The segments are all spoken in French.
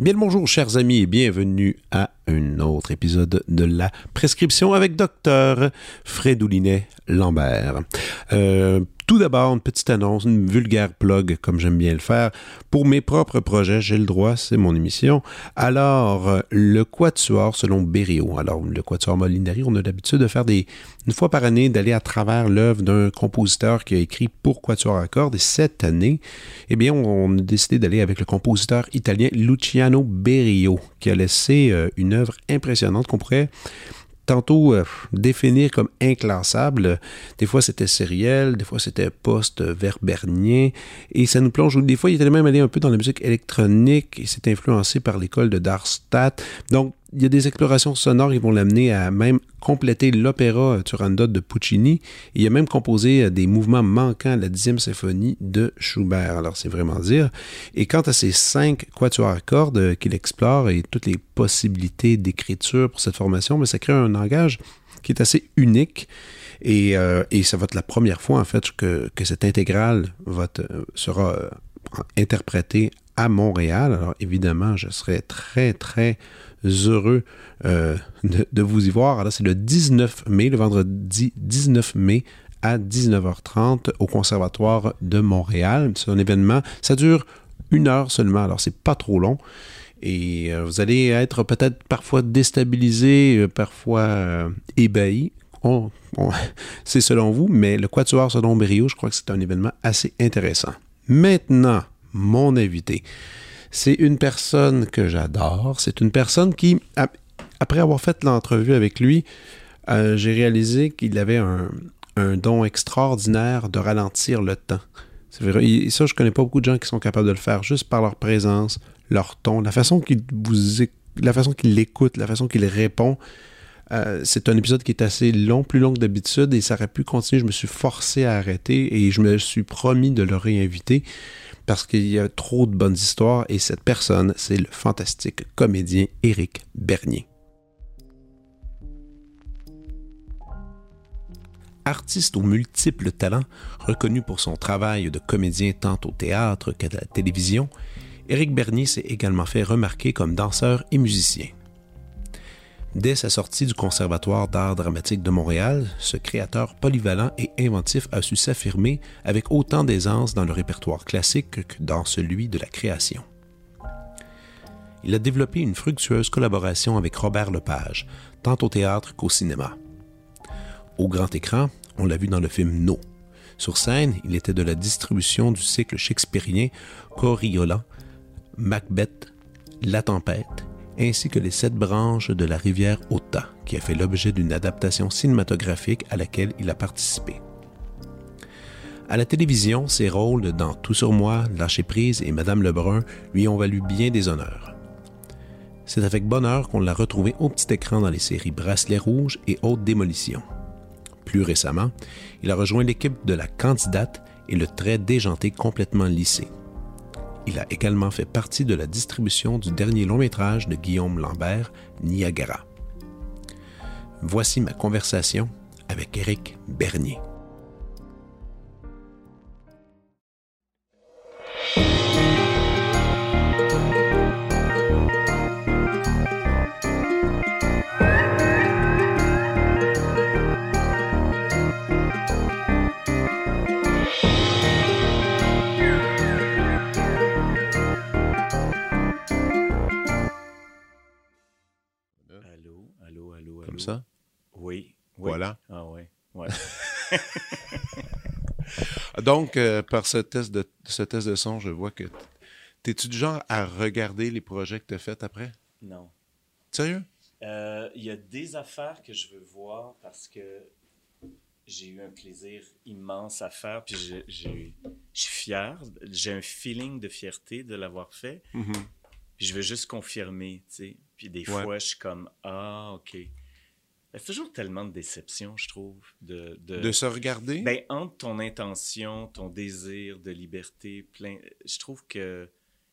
Bien le bonjour, chers amis, et bienvenue à un autre épisode de La Prescription avec Docteur Frédoulinet Lambert. Euh, tout d'abord, une petite annonce, une vulgaire plug, comme j'aime bien le faire. Pour mes propres projets, j'ai le droit, c'est mon émission. Alors, euh, le Quatuor selon Berrio. Alors, le Quatuor Molinari, on a l'habitude de faire des, une fois par année, d'aller à travers l'œuvre d'un compositeur qui a écrit pour Quatuor à cordes. Et cette année, eh bien, on, a décidé d'aller avec le compositeur italien Luciano Berio, qui a laissé euh, une œuvre impressionnante qu'on pourrait tantôt euh, définir comme inclassable. Des fois, c'était sériel, des fois, c'était post-verbernien. Et ça nous plonge. Des fois, il était même allé un peu dans la musique électronique. Il s'est influencé par l'école de Darmstadt. Donc, il y a des explorations sonores qui vont l'amener à même compléter l'opéra Turandot de Puccini. Il a même composé euh, des mouvements manquants à la dixième symphonie de Schubert. Alors, c'est vraiment dire. Et quant à ces cinq quatuors à cordes euh, qu'il explore et toutes les possibilités d'écriture pour cette formation, mais ça crée un langage qui est assez unique. Et, euh, et ça va être la première fois, en fait, que, que cette intégrale te- sera euh, interprétée à Montréal. Alors, évidemment, je serais très, très heureux euh, de, vous y voir. Alors, c'est le 19 mai, le vendredi 19 mai à 19h30 au Conservatoire de Montréal. C'est un événement, ça dure une heure seulement, alors c'est pas trop long. Et euh, vous allez être peut-être parfois déstabilisé, euh, parfois ébahi. C'est selon vous, mais le Quatuor selon Berrio, je crois que c'est un événement assez intéressant. Maintenant, mon invité, c'est une personne que j'adore. C'est une personne qui, ap- après avoir fait l'entrevue avec lui, euh, j'ai réalisé qu'il avait un, don extraordinaire de ralentir le temps. Vrai. Et ça, je connais pas beaucoup de gens qui sont capables de le faire juste par leur présence, leur ton, la façon qu'il vous, la façon qu'il la façon qu'il répond. Euh, c'est un épisode qui est assez long, plus long que d'habitude, et ça aurait pu continuer. Je me suis forcé à arrêter et je me suis promis de le réinviter parce qu'il y a trop de bonnes histoires et cette personne, c'est le fantastique comédien Éric Bernier. Artiste aux multiples talents, reconnu pour son travail de comédien tant au théâtre qu'à la télévision, Éric Bernier s'est également fait remarquer comme danseur et musicien. Dès sa sortie du Conservatoire d'art dramatique de Montréal, ce créateur polyvalent et inventif a su s'affirmer avec autant d'aisance dans le répertoire classique que dans celui de la création. Il a développé une fructueuse collaboration avec Robert Lepage, tant au théâtre qu'au cinéma. Au grand écran, on l'a vu dans le film No. Sur scène, il était de la distribution du cycle shakespearien Coriolan, Macbeth, La Tempête, ainsi que les sept branches de la rivière Ota, qui a fait l'objet d'une adaptation cinématographique à laquelle il a participé. À la télévision, ses rôles dans Tout sur moi, Lâcher prise et Madame Lebrun lui ont valu bien des honneurs. C'est avec bonheur qu'on l'a retrouvé au petit écran dans les séries Bracelet rouge et Haute démolition. Plus récemment, il a rejoint l'équipe de La Candidate et le trait déjanté complètement lissé. Il a également fait partie de la distribution du dernier long métrage de Guillaume Lambert, Niagara. Voici ma conversation avec Éric Bernier. Oui. oui. Voilà. Ah ouais. Ouais. Donc, euh, par ce test, de, ce test de son, je vois que t'es-tu du genre à regarder les projets que t'as faits après? non. Sérieux? Euh, Il y a des affaires que je veux voir parce que j'ai eu un plaisir immense à faire. Puis j'ai- j'ai- je suis fier. J'ai un feeling de fierté de l'avoir fait. Mhm. Puis je veux juste confirmer, tu sais. Puis des Ouais. fois, je suis comme, ah, OK. C'est toujours tellement de déception, je trouve. De, de, De se regarder? Ben, entre ton intention, ton désir de liberté, plein, je trouve que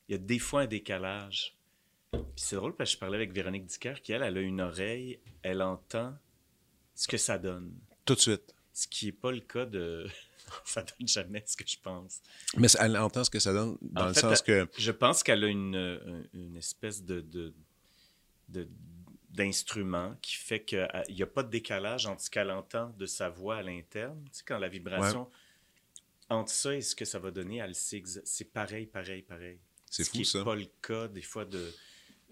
il y a des fois un décalage. Puis c'est drôle parce que je parlais avec Véronique Dicker qui, elle, elle a une oreille, elle entend ce que ça donne. Tout de suite. Ce qui n'est pas le cas de. ça donne jamais ce que je pense. Mais elle entend ce que ça donne dans En le fait, sens que. Je pense qu'elle a une, euh, une espèce de, de, de- d'instrument qui fait qu'il n'y a pas de décalage entre ce qu'elle entend de sa voix à l'interne. Tu sais, quand la vibration, entre ça et ce que ça va donner, sait exa- c'est pareil, pareil, pareil. C'est ce fou, qui ça. n'est pas le cas des fois de,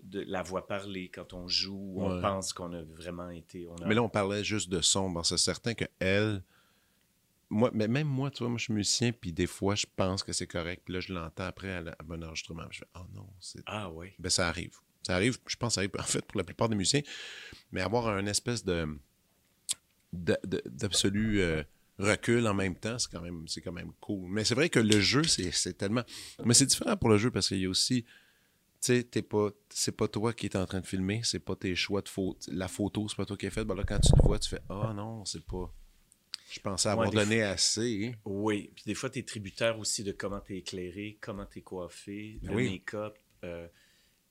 de la voix parlée quand on joue, où on Ouais. pense qu'on a vraiment été... On a... Mais là, on parlait juste de son. Bon, c'est certain que elle. Moi, mais même moi, tu vois, moi, je suis musicien, puis des fois, je pense que c'est correct. Puis là, je l'entends après à, la- à mon enregistrement. Je fais, oh non, c'est. Ah oui. Ben, ça arrive. Ça arrive, je pense que ça arrive, en fait, pour la plupart des musiciens. Mais avoir un espèce de. d'absolu euh, recul en même temps, c'est quand, même, c'est quand même cool. Mais c'est vrai que le jeu, c'est, tellement. Mais c'est différent pour le jeu parce qu'il y a aussi. Tu sais, t'es pas, c'est pas toi qui es en train de filmer, c'est pas tes choix de photo. La photo, c'est pas toi qui as fait. Ben là, quand tu le vois, tu fais Ah non, c'est pas. Je pensais avoir donné assez. hein. Oui, puis des fois, tu es tributaire aussi de comment tu es éclairé, comment tu es coiffé, Ben le oui. make-up. euh,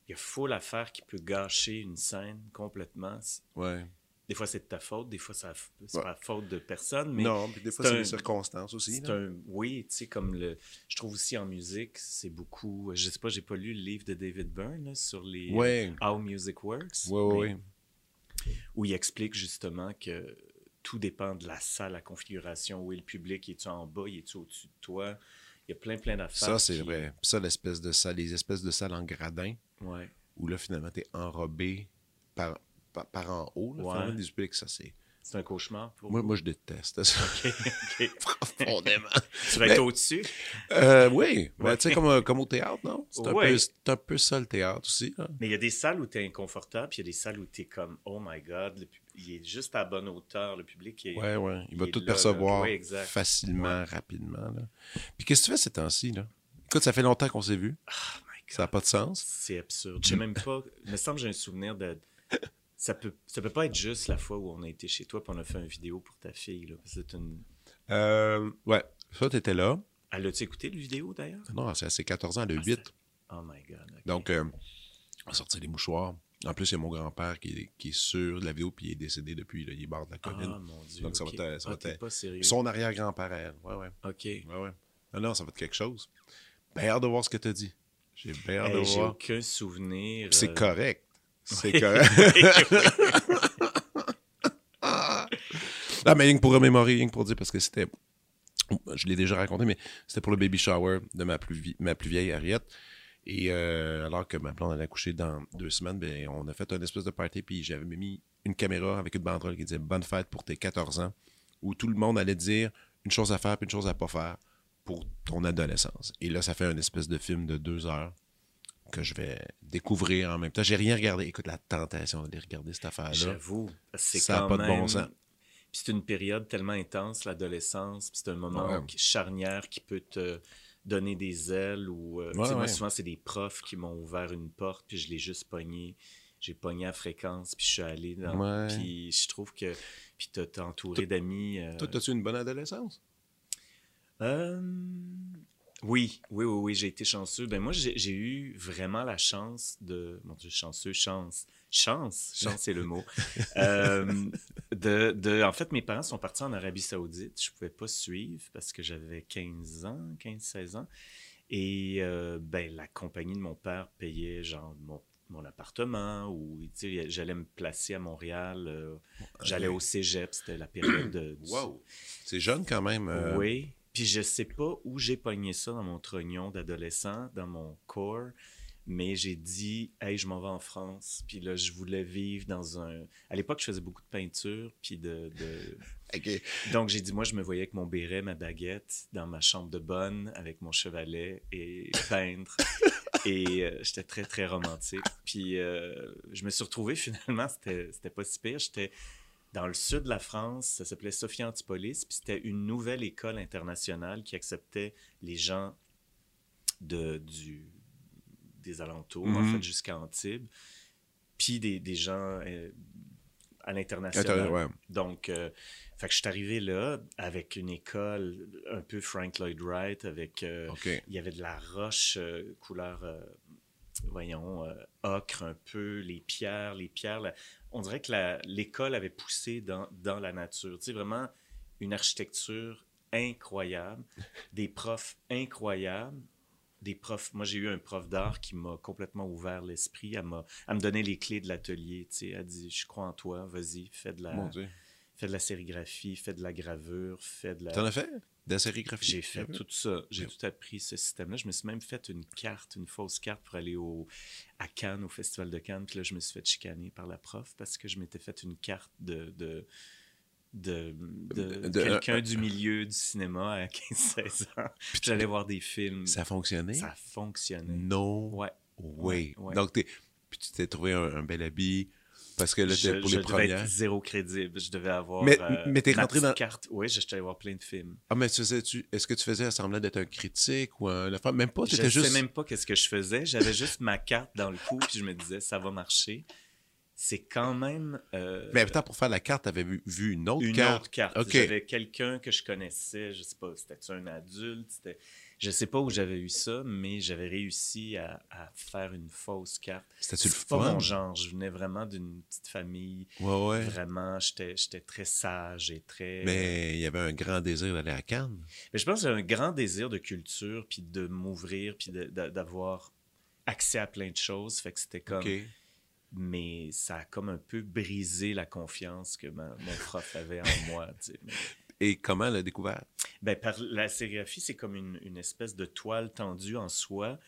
Il y a full affaire qui peut gâcher une scène complètement. Ouais. Des fois, c'est de ta faute, des fois, c'est Ouais. pas la faute de personne. Mais non, puis des fois, c'est les circonstances aussi. un. Oui, tu sais, comme le. Je trouve aussi en musique, c'est beaucoup. Je sais pas, j'ai pas lu le livre de David Byrne là, sur les. Ouais. How Music Works. Mais- ouais. où il explique justement que tout dépend de la salle, la configuration, où est le public, est-tu en bas, est-tu au-dessus de toi? Il y a plein, plein d'affaires. Ça, c'est qui- vrai. Puis ça, l'espèce de salle, les espèces de salles en gradin, Ouais. où là, finalement, t'es enrobé par, par, par en haut. Là, Ouais. finalement, du public, ça, c'est... C'est un cauchemar pour Moi, vous? moi, je déteste ça. Ok, ok. Profondément. Tu vas être au-dessus? Euh, oui, Ouais. Tu sais, comme, euh, comme au théâtre, non? C'est un, Ouais. peu, c'est un peu ça, le théâtre aussi. là. Mais il y a des salles où tu es inconfortable, puis il y a des salles où tu es comme, oh my God, le il est juste à la bonne hauteur, le public est. Ouais, ouais. Il va tout là, percevoir. Ouais, facilement, rapidement. Là. Puis qu'est-ce que tu fais ces temps-ci, là? Écoute, ça fait longtemps qu'on s'est my God. Ça n'a pas de sens. C'est absurde. Je sais même pas. Il me semble que j'ai un souvenir de. Ça peut, ça peut pas être juste la fois où on a été chez toi et on a fait une vidéo pour ta fille. Là. C'est une... Euh, ouais. Ça, t'étais là. Elle a-tu écouté la vidéo d'ailleurs? Non, c'est à ses 14 ans, le Ah, 8. Oh my God. Donc, euh, on a sorti les mouchoirs. En plus, il y a mon grand-père qui est, qui est sur la vidéo, puis il est décédé depuis. Là, il est bord de la colline. Ah mon Dieu. Donc, ça va être- ça va Ah, être- pas sérieux. Son arrière-grand-père, à elle. Ouais, ouais. Ok. Ouais, ouais. Non, non, ça va être quelque chose. Ben, hâte de voir ce que tu as dit. J'ai bien de J'ai aucun souvenir. C'est euh, correct. C'est oui. correct. Ah, mais rien que pour remémorer, rien que pour dire, parce que c'était. Je l'ai déjà raconté, mais c'était pour le baby shower de ma plus, vi- ma plus vieille Harriette. Et euh, alors que ma blonde allait accoucher dans deux semaines, ben, on a fait un espèce de party, puis j'avais mis une caméra avec une banderole qui disait Bonne fête pour tes 14 ans, où tout le monde allait dire une chose à faire puis une chose à pas faire pour ton adolescence. Et là, ça fait un espèce de film de deux heures que je vais découvrir en même temps. J'ai rien regardé. Écoute, la tentation d'aller regarder cette affaire-là. J'avoue. C'est Ça a quand pas de bon même- sens. Puis c'est une période tellement intense, l'adolescence. Puis c'est un moment Ouais. charnière qui peut te donner des ailes. Ou, euh, Ouais, Moi, souvent, c'est des profs qui m'ont ouvert une porte, puis je l'ai juste pogné. J'ai pogné à fréquence, puis je suis allé dans. Ouais. Puis je trouve que. Puis t'as entouré d'amis. euh, Toi, as-tu une bonne adolescence? Euh, Oui, oui, oui, oui, j'ai été chanceux. Ben moi, j'ai eu vraiment la chance de... Mon Dieu, chanceux, chance. Chance, chance, c'est le mot. Euh, de, de, en fait, mes parents sont partis en Arabie Saoudite. Je pouvais pas suivre parce que j'avais 15 ans, 15-16 ans. Et euh, ben, la compagnie de mon père payait genre mon, mon appartement ou j'allais me placer à Montréal. euh, j'allais au cégep, c'était la période de... du- Wow! C'est jeune quand même. euh, oui. Puis je sais pas où j'ai pogné ça dans mon trognon d'adolescent, dans mon corps, mais j'ai dit, hey, je m'en vais en France. Puis là, je voulais vivre dans un. À l'époque, je faisais beaucoup de peinture, puis de. de- ok. Donc j'ai dit, moi, je me voyais avec mon béret, ma baguette, dans ma chambre de bonne, avec mon chevalet et peindre. et euh, j'étais très, très romantique. Puis euh, je me suis retrouvé finalement, c'était pas si pire. J'étais dans le sud de la France, ça s'appelait Sophie Antipolis, puis c'était une nouvelle école internationale qui acceptait les gens de, du, des alentours, en Mhm. fait, jusqu'à Antibes, puis des, des gens euh, à l'international. Ouais. Donc, euh, fait que je suis arrivé là avec une école un peu Frank Lloyd Wright, avec euh, il y avait de la roche couleur, voyons, ocre un peu, les pierres, les pierres. la- on dirait que l'école avait poussé dans, dans la nature. Tu sais, vraiment une architecture incroyable, des profs incroyables, des profs. Moi, j'ai eu un prof d'art qui m'a complètement ouvert l'esprit. Elle elle me donnait les clés de l'atelier. Tu sais, elle dit, je crois en toi, vas-y, fais de la, Mon Dieu. fais de la sérigraphie, fais de la gravure, fais de la. T'en as fait? De la sérigraphie? J'ai fait tout ça. J'ai Ouais. tout appris ce système-là. Je me suis même fait une carte, une fausse carte pour aller au, à Cannes, au Festival de Cannes. Puis là, je me suis fait chicaner par la prof parce que je m'étais fait une carte de, de, de, de De- quelqu'un du milieu du cinéma à 15-16 ans. Puis j'allais voir des films. Ça a fonctionné? Ça fonctionnait. No Ouais. way. Ouais. Donc, puis tu t'es trouvé un, un bel habit parce que là, je, pour je les devais premières. être zéro crédible. Je devais avoir. Mais- euh, mais t'es rentré dans- carte. Oui, j'étais allé voir plein de films. Ah, mais tu faisais- tu- est-ce que tu faisais semblant d'être un critique ou un? Même pas, Je t'étais ne juste. sais même pas qu'est-ce que je faisais. J'avais juste ma carte dans le cou, puis je me disais, ça va marcher. C'est quand même euh, Mais attends, pour faire la carte, t'avais vu, vu une autre une carte? autre carte. OK. J'avais quelqu'un que je connaissais, je sais pas, c'était un adulte, c'était... Je sais pas où j'avais eu ça, mais j'avais réussi à, à faire une fausse carte. C'était-tu le pas mon genre. Je venais vraiment d'une petite famille. Ouais, ouais. Vraiment, j'étais très sage et très... Mais il y avait un grand désir d'aller à Cannes. Mais je pense que j'ai un grand désir de culture, puis de m'ouvrir, puis d'avoir accès à plein de choses. Fait que c'était comme... Mais ça a comme un peu brisé la confiance que ma- mon prof avait en moi. tu sais. Et comment l'a découvert? Ben, par la sérigraphie, c'est comme une, une espèce de toile tendue en soi.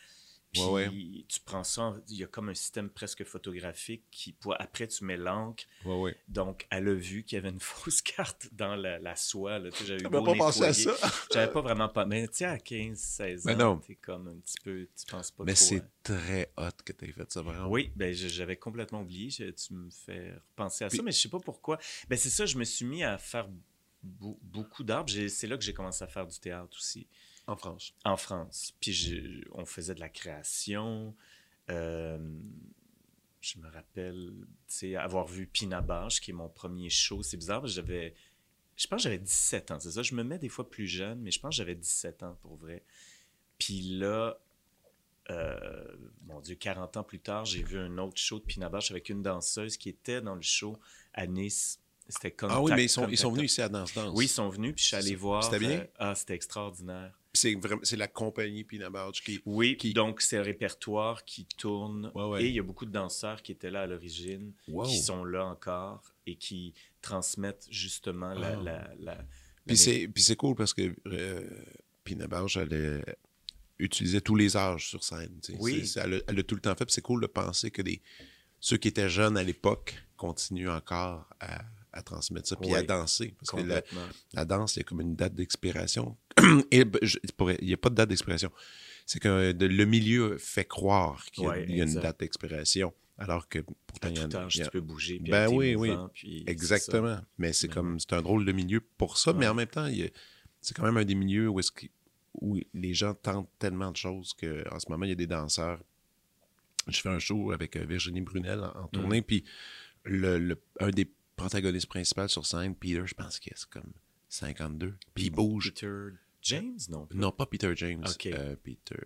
Puis Ouais, tu prends ça, il y a comme un système presque photographique qui, pour- après, tu mets l'encre. Ouais. Donc, elle a vu qu'il y avait une fausse carte dans la, la soie. Là. Tu sais, J'avais pas pensé à nettoyer. ça? J'avais pas vraiment pas. Mais tu sais, à 15, 16 ans, t'es comme un petit peu, tu penses pas Mais c'est très hot que t'aies fait ça, vraiment. Oui, ben j'avais complètement oublié. Je- tu me fais repenser à Puis- ça, mais je sais pas pourquoi. Ben c'est ça, je me suis mis à faire beaucoup. J'ai- C'est là que j'ai commencé à faire du théâtre aussi, En France. en France. Puis on faisait de la création. Euh, je me rappelle, avoir vu Pina Bausch, qui est mon premier show. C'est bizarre, j'avais... Je pense que j'avais 17 ans, c'est ça. Je me mets des fois plus jeune, mais je pense que j'avais 17 ans pour vrai. Puis là, euh, mon Dieu, 40 ans plus tard, j'ai vu un autre show de Pina Bausch avec une danseuse qui était dans le show à Nice. C'était Ah oui, mais ils sont, ils sont venus ici à Danse Danse. Oui, ils sont venus, puis je suis allé voir. C'était bien? euh, ah, c'était extraordinaire. C'est la compagnie Pina Bausch qui. Oui, Qui- donc c'est un répertoire qui tourne. Ouais, ouais. Et il y a beaucoup de danseurs qui étaient là à l'origine, Wow. qui sont là encore et qui transmettent justement la. Ah. la, la- Puis la- c'est, puis c'est cool parce que euh, Pina Bausch, elle utilisait tous les âges sur scène. Oui. Elle, a, elle a tout le temps fait. Puis c'est cool de penser que des, ceux qui étaient jeunes à l'époque continuent encore à, à transmettre ça puis à danser. Parce que la, danse, il y a comme une date d'expiration. Et ben, je- il n'y a pas de date d'expiration. C'est que euh, de- le milieu fait croire qu'il y a, y une date d'expiration. Alors que pourtant, À il y a. âge, il y a- tu peux bouger. Puis Ben oui, oui. puis. Exactement. Mais c'est comme c'est un drôle de milieu pour ça, mais en même temps, c'est quand même un des milieux où, les gens tentent tellement de choses qu'en ce moment, il y a des danseurs. Je fais un show avec euh, Virginie Brunel en, Mm. en tournée, puis le, le- un des protagonistes principaux sur scène, Peter, je pense qu'il est comme 52, puis il bouge. Peter James, non? Non, pas Peter James. Ok. euh, Peter,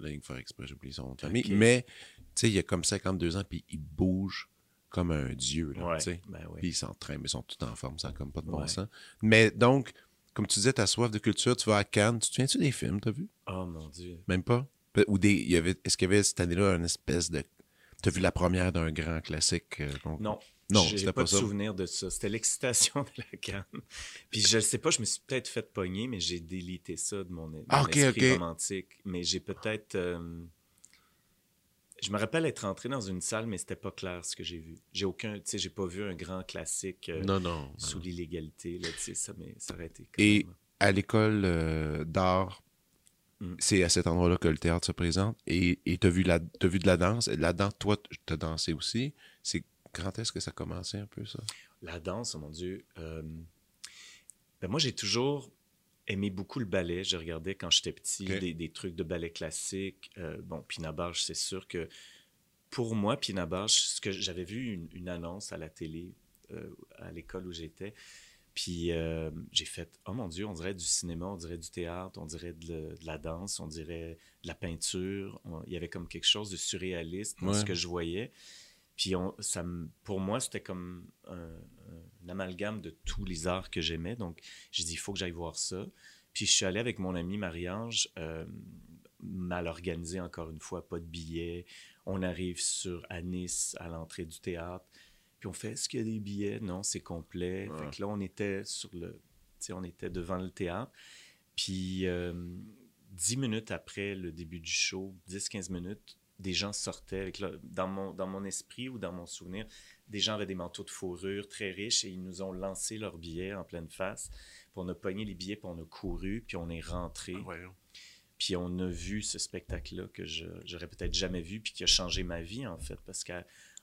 me fait exprès, j'oublie son famille. Mais, tu sais, il a comme 52 ans, puis il bouge comme un dieu, là, Ouais, tu sais. ben oui. Puis ils s'entraînent, mais ils sont tout en forme, ça n'a comme pas de bon Ouais. sens. Mais donc, comme tu disais, ta soif de culture, tu vas à Cannes. Tu te souviens-tu des films, t'as vu? Oh mon Dieu. Même pas? Ou des. il y avait, est-ce qu'il y avait cette année-là une espèce de. T'as vu la première d'un grand classique? euh, Non. Non, c'était pas pas de ça. souvenir de ça. C'était l'excitation de la canne. Puis je sais pas, je me suis peut-être fait pogner, mais j'ai délité ça de mon, de Ah, mon esprit romantique. Mais j'ai peut-être. euh, Je me rappelle être entré dans une salle, mais c'était pas clair ce que j'ai vu. J'ai aucun, tu sais, j'ai pas vu un grand classique euh, Non, non. sous l'illégalité là, tu sais, ça, mais ça aurait été. quand Et même- à l'école euh, d'art, Mm. c'est à cet endroit-là que le théâtre se présente. Et tu as t'as vu de la danse. Et la danse, toi, tu as dansé aussi. C'est quand est-ce que ça a commencé un peu, ça? La danse, oh mon Dieu. euh, ben moi, j'ai toujours aimé beaucoup le ballet. Je regardais quand j'étais petit des, des trucs de ballet classique. Euh, bon, Pina Bausch, c'est sûr que pour moi, Pina Bausch, ce que j'avais vu une, une annonce à la télé euh, à l'école où j'étais. Puis euh, j'ai fait, oh mon Dieu, on dirait du cinéma, on dirait du théâtre, on dirait de, la danse, on dirait de la peinture. il y avait comme quelque chose de surréaliste dans ce que je voyais. Puis on, ça, pour moi, c'était comme un, amalgame de tous les arts que j'aimais. Donc j'ai dit, il faut que j'aille voir ça. Puis je suis allé avec mon ami Marie-Ange, euh, mal organisé encore une fois, pas de billets. On arrive sur, à Nice, à l'entrée du théâtre. Puis on fait, est-ce qu'il y a des billets? Non, c'est complet. Fait que là, on était sur le, on était devant le théâtre. Puis euh, dix minutes après le début du show, 10-15 minutes, des gens sortaient. Avec dans, mon, dans mon esprit ou dans mon souvenir, des gens avaient des manteaux de fourrure très riches et ils nous ont lancé leurs billets en pleine face. Puis on a pogné les billets, puis on a couru, puis on est rentré. Ah puis on a vu ce spectacle-là que je j'aurais peut-être jamais vu, puis qui a changé ma vie, en fait, parce que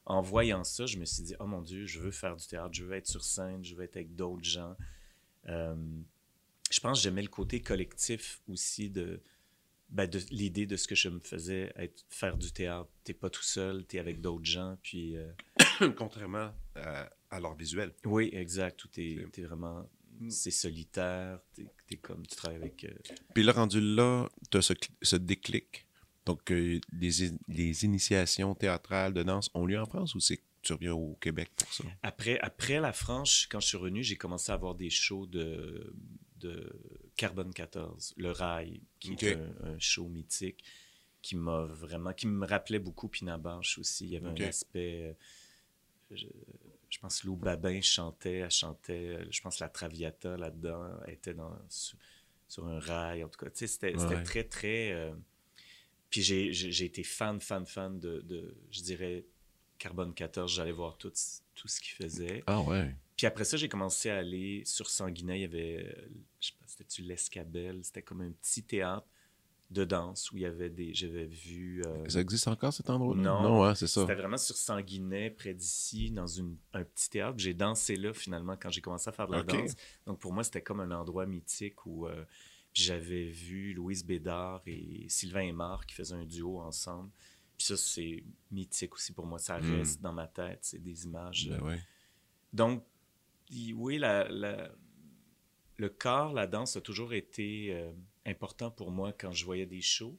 en voyant ça, je me suis dit, oh mon Dieu, je veux faire du théâtre, je veux être sur scène, je veux être avec d'autres gens. Euh, je pense que j'aimais le côté collectif aussi de, ben l'idée de ce que je me faisais, être, faire du théâtre. T'es pas tout seul, tu es avec d'autres gens, puis... Euh, Contrairement à, l'art visuel. Oui, exact, où t'es es vraiment... C'est solitaire, t'es es comme, tu travailles avec... Euh, puis le rendu là, t'as ce, ce déclic donc, euh, les, initiations théâtrales de danse ont lieu en France ou c'est tu reviens au Québec pour ça? Après, après la France, quand je suis revenu, j'ai commencé à avoir des shows de, de Carbone 14, Le Rail, qui est un, show mythique qui m'a vraiment, qui me rappelait beaucoup Pinabanche aussi. Il y avait un aspect, euh, je, pense Lou Babin chantait, elle chantait, je pense la Traviata là-dedans, elle était dans, sur, un rail, en tout cas. C'était très, très... Euh, puis j'ai été fan, fan, fan de, de je dirais, Carbone 14. J'allais voir tout, tout ce qu'il faisait. Ah ouais. Puis après ça, j'ai commencé à aller sur Sanguinet. Il y avait, je sais pas, c'était-tu l'Escabelle? C'était comme un petit théâtre de danse où il y avait des. J'avais vu. Euh, ça existe encore cet endroit-là? Non, non c'est ça. C'était vraiment sur Sanguinet, près d'ici, dans une, un petit théâtre. J'ai dansé là finalement quand j'ai commencé à faire de la danse. Donc pour moi, c'était comme un endroit mythique où. Euh, j'avais vu Louise Bédard et Sylvain Aymar qui faisaient un duo ensemble. Puis ça, c'est mythique aussi pour moi. Ça hmm. reste dans ma tête. C'est des images. Ben euh. Donc, oui, la, le corps, la danse a toujours été euh, important pour moi quand je voyais des shows.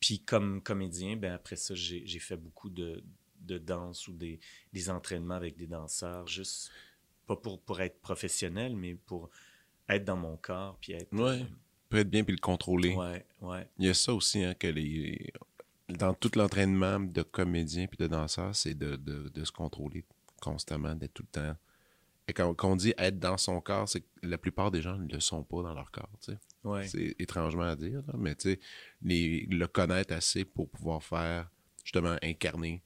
Puis comme comédien, ben après ça, j'ai fait beaucoup de, de danse ou des, des, entraînements avec des danseurs, juste pas pour, pour être professionnel, mais pour être dans mon corps, puis être... Ouais, euh, être bien, puis le contrôler. Ouais, ouais. Il y a ça aussi, hein, que les... Dans tout l'entraînement de comédien puis de danseur, c'est de, de, de, se contrôler constamment, d'être tout le temps... Quand, on dit être dans son corps, c'est que la plupart des gens ne le sont pas dans leur corps. Ouais. C'est étrangement à dire, mais le connaître assez pour pouvoir faire, justement, incarner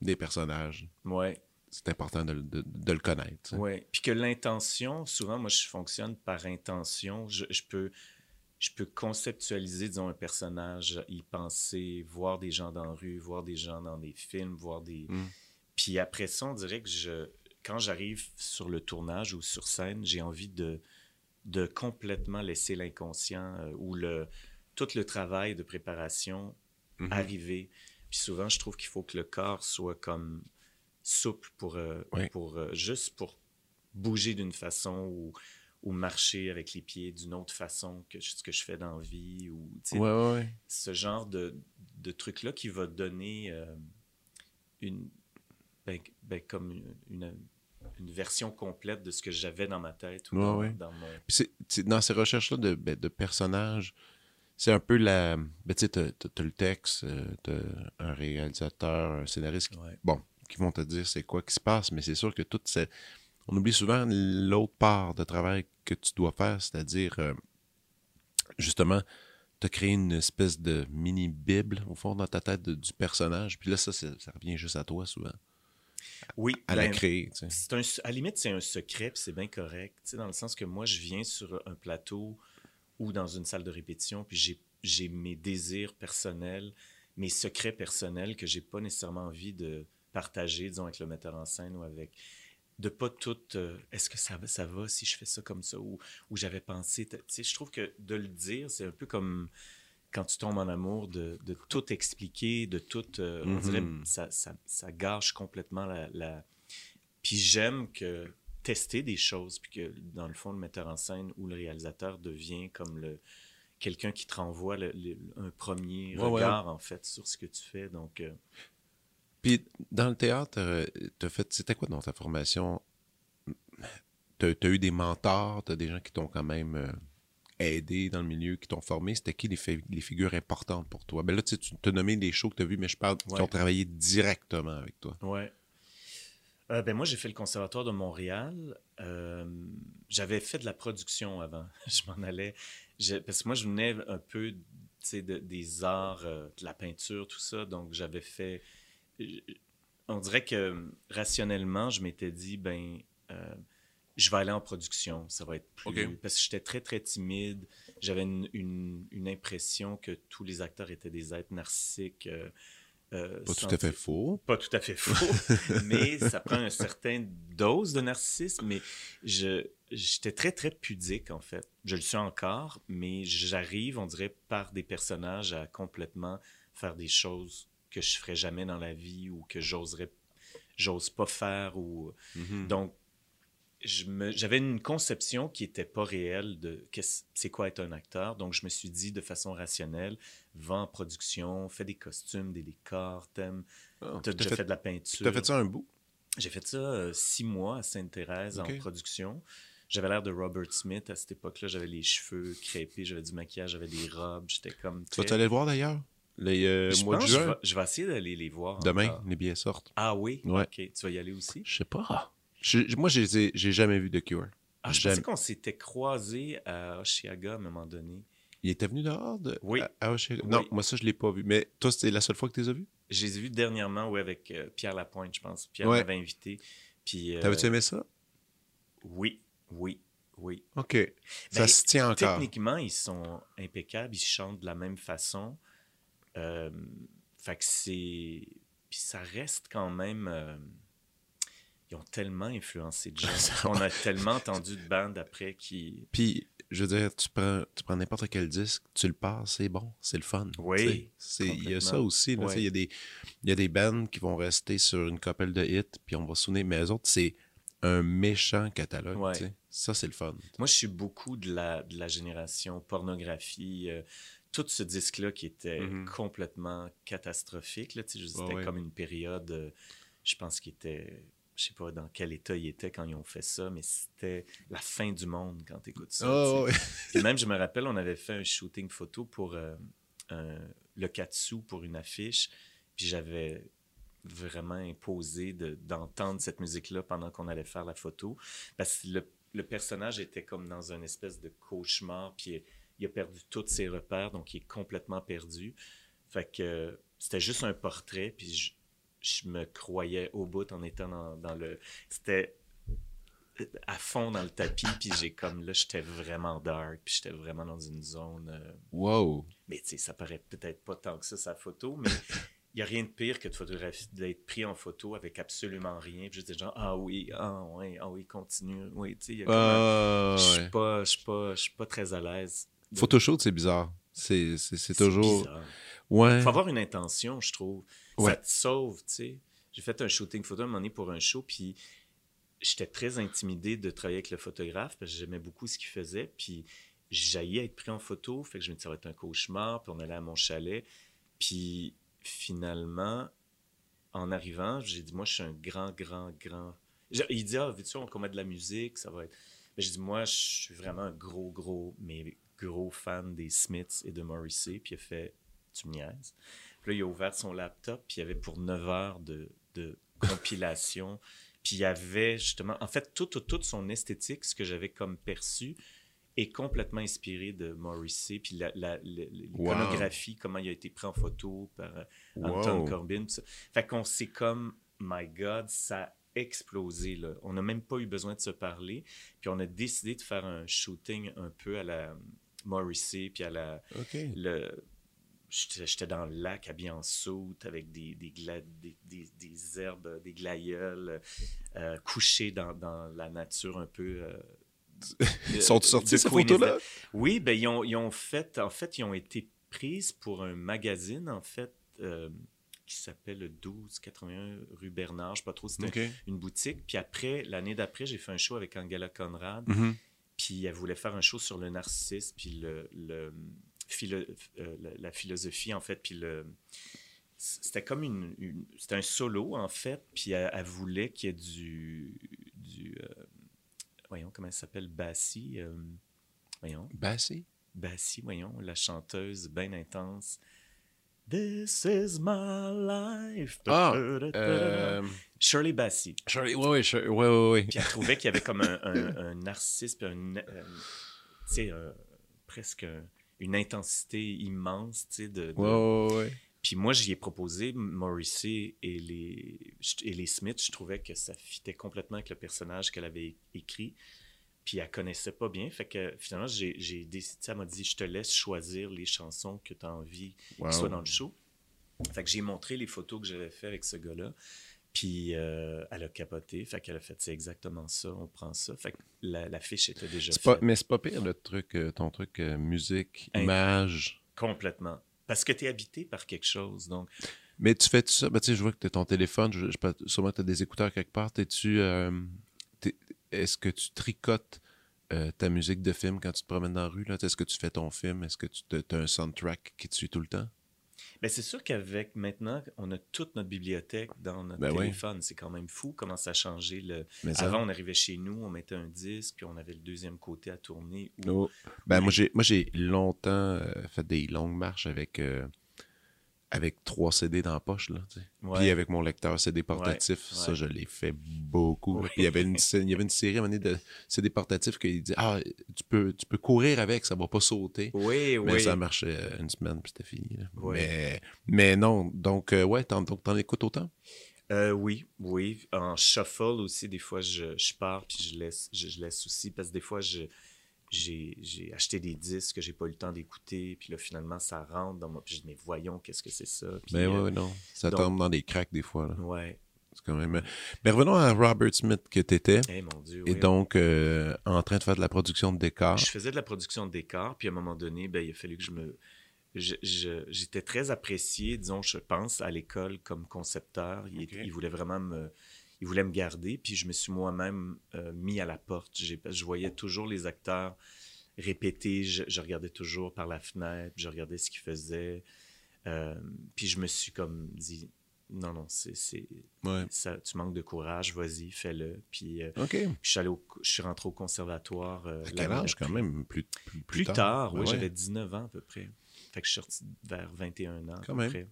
des personnages. Ouais c'est important de, le connaître. Oui, puis que l'intention, souvent, moi, je fonctionne par intention. Je, peux, je peux conceptualiser, disons, un personnage, y penser, voir des gens dans la rue, voir des gens dans des films, voir des... Hmm. Puis après ça, on dirait que je, quand j'arrive sur le tournage ou sur scène, j'ai envie de, de complètement laisser l'inconscient euh, ou le, tout le travail de préparation mhm. arriver. Puis souvent, je trouve qu'il faut que le corps soit comme souple pour, euh, pour euh, juste pour bouger d'une façon ou, ou marcher avec les pieds d'une autre façon que ce que je fais dans la vie ou ce genre de, de truc-là qui va donner une ben, ben, comme une, une, version complète de ce que j'avais dans ma tête ou dans, dans, mon... dans ces recherches-là de, ben, de personnages, c'est un peu la. Ben, tu sais, t'as le texte, t'as un réalisateur, un scénariste. Bon, qui vont te dire c'est quoi qui se passe, mais c'est sûr que tout c'est. On oublie souvent l'autre part de travail que tu dois faire, c'est-à-dire euh, justement te créer une espèce de mini-bible au fond dans ta tête du personnage. Puis là, ça, ça revient juste à toi souvent. Oui. À la créer. Un, à la limite, c'est un secret, puis c'est bien correct. Dans le sens que moi, je viens sur un plateau ou dans une salle de répétition, puis j'ai mes désirs personnels, mes secrets personnels que j'ai pas nécessairement envie de, partager, disons, avec le metteur en scène ou avec de pas tout euh, est-ce que ça va ça va si je fais ça comme ça ou, ou j'avais pensé tu sais je trouve que de le dire c'est un peu comme quand tu tombes en amour de, de tout expliquer de tout euh, on dirait mm-hmm. ça, ça, ça, gâche complètement la, Puis j'aime que tester des choses, puis que dans le fond, le metteur en scène ou le réalisateur devient comme le quelqu'un qui te renvoie le- le- un premier Ouais, ouais. regard, en fait, sur ce que tu fais. Donc, euh, Puis dans le théâtre, euh, t'as fait, c'était quoi dans ta formation? T'as as eu des mentors, t'as des gens qui t'ont quand même aidé dans le milieu, qui t'ont formé? C'était qui les, fi- les figures importantes pour toi? Ben là, tu tu t'as nommé des shows que t'as vus, mais je parle qui ont travaillé directement avec toi. Ouais. Euh, ben moi, j'ai fait le conservatoire de Montréal. Euh, J'avais fait de la production avant. je m'en allais. je- parce que moi, je venais un peu tu de- des arts, euh, de la peinture, tout ça. Donc, j'avais fait. On dirait que rationnellement, je m'étais dit, ben, je vais aller en production. Ça va être plus. Ok. Parce que j'étais très, très timide. J'avais une, une- une impression que tous les acteurs étaient des êtres narcissiques. euh, euh, Pas tout à fait faux. pas tout à fait faux, mais ça prend une certaine dose de narcissisme. Mais je, j'étais très, très pudique, en fait. Je le suis encore, mais j'arrive, on dirait, par des personnages à complètement faire des choses que je ferais jamais dans la vie ou que j'oserais, j'ose pas faire. Ou... Mhm. Donc, j'avais une conception qui n'était pas réelle de c'est quoi être un acteur. Donc, je me suis dit de façon rationnelle, va en production, fais des costumes, des décors, t'aimes, Ah, t'as déjà fait, fait, de la peinture. t'as fait ça un bout? J'ai fait ça euh, six mois à Sainte-Thérèse en production. J'avais l'air de Robert Smith à cette époque-là. J'avais les cheveux crépés, j'avais du maquillage, j'avais des robes. J'étais comme. Tu vas aller le voir d'ailleurs? Le euh, Je mois de pense je juin? vais, je vais essayer d'aller les voir. Demain, encore. les billets sortent. Ah oui? Ouais. Ok. Tu vas y aller aussi? Je sais pas. Je- moi, j'ai jamais vu de Cure. Ah, je Jamais. pensais qu'on s'était croisés à Oshiaga à un moment donné. Il était venu dehors de... Oui. à- à Oshiaga? Oui. Non, moi, ça, je l'ai pas vu. Mais toi, c'est la seule fois que tu les as vus? Je les ai vus dernièrement, oui, avec euh, Pierre Lapointe, je pense. Pierre Ouais. m'avait invité. Puis, euh, T'avais-tu aimé ça? Oui, oui, oui. OK. Ça Ben, se tient encore. Techniquement, ils sont impeccables, ils chantent de la même façon. Euh, fait que c'est. Puis ça reste quand même. Ils ont tellement influencé de gens. On a tellement entendu de bandes après qui. Puis, je veux dire, tu prends, tu prends n'importe quel disque, tu le passes, c'est bon, c'est le fun. Oui, Il y a ça aussi. Il y, a des- y a des bands qui vont rester sur une couple de hits, puis on va se souvenir. Mais eux autres, c'est un méchant catalogue. Ouais. tu sais. Ça, c'est le fun. Moi, je suis beaucoup de la, de la génération pornographie. euh, tout ce disque-là qui était Mhm. complètement catastrophique. Là, tu sais, je- c'était ouais. comme une période, euh, je pense qu'il était. Je sais pas dans quel état il était quand ils ont fait ça, mais c'était la fin du monde quand tu écoutes ça. Oh, tu ouais. Puis même, je me rappelle, on avait fait un shooting photo pour euh, un- le Katsu pour une affiche. Puis j'avais vraiment imposé de- d'entendre cette musique-là pendant qu'on allait faire la photo. Parce que le, le personnage était comme dans une espèce de cauchemar. Puis il a perdu tous ses repères, donc il est complètement perdu. Fait que c'était juste un portrait. Puis je, je me croyais au bout en étant dans, dans le. C'était à fond dans le tapis, puis j'ai comme là, j'étais vraiment dark, puis j'étais vraiment dans une zone. euh, Wow. mais tu sais, ça paraît peut-être pas tant que ça, sa photo, mais il n'y a rien de pire que de photographier- d'être pris en photo avec absolument rien, puis juste des gens, ah oui, ah oui, ah oui, continue. Oui, tu sais, il y a comme un- Ah, Je suis pas, je suis pas, je suis pas très à l'aise. de- Photoshoot, c'est bizarre. C'est toujours. bizarre. Ouais. faut avoir une intention, je trouve. Ouais. Ça te sauve, tu sais. J'ai fait un shooting photo à un moment donné pour un show, puis j'étais très intimidé de travailler avec le photographe parce que j'aimais beaucoup ce qu'il faisait, puis j'allais être pris en photo, fait que je me disais ça va être un cauchemar, puis on allait à mon chalet, puis finalement, en arrivant, j'ai dit moi je suis un grand, grand, grand... Il dit ah, veux-tu qu'on mette de la musique, ça va être... Mais j'ai dit moi je suis vraiment un gros, gros, mais gros fan des Smiths et de Morrissey, puis il a fait tu me niaises. Puis là, il a ouvert son laptop, puis il y avait pour 9 heures de, de compilation. puis il y avait justement, en fait, toute, toute son esthétique, ce que j'avais comme perçu, est complètement inspiré de Morrissey. Puis la, la- la- l'iconographie, comment il a été pris en photo par euh, Anton Wow. Corbin. tout ça. Fait qu'on s'est comme, my God, ça a explosé. Là. On n'a même pas eu besoin de se parler. Puis on a décidé de faire un shooting un peu à la Morrissey, puis à la le j'étais dans le lac habillé en soute avec des, des, gla- des, des- herbes, des glaïeuls, euh, couché dans, dans la nature un peu. euh, de- Sont sortis ces photos-là? Oui, ben ils ont, ils ont fait, en fait, ils ont été prises pour un magazine, en fait, euh, qui s'appelle le 1281 rue Bernard. Je sais pas trop, c'était une boutique. Puis après, l'année d'après, j'ai fait un show avec Angela Conrad. Mhm. Puis elle voulait faire un show sur le narcissisme, puis le, le philo- euh, la, la philosophie, en fait. Puis le. C'était comme une. une- c'était un solo, en fait. Puis elle, elle voulait qu'il y ait du. du euh, voyons, comment elle s'appelle Bassi. euh, voyons. Bassi? Bassi, voyons, la chanteuse bien intense. This is my life. Ah, Euh, Shirley Bassey. Charlie, ouais, ouais, Charlie- ouais, ouais, ouais. Puis elle trouvait qu'il y avait comme un, un, un narcissisme, un, euh, tu sais, presque un- une intensité immense, tu sais, de, de- Ouais, ouais, ouais. Puis moi, j'y ai proposé Morrissey et les, et les Smiths. Je trouvais que ça fitait complètement avec le personnage qu'elle avait écrit. Puis elle connaissait pas bien. Fait que finalement, j'ai j'ai décidé, elle m'a dit, je te laisse choisir les chansons que tu as envie Wow. qui soient dans le show. Fait que j'ai montré les photos que j'avais fait avec ce gars-là. Puis euh, elle a capoté. Fait qu'elle a fait, c'est exactement ça, on prend ça. Fait que la, la fiche était déjà faite. pas, mais c'est pas pire le truc, euh, ton truc euh, musique, Hein? image. Complètement. Parce que tu es habité par quelque chose. Donc, Mais tu fais tout ça, ben, tu sais, je vois que tu as ton téléphone, je, je, sûrement tu as des écouteurs quelque part. T'es-tu, euh, t'es- est-ce que tu tricotes euh, ta musique de film quand tu te promènes dans la rue? Là? Est-ce que tu fais ton film? Est-ce que tu as un soundtrack qui te suit tout le temps? Ben, c'est sûr qu'avec maintenant, on a toute notre bibliothèque dans notre Ben oui. téléphone. C'est quand même fou comment ça a changé. Le... Mais ça- Avant, on arrivait chez nous, on mettait un disque, puis on avait le deuxième côté à tourner. ou- Oh. Ben, moi, j'ai, moi, j'ai longtemps euh, fait des longues marches avec, euh, avec trois CD dans la poche. Là. Ouais. Puis avec mon lecteur CD portatif, Ouais, ça, je l'ai fait beaucoup. Puis il y avait une, il y avait une série à un moment donné de CD portatifs qui dit Ah, tu peux, tu peux courir avec, ça va pas sauter. Oui, Mais oui. ça marchait une semaine, puis c'était fini. Oui. Mais, mais non, donc, euh, ouais, t'en, donc, t'en écoutes autant? Euh, oui, oui. En shuffle aussi, des fois, je, je pars puis je laisse, je, je laisse aussi parce que des fois, je, j'ai, acheté des disques que j'ai pas eu le temps d'écouter. Puis là, finalement, ça rentre dans moi. Puis je dis, mais voyons, qu'est-ce que c'est ça? Puis, Ben euh, ouais, ouais, non. Ça donc- tombe dans des cracks des fois. Là. ouais. C'est quand même... Mais revenons à Robert Smith que t'étais. Eh mon Dieu. Et oui. donc, euh, en train de faire de la production de décors. Je faisais de la production de décors, puis à un moment donné, ben, il a fallu que je me. je- je- J'étais très apprécié, disons, je pense, à l'école comme concepteur. Il, il voulait vraiment me. Il voulait me garder, puis je me suis moi-même euh, mis à la porte. Je voyais toujours les acteurs répéter, je, je regardais toujours par la fenêtre, je regardais ce qu'ils faisaient. Euh, puis je me suis comme dit, non, non, c'est, Ouais. ça, tu manques de courage, vas-y, fais-le. Puis euh, je, suis allé au- je suis rentré au conservatoire. euh, À quel âge, quand même? Plus, plus, Plus tard, oui, Ouais. j'avais 19 ans à peu près. Fait que je suis sorti vers 21 ans. à peu même. près.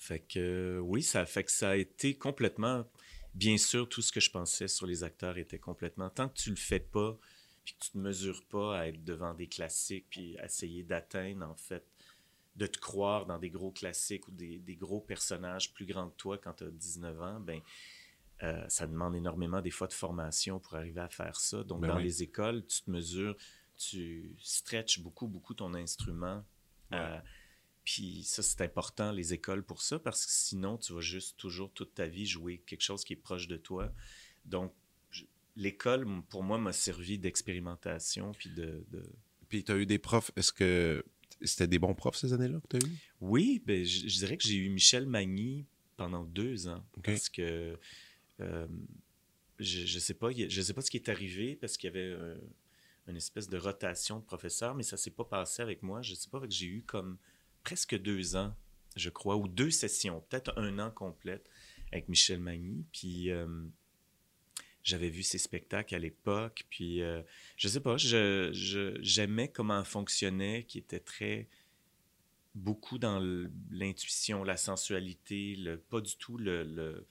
Fait que oui, ça fait que ça a été complètement. Bien sûr, tout ce que je pensais sur les acteurs était complètement. Tant que tu le fais pas, puis que tu ne mesures pas à être devant des classiques, puis essayer d'atteindre, en fait, de te croire dans des gros classiques ou des, des gros personnages plus grands que toi quand tu as 19 ans, ben euh, ça demande énormément des fois de formation pour arriver à faire ça. Donc, Ben dans oui. les écoles, tu te mesures, tu stretches beaucoup, beaucoup ton instrument. Euh, puis ça, c'est important, les écoles, pour ça, parce que sinon, tu vas juste toujours toute ta vie jouer quelque chose qui est proche de toi. Donc, l'école, pour moi, m'a servi d'expérimentation. Puis de, de- Puis tu as eu des profs. Est-ce que c'était des bons profs ces années-là que tu as eu? Oui, ben, je, je dirais que j'ai eu Michel Magny pendant deux ans. Parce que euh, je ne sais, pas, je sais pas ce qui est arrivé, parce qu'il y avait euh, une espèce de rotation de professeurs, mais ça s'est pas passé avec moi. Je sais pas, que j'ai eu comme presque deux ans, je crois, ou deux sessions, peut-être un an complète avec Michel Magny. Puis euh, j'avais vu ses spectacles à l'époque. Puis euh, je sais pas, je- je- j'aimais comment fonctionnait, qui était très beaucoup dans l'intuition, la sensualité, le, pas du tout le, le-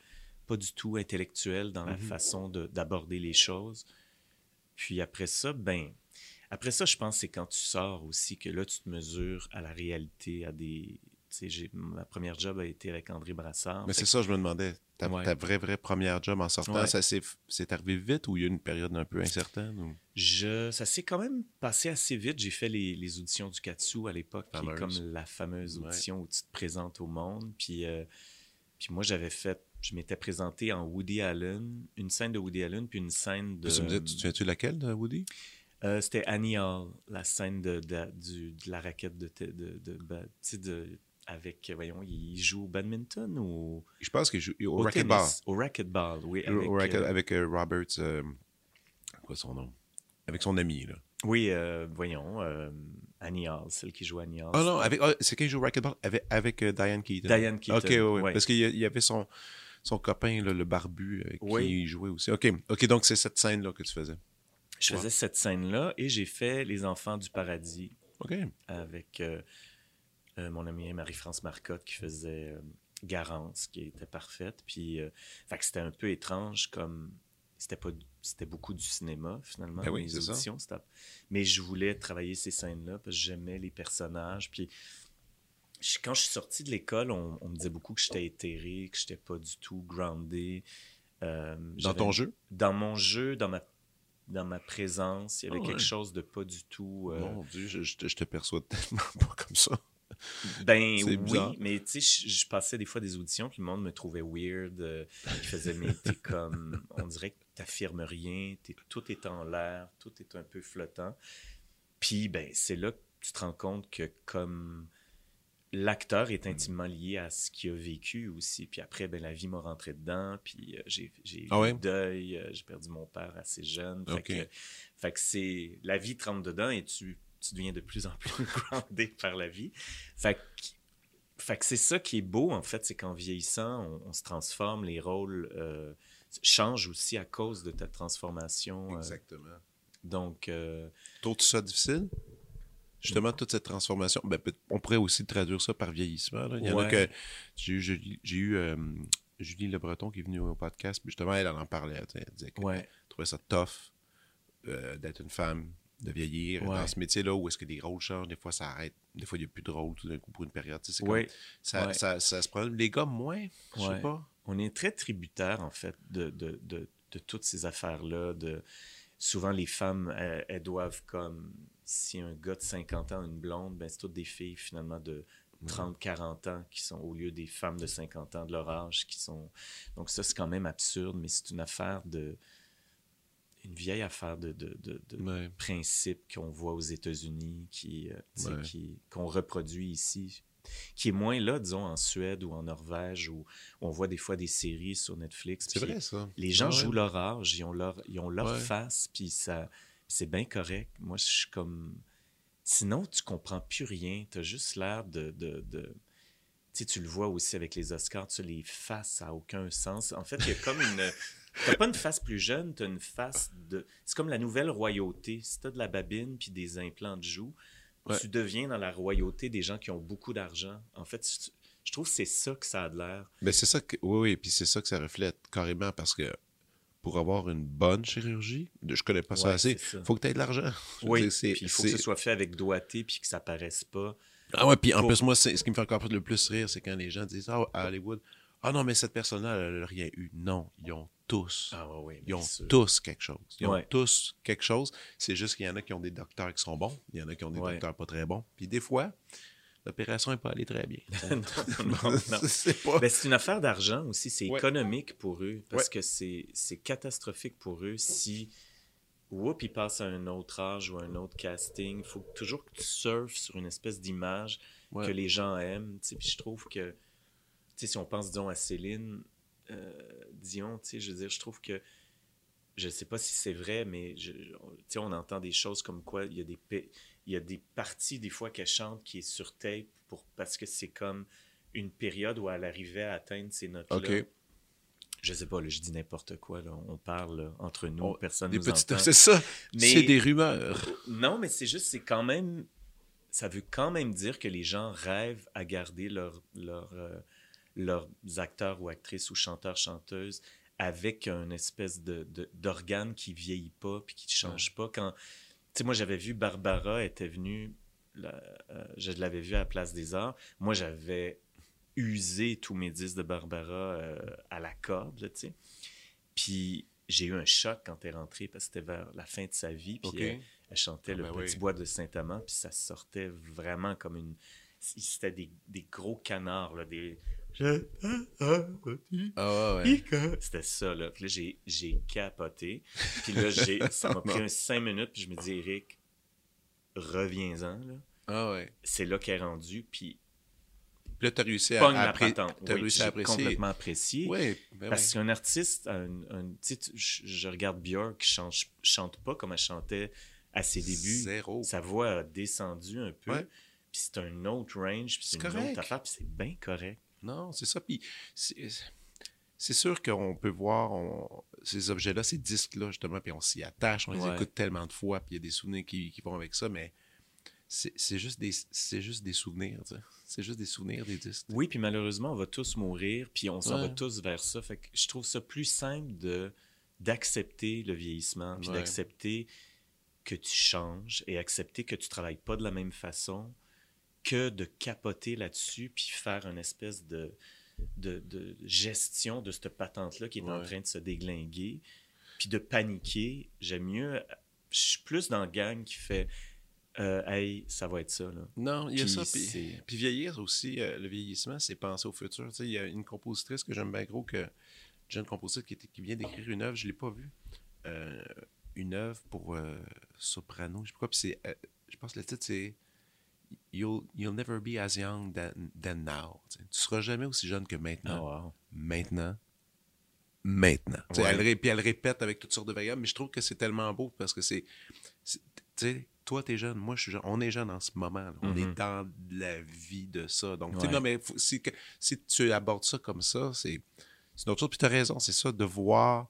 pas du tout intellectuel dans la Mhm. façon de- d'aborder les choses. Puis après ça, ben, après ça, je pense que c'est quand tu sors aussi que là, tu te mesures à la réalité, à des... Tu sais, j'ai- ma première job a été avec André Brassard. Mais c'est ça, je me demandais. Ta, Ouais. ta vraie, vraie première job en sortant, Ouais. ça s'est c'est arrivé vite ou il y a eu une période un peu incertaine? Ou... Je, ça s'est quand même passé assez vite. J'ai fait les, les auditions du Katsu à l'époque, qui est comme la fameuse Ouais. audition où tu te présentes au monde. Puis, euh, puis moi, j'avais fait, je m'étais présenté en Woody Allen, une scène de Woody Allen, puis une scène de. Tu me disais, tu te souviens-tu laquelle, de Woody? Euh, C'était Annie Hall, la scène de, de, du- de la raquette de, te- de, avec, voyons, il joue au badminton ou? Je pense qu'il joue au, au racquetball. Au racquetball, oui. Avec, au racket- euh, avec euh, euh, quoi son nom? Avec son ami, là. oui, voyons, Annie Hall, celle qui joue Annie Hall. Ah non, avec, ah, c'est qui joue au racquetball? Avec, avec Diane Keaton. Diane Keaton. Ok, ouais, ouais. Parce qu'il y a- il y avait son, son copain, là, le barbu, avec Oui. qui il jouait aussi. Ok, ok, donc c'est cette scène-là que tu faisais. Je faisais cette scène-là et j'ai fait Les Enfants du Paradis Ok. avec euh, euh, mon amie Marie-France Marcotte qui faisait euh, Garance, qui était parfaite. Puis, c'était un peu étrange comme. C'était pas c'était beaucoup du cinéma finalement Ben oui, mes auditions mais je voulais travailler ces scènes là parce que j'aimais les personnages puis je- quand je suis sorti de l'école on, on me disait beaucoup que j'étais éthéré que j'étais pas du tout groundé Dans ton jeu? Dans mon jeu dans ma dans ma présence il y avait Ah quelque ouais. chose de pas du tout euh, Mon Dieu, je, je te, je te perçois tellement pas comme ça. Ben oui, mais tu sais, je, je passais des fois des auditions, puis le monde me trouvait weird. euh, il faisait, mais t'es comme, on dirait que t'affirmes rien, t'es- tout est en l'air, tout est un peu flottant. Puis, ben, c'est là que tu te rends compte que comme l'acteur est intimement lié à ce qu'il a vécu aussi. Puis après, ben, la vie m'a rentré dedans, puis euh, j'ai j'ai eu Ah ouais? le deuil, euh, j'ai perdu mon père assez jeune. Fait que, fait que c'est, la vie te rentre dedans et tu, tu deviens de plus en plus groundé par la vie. Fait que, fait que c'est ça qui est beau, en fait, c'est qu'en vieillissant, on, on se transforme, les rôles euh, changent aussi à cause de ta transformation. Exactement. donc, euh, Trouves-tu ça difficile? Justement, toute cette transformation. Ben, on pourrait aussi traduire ça par vieillissement. là. Il y en a que. J'ai eu, Julie, j'ai eu, euh, Julie Le Breton qui est venue au podcast, puis justement, elle, en parlait. Elle disait qu'elle ouais, trouvait ça tough euh, d'être une femme, de vieillir Ouais. dans ce métier-là où est-ce que les rôles changent, des fois ça arrête, des fois il n'y a plus de rôle tout d'un coup pour une période. tu sais, comme- ça, ça, ça se prend. Les gars, moins, je sais pas. on est très tributaire, en fait, de, de, de, de toutes ces affaires-là. De... Souvent, les femmes, elles, elles doivent comme... Si un gars de 50 ans a une blonde, ben, c'est toutes des filles, finalement, de 30, 40 ans qui sont, au lieu des femmes de 50 ans de leur âge, qui sont... Donc ça, c'est quand même absurde, mais c'est une affaire de... Une vieille affaire de, de, de, de Ouais. principe qu'on voit aux États-Unis, qui, euh, Ouais. qui- qu'on reproduit ici, qui est moins là, disons, en Suède ou en Norvège, où on voit des fois des séries sur Netflix. C'est vrai, ça. Les gens Ouais. jouent leur âge, ils ont leur, ils ont leur face, puis ça, c'est bien correct. Moi, je suis comme... Sinon, tu comprends plus rien. Tu as juste l'air de... de, de- Tu sais, tu le vois aussi avec les Oscars, tu les faces, n'a aucun sens. En fait, il y a comme une... T'as pas une face plus jeune, t'as une face de... C'est comme la nouvelle royauté. Si t'as de la babine puis des implants de joues, Ouais. tu deviens dans la royauté des gens qui ont beaucoup d'argent. En fait, je- je trouve que c'est ça que ça a de l'air. Mais c'est ça que. Oui, oui, puis c'est ça que ça reflète carrément parce que pour avoir une bonne chirurgie, je connais pas ça assez, ça. faut que tu aies de l'argent. Oui, il faut que ce soit fait avec doigté puis que ça paraisse pas. Ah ouais, puis en Pour- plus, moi, ce qui me fait encore le plus rire, c'est quand les gens disent Ah, à Hollywood, ah non, mais cette personne-là, elle n'a rien eu. Non, ils ont tous. Ah oui, Ils ont sûr. tous quelque chose. Ils ont tous quelque chose. C'est juste qu'il y en a qui ont des docteurs qui sont bons, il y en a qui ont des Ouais. docteurs pas très bons. Puis des fois, l'opération n'est pas allée très bien. non, non, non. c'est pas. Ben, c'est une affaire d'argent aussi. C'est Ouais. économique pour eux parce Ouais. que c'est c'est catastrophique pour eux si whoop, ils passent à un autre âge ou à un autre casting. Il faut toujours que tu surfes sur une espèce d'image Ouais. que les gens aiment. tu sais. Puis je trouve que, tu sais, si on pense, disons, à Céline euh, Dion, tu sais, je veux dire, je trouve que, je sais pas si c'est vrai, mais je- on- tu sais, on entend des choses comme quoi il y a des, il y a des parties, des fois, qu'elle chante qui est sur tape pour, parce que c'est comme une période où elle arrivait à atteindre ces notes-là. OK. Je sais pas, là, je dis n'importe quoi. Là. On parle là, entre nous, On- personne Des nous petites. entend. C'est ça. C'est des rumeurs. Non, mais c'est juste, c'est quand même. Ça veut quand même dire que les gens rêvent à garder leur, leur, euh, leurs acteurs ou actrices ou chanteurs, chanteuses avec un espèce de, de- d'organe qui vieillit pas puis qui ne change pas. Quand, sais, moi, j'avais vu Barbara était venue, la- euh, je l'avais vue à la Place des Arts. Moi, j'avais usé tous mes disques de Barbara euh, à la corde, tu sais. Puis j'ai eu un choc quand elle est rentrée parce que c'était vers la fin de sa vie. Puis elle, elle chantait Ah le ben petit oui. bois de Saint-Amand, puis ça sortait vraiment comme une. C'était des, des gros canards, là, des. Ah ouais, ouais. C'était ça, là. Puis là, j'ai, j'ai capoté. Puis là, j'ai, ça m'a pris un cinq minutes, puis je me dis, Eric, reviens-en, là. Ah ouais. C'est là qu'elle est rendue, puis Puis là, tu as réussi à, à appré- t'as Oui, réussi à apprécier. complètement apprécié. Oui, ben Parce oui. qu'un artiste, un, un- tu sais, tu- je, regarde Björk qui chante, chante pas comme elle chantait à ses débuts. Zéro. Sa voix a descendu un peu. Ouais. Puis c'est un autre range, puis c'est C'est une correct. autre affaire, puis c'est bien correct. Non, c'est ça. Puis c'est sûr qu'on peut voir on- ces objets-là, ces disques-là, justement, puis on s'y attache, on les Ouais. écoute tellement de fois, puis il y a des souvenirs qui, qui vont avec ça, mais c'est juste, des- c'est juste des souvenirs, tu sais. C'est juste des souvenirs, des disques. Oui, puis malheureusement, on va tous mourir, puis on s'en Ouais. va tous vers ça. Fait que je trouve ça plus simple de d'accepter le vieillissement, puis Ouais. d'accepter que tu changes et accepter que tu travailles pas de la même façon que de capoter là-dessus puis faire une espèce de, de, de gestion de cette patente-là qui est en train de se déglinguer, puis de paniquer. J'aime mieux... Je suis plus dans le gang qui fait euh, Hey, ça va être ça, là ». Non, il y a ça. Puis, puis vieillir aussi, euh, le vieillissement, c'est penser au futur. Tu sais, il y a une compositrice que j'aime bien gros, que, une jeune compositrice qui, était- qui vient d'écrire une œuvre, je ne l'ai pas vue. Euh, une œuvre pour euh, soprano, je sais pas quoi. Puis c'est, je pense que le titre, c'est You'll, you'll never be as young than, than now. Tu tu seras jamais aussi jeune que maintenant. Ah, wow. Maintenant. Maintenant. Tu Ouais. Elle, puis elle répète avec toutes sortes de variables, mais je trouve que c'est tellement beau parce que c'est. Tu sais, toi, t'es jeune, moi, je suis jeune. On est jeune en ce moment. là. On est dans la vie de ça. Donc, tu Ouais. non, mais faut- si, tu abordes ça comme ça, c'est autre chose. Puis, tu as raison, c'est ça, de voir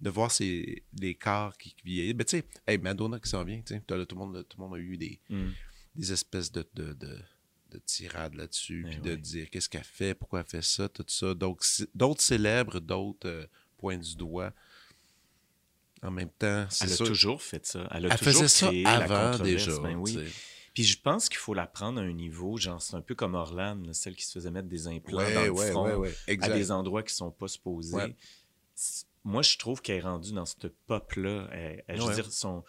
de voir ces, les corps qui, qui vieillissent. Ben, tu sais, hey, Madonna qui s'en vient, tu tout, le monde, tout le monde a eu des, Mm. Des espèces de, de, de, de tirades là-dessus, Ben puis de dire qu'est-ce qu'elle fait, pourquoi elle fait ça, tout ça. Donc, d'autres célèbres, d'autres euh, pointent du doigt. En même temps, c'est Elle a toujours fait ça. Elle a Elle toujours faisait ça créé la avant déjà. ben oui. Puis je pense qu'il faut la prendre à un niveau, genre c'est un peu comme Orlane, là, celle qui se faisait mettre des implants Ouais, dans le ouais, front ouais, à des endroits qui sont pas supposés. Moi, je trouve qu'elle est rendue dans cette pop-là. Elle, elle- Je veux dire, son...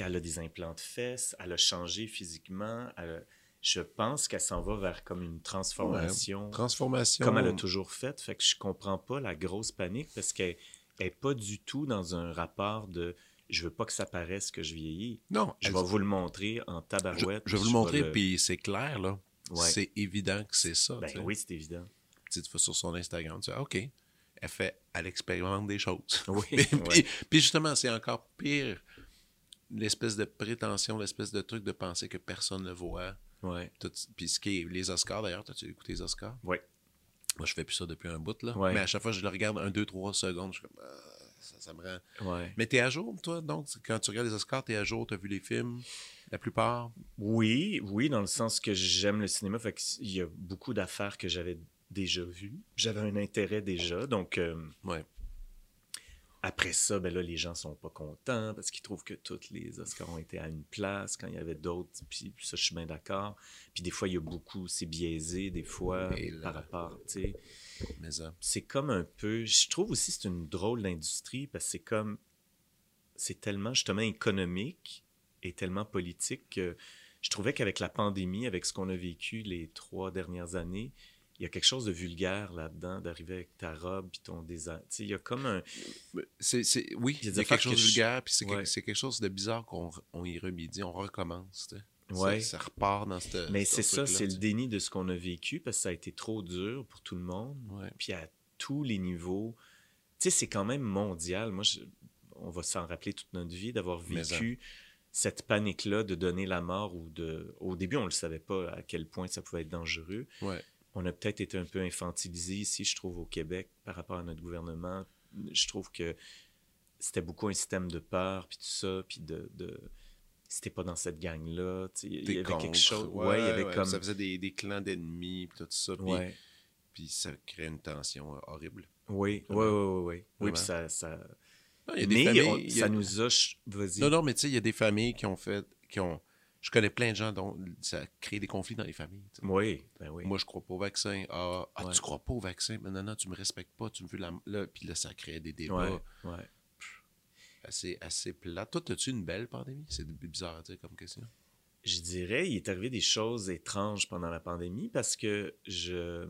elle a des implants de fesses, elle a changé physiquement. a- Je pense qu'elle s'en va vers comme une transformation Transformation. comme elle a toujours fait. Fait que je comprends pas la grosse panique parce qu'elle n'est pas du tout dans un rapport de je veux pas que ça paraisse que je vieillis. Non, Je vais vous le montrer en tabarouette. je vais vous le montrer, le- puis c'est clair, là. Ouais. C'est évident que c'est ça. Ben oui, c'est évident. Tu vas sur son Instagram, tu dis, OK, elle fait, elle expérimente des choses. Oui, puis, ouais. puis- puis justement, c'est encore pire l'espèce de prétention, l'espèce de truc de penser que personne ne le voit. Ouais. Puis ce qui est les Oscars, d'ailleurs, as-tu écouté les Oscars? Ouais. Moi, je fais plus ça depuis un bout, là. Ouais. Mais à chaque fois, je le regarde un, deux, trois secondes, je suis comme, Ah, ça, ça me rend... Ouais. Mais t'es à jour, toi, donc? Quand tu regardes les Oscars, t'es à jour, t'as vu les films, la plupart? Oui, oui, dans le sens que j'aime le cinéma. Fait qu'il y a beaucoup d'affaires que j'avais déjà vues. J'avais un intérêt déjà. Donc, euh, Ouais. Après ça, ben là, les gens sont pas contents parce qu'ils trouvent que tous les Oscars ont été à une place quand il y avait d'autres. Puis ça, je suis bien d'accord. Puis des fois, il y a beaucoup, c'est biaisé, des fois, là. par rapport, tu sais. C'est comme un peu. Je trouve aussi que c'est une drôle d'industrie parce que c'est comme. C'est tellement justement économique et tellement politique que je trouvais qu'avec la pandémie, avec ce qu'on a vécu les trois dernières années, il y a quelque chose de vulgaire là-dedans, d'arriver avec ta robe puis ton design. Tu sais, il y a comme un. C'est, c'est- oui, Il y a y quelque chose que de je- vulgaire, puis c'est, Ouais. quelque, c'est quelque chose de bizarre qu'on on y remédie, on recommence. tu sais. Ouais. Ça, ça repart dans cette. Mais ce c'est ça, c'est le déni de ce qu'on a vécu parce que ça a été trop dur pour tout le monde. Ouais. Puis à tous les niveaux. Tu sais, c'est quand même mondial. Moi, je- on va s'en rappeler toute notre vie d'avoir Mais vécu cette panique-là de donner la mort ou de. Au début, on ne le savait pas à quel point ça pouvait être dangereux. Ouais. On a peut-être été un peu infantilisé ici, je trouve, au Québec par rapport à notre gouvernement. Je trouve que c'était beaucoup un système de peur, puis tout ça, puis de. de... C'était pas dans cette gang-là. tu sais, Il y T'es avait contre. quelque chose. Ouais, il y avait ouais, comme. Ça faisait des, des clans d'ennemis, puis tout ça. Puis, puis ça crée une tension euh, horrible. Oui, oui, oui, oui, oui. Puis ça, ça... Non, il y a des Mais familles- on- il y a- ça nous a... Non, non, mais tu sais, il y a des familles qui ont fait. qui ont Je connais plein de gens dont ça crée des conflits dans les familles. tu sais. Oui, ben oui. Moi, je crois pas au vaccin. Ah, ah, Ouais. tu crois pas au vaccin? Mais non, non, tu me respectes pas. Tu me veux la. Là, puis là, ça crée des débats ouais, ouais. assez, assez plats. Toi, as-tu une belle pandémie? C'est bizarre à dire comme question. Je dirais, il est arrivé des choses étranges pendant la pandémie parce que je...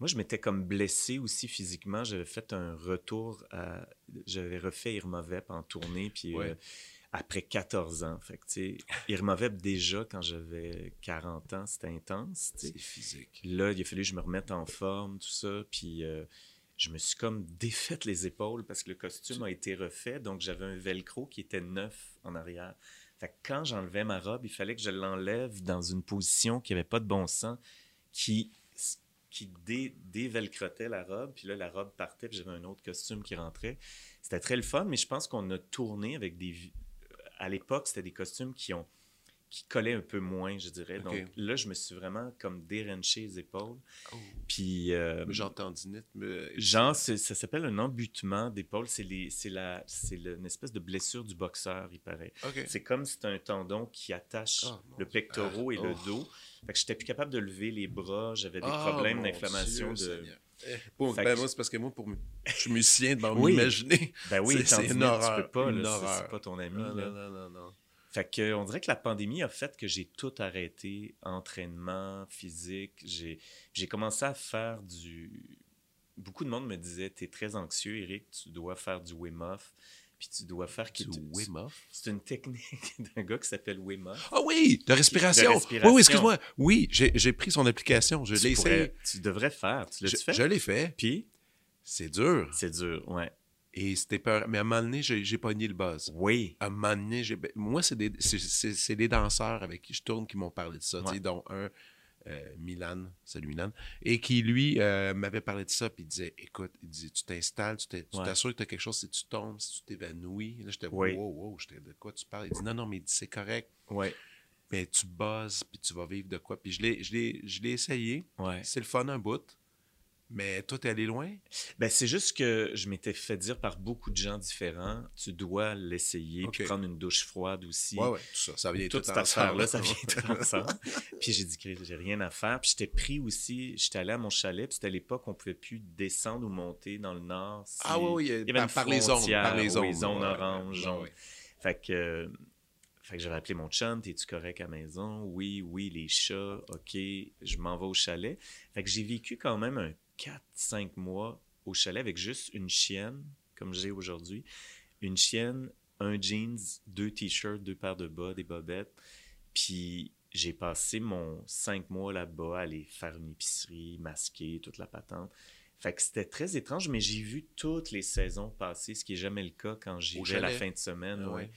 Moi, je m'étais comme blessé aussi physiquement. J'avais fait un retour à... J'avais refait Irma Vep en tournée, puis Ouais. euh, après 14 ans. Fait que, Irma déjà quand j'avais 40 ans, c'était intense. C'est physique. Là, il a fallu que je me remette en forme, tout ça. Puis euh, je me suis comme défaite les épaules parce que le costume a été refait. Donc j'avais un velcro qui était neuf en arrière. Fait que quand j'enlevais ma robe, il fallait que je l'enlève dans une position qui n'avait pas de bon sens, qui, qui dé, dévelcrotait la robe. Puis là, la robe partait, puis j'avais un autre costume qui rentrait. C'était très le fun, mais je pense qu'on a tourné avec des... À l'époque, c'était des costumes qui ont qui collaient un peu moins, je dirais. Donc là, je me suis vraiment comme dérenché les épaules. Oh. Puis, euh, Genre tendinite, mais... genre, ça s'appelle un embutement d'épaule. C'est une espèce de blessure du boxeur, il paraît. OK. C'est comme si c'est un tendon qui attache Oh, le pectoral et Ah, le oh. dos. Fait que j'étais plus capable de lever les bras. J'avais des Ah, problèmes d'inflammation. De... Seigneur. Eh, ben que- moi, c'est parce que moi, pour je suis musicien, devant Oui. m'imaginer. Ben oui, C'est- une tu horreur, peux pas. c'est- horreur. C'est pas ton ami. Non, là. non, non, non. Fait que, on dirait que la pandémie a fait que j'ai tout arrêté, entraînement, physique. J'ai commencé à faire du... Beaucoup de monde me disait, tu es très anxieux, Eric, tu dois faire du Wim Hof, puis tu dois faire... Du qui- Wim Hof? C'est une technique d'un gars qui s'appelle Hof. Ah oui, de respiration. De respiration. Oui, oui, excuse-moi. Oui, j'ai pris son application. Je l'ai essayé. Tu devrais faire. Tu Je, l'as-tu fait? je l'ai fait. Puis, C'est dur. c'est dur, ouais. Et c'était peur. Mais à un moment donné, j'ai pogné le buzz. Oui. À un moment donné, ben, moi, c'est des, danseurs avec qui je tourne qui m'ont parlé de ça, tu sais, Ouais. dont un, Milan, salut Milan, et qui, lui, euh, m'avait parlé de ça, puis il disait, écoute, il dit, tu t'installes, tu Ouais. t'assures que tu as quelque chose, si tu tombes, si tu t'évanouis. Là, j'étais, Oui. wow, wow, j'étais, de quoi tu parles? Il dit, non, non, mais il dit, c'est correct, Ouais. mais tu buzzes, puis tu vas vivre de quoi? Puis je l'ai, je l'ai, je l'ai essayé, Ouais. c'est le fun un bout, mais toi, t'es allé loin? Ben, c'est juste que je m'étais fait dire par beaucoup de gens différents, tu dois l'essayer, puis prendre une douche froide aussi. Ouais, ouais, tout ça, ça vient toute tout cette affaire-là, ça vient tout ensemble. puis j'ai dit, Chris, j'ai rien à faire. Puis j'étais pris aussi, j'étais allé à mon chalet, puis c'était à l'époque on pouvait plus descendre ou monter dans le nord. si- Ah oui, oui, Il y avait par, une par les zones, par les oui, zones. zone ouais, orange, ouais, jaune. ouais. Fait que, euh, fait que j'avais appelé mon chum, t'es-tu correct à la maison? Oui, oui, les chats, ok, je m'en vais au chalet. Fait que j'ai vécu quand même un 4-5 mois au chalet avec juste une chienne, comme j'ai aujourd'hui. Une chienne, un jeans, deux t-shirts, deux paires de bas, des bobettes. Puis j'ai passé mon 5 mois là-bas à aller faire une épicerie, masquer, toute la patente. Fait que c'était très étrange, mais j'ai vu toutes les saisons passer, ce qui n'est jamais le cas quand j'y vais la fin de semaine. Ah ouais. ouais.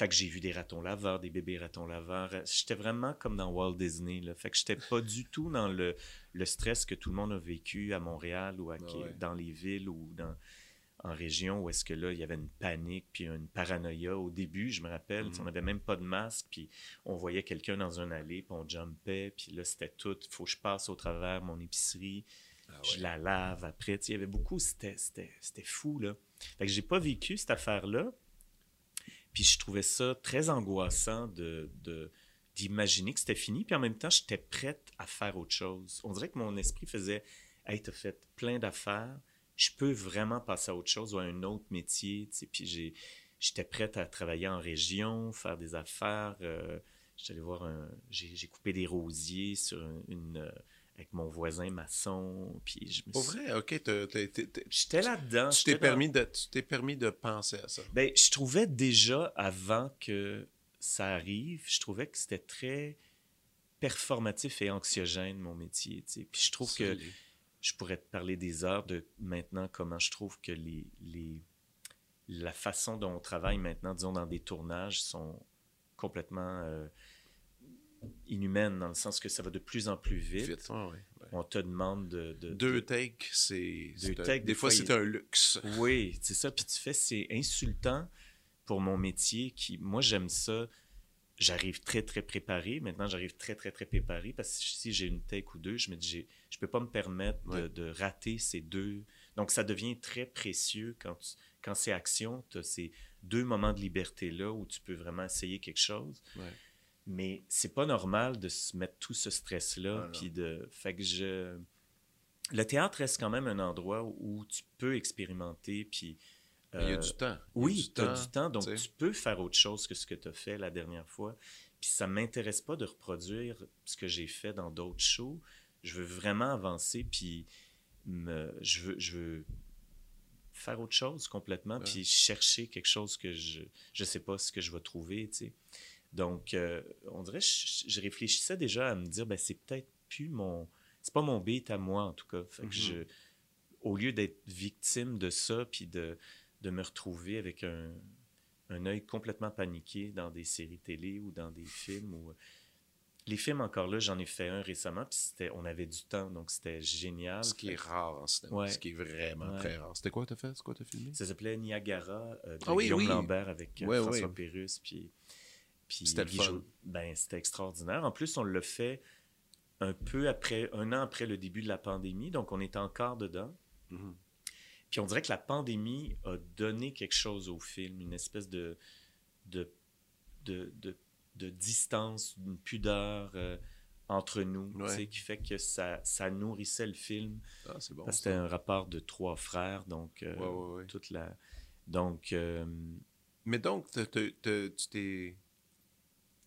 Fait que j'ai vu des ratons laveurs, des bébés ratons laveurs. J'étais vraiment comme dans Walt Disney. Là. Fait que j'étais pas du tout dans le, le stress que tout le monde a vécu à Montréal ou à, Ah ouais. dans les villes ou dans, en région où est-ce que là, il y avait une panique puis une paranoïa. Au début, je me rappelle, Mhm. on n'avait même pas de masque puis on voyait quelqu'un dans un allée puis on jumpait puis là, c'était tout. Il faut que je passe au travers mon épicerie. Ah Je la lave après. Tu sais, il y avait beaucoup, c'était fou, là. Fait que j'ai pas vécu cette affaire-là. Puis je trouvais ça très angoissant de, d'imaginer que c'était fini. Puis en même temps, j'étais prête à faire autre chose. On dirait que mon esprit faisait Hey, t'as fait plein d'affaires. Je peux vraiment passer à autre chose ou à un autre métier. Puis j'étais prête à travailler en région, faire des affaires. Euh, j'étais voir un. J'ai, coupé des rosiers sur une. une, euh, avec mon voisin maçon. Puis je me Pour vrai, ok, J'étais là-dedans. tu t'es permis de, permis penser à ça. Ben, je trouvais déjà avant que ça arrive, je trouvais que c'était très performatif et anxiogène mon métier. Puis je trouve que je pourrais te parler des heures de maintenant comment je trouve que les, les la façon dont on travaille maintenant, disons dans des tournages, sont complètement euh, inhumaines dans le sens que ça va de plus en plus vite. Vite, ouais, ouais, ouais. On te demande de, de- Deux de- takes, c'est. Deux takes, des des fois, fois, c'est un luxe. Oui, c'est ça. Puis tu fais, c'est insultant pour mon métier qui, moi, j'aime ça. J'arrive très, très préparé. Maintenant, j'arrive très, très, très préparé parce que si j'ai une take ou deux, je me dis, j'ai- je peux pas me permettre de, Ouais. de rater ces deux. Donc, ça devient très précieux quand, tu- quand c'est action. Tu as ces deux moments de liberté-là où tu peux vraiment essayer quelque chose. Mais c'est pas normal de se mettre tout ce stress-là. Ah, puis de... Fait que je... Le théâtre reste quand même un endroit où tu peux expérimenter. Puis, Il y a euh, du temps. Il oui, tu as du temps, donc tu peux faire autre chose que ce que tu as fait la dernière fois. Puis ça m'intéresse pas de reproduire ce que j'ai fait dans d'autres shows. Je veux vraiment avancer, puis me- je, veux, je veux faire autre chose complètement, puis chercher quelque chose que je ne sais pas ce que je vais trouver, tu sais. Donc, euh, on dirait, je, je, réfléchissais déjà à me dire, ben, c'est peut-être plus mon. C'est pas mon beat à moi, en tout cas. Fait que Mhm. je, au lieu d'être victime de ça, puis de, de me retrouver avec un, un œil complètement paniqué dans des séries télé ou dans des films. Ou... Les films, encore là, j'en ai fait un récemment, puis c'était, on avait du temps, donc c'était génial. Ce qui Fait est rare en cinéma. Ouais. Ce qui est vraiment Ouais. très rare. C'était quoi que t'as fait? C'est quoi que t'as filmé? Ça s'appelait Niagara euh, de Ah oui, Guillaume oui. Lambert avec euh, Ouais, François. Pérusse. Puis, puis C'était le fun. Ben, c'était extraordinaire. En plus, on l'a fait un peu après, un an après le début de la pandémie, donc on était encore dedans. Mhm. Puis on dirait que la pandémie a donné quelque chose au film, une espèce de, de, de, de, de distance, une pudeur euh, entre nous, Ouais. tu sais, qui fait que ça, ça nourrissait le film. Ah, bon. C'était un rapport de trois frères, donc euh, Ouais, ouais, ouais. toute la... Donc, euh, Mais donc, tu t'es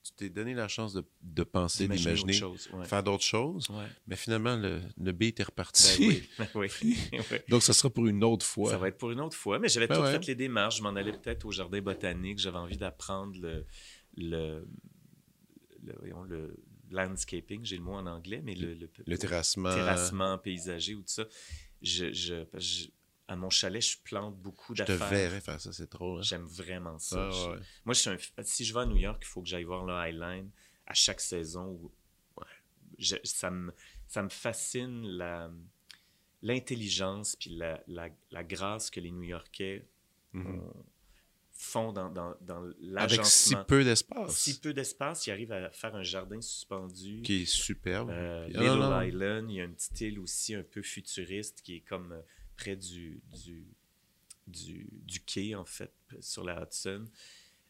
tu t'es donné la chance de, de penser, d'imaginer. Ouais. faire d'autres choses, Ouais. mais finalement, le, le beat est Ben reparti. oui, ben oui. Ouais. Donc, ça sera pour une autre fois. Ça va être pour une autre fois, mais j'avais Ben tout ouais. fait les démarches. Je m'en allais peut-être au jardin botanique. J'avais envie d'apprendre le, le, le, voyons, le landscaping, j'ai le mot en anglais, mais le, le, Le terrassement. terrassement paysager ou tout ça. Je, je- à mon chalet, je plante beaucoup Je te d'affaires. verrais faire ça, c'est trop. Hein? J'aime vraiment ça. Ah, Je-. Moi, je suis un, si je vais à New York, il faut que j'aille voir le Highline à chaque saison. Où, ouais, je- ça, me, ça me fascine la, l'intelligence puis la, la, la grâce que les New-Yorkais Mhm. ont- font dans, dans, dans Avec si peu d'espace. Si peu d'espace, ils arrivent à faire un jardin suspendu. Qui est superbe. Euh, ah, Little. Island, il y a une petite île aussi un peu futuriste qui est comme euh, près du, du, du, du quai, en fait, sur la Hudson.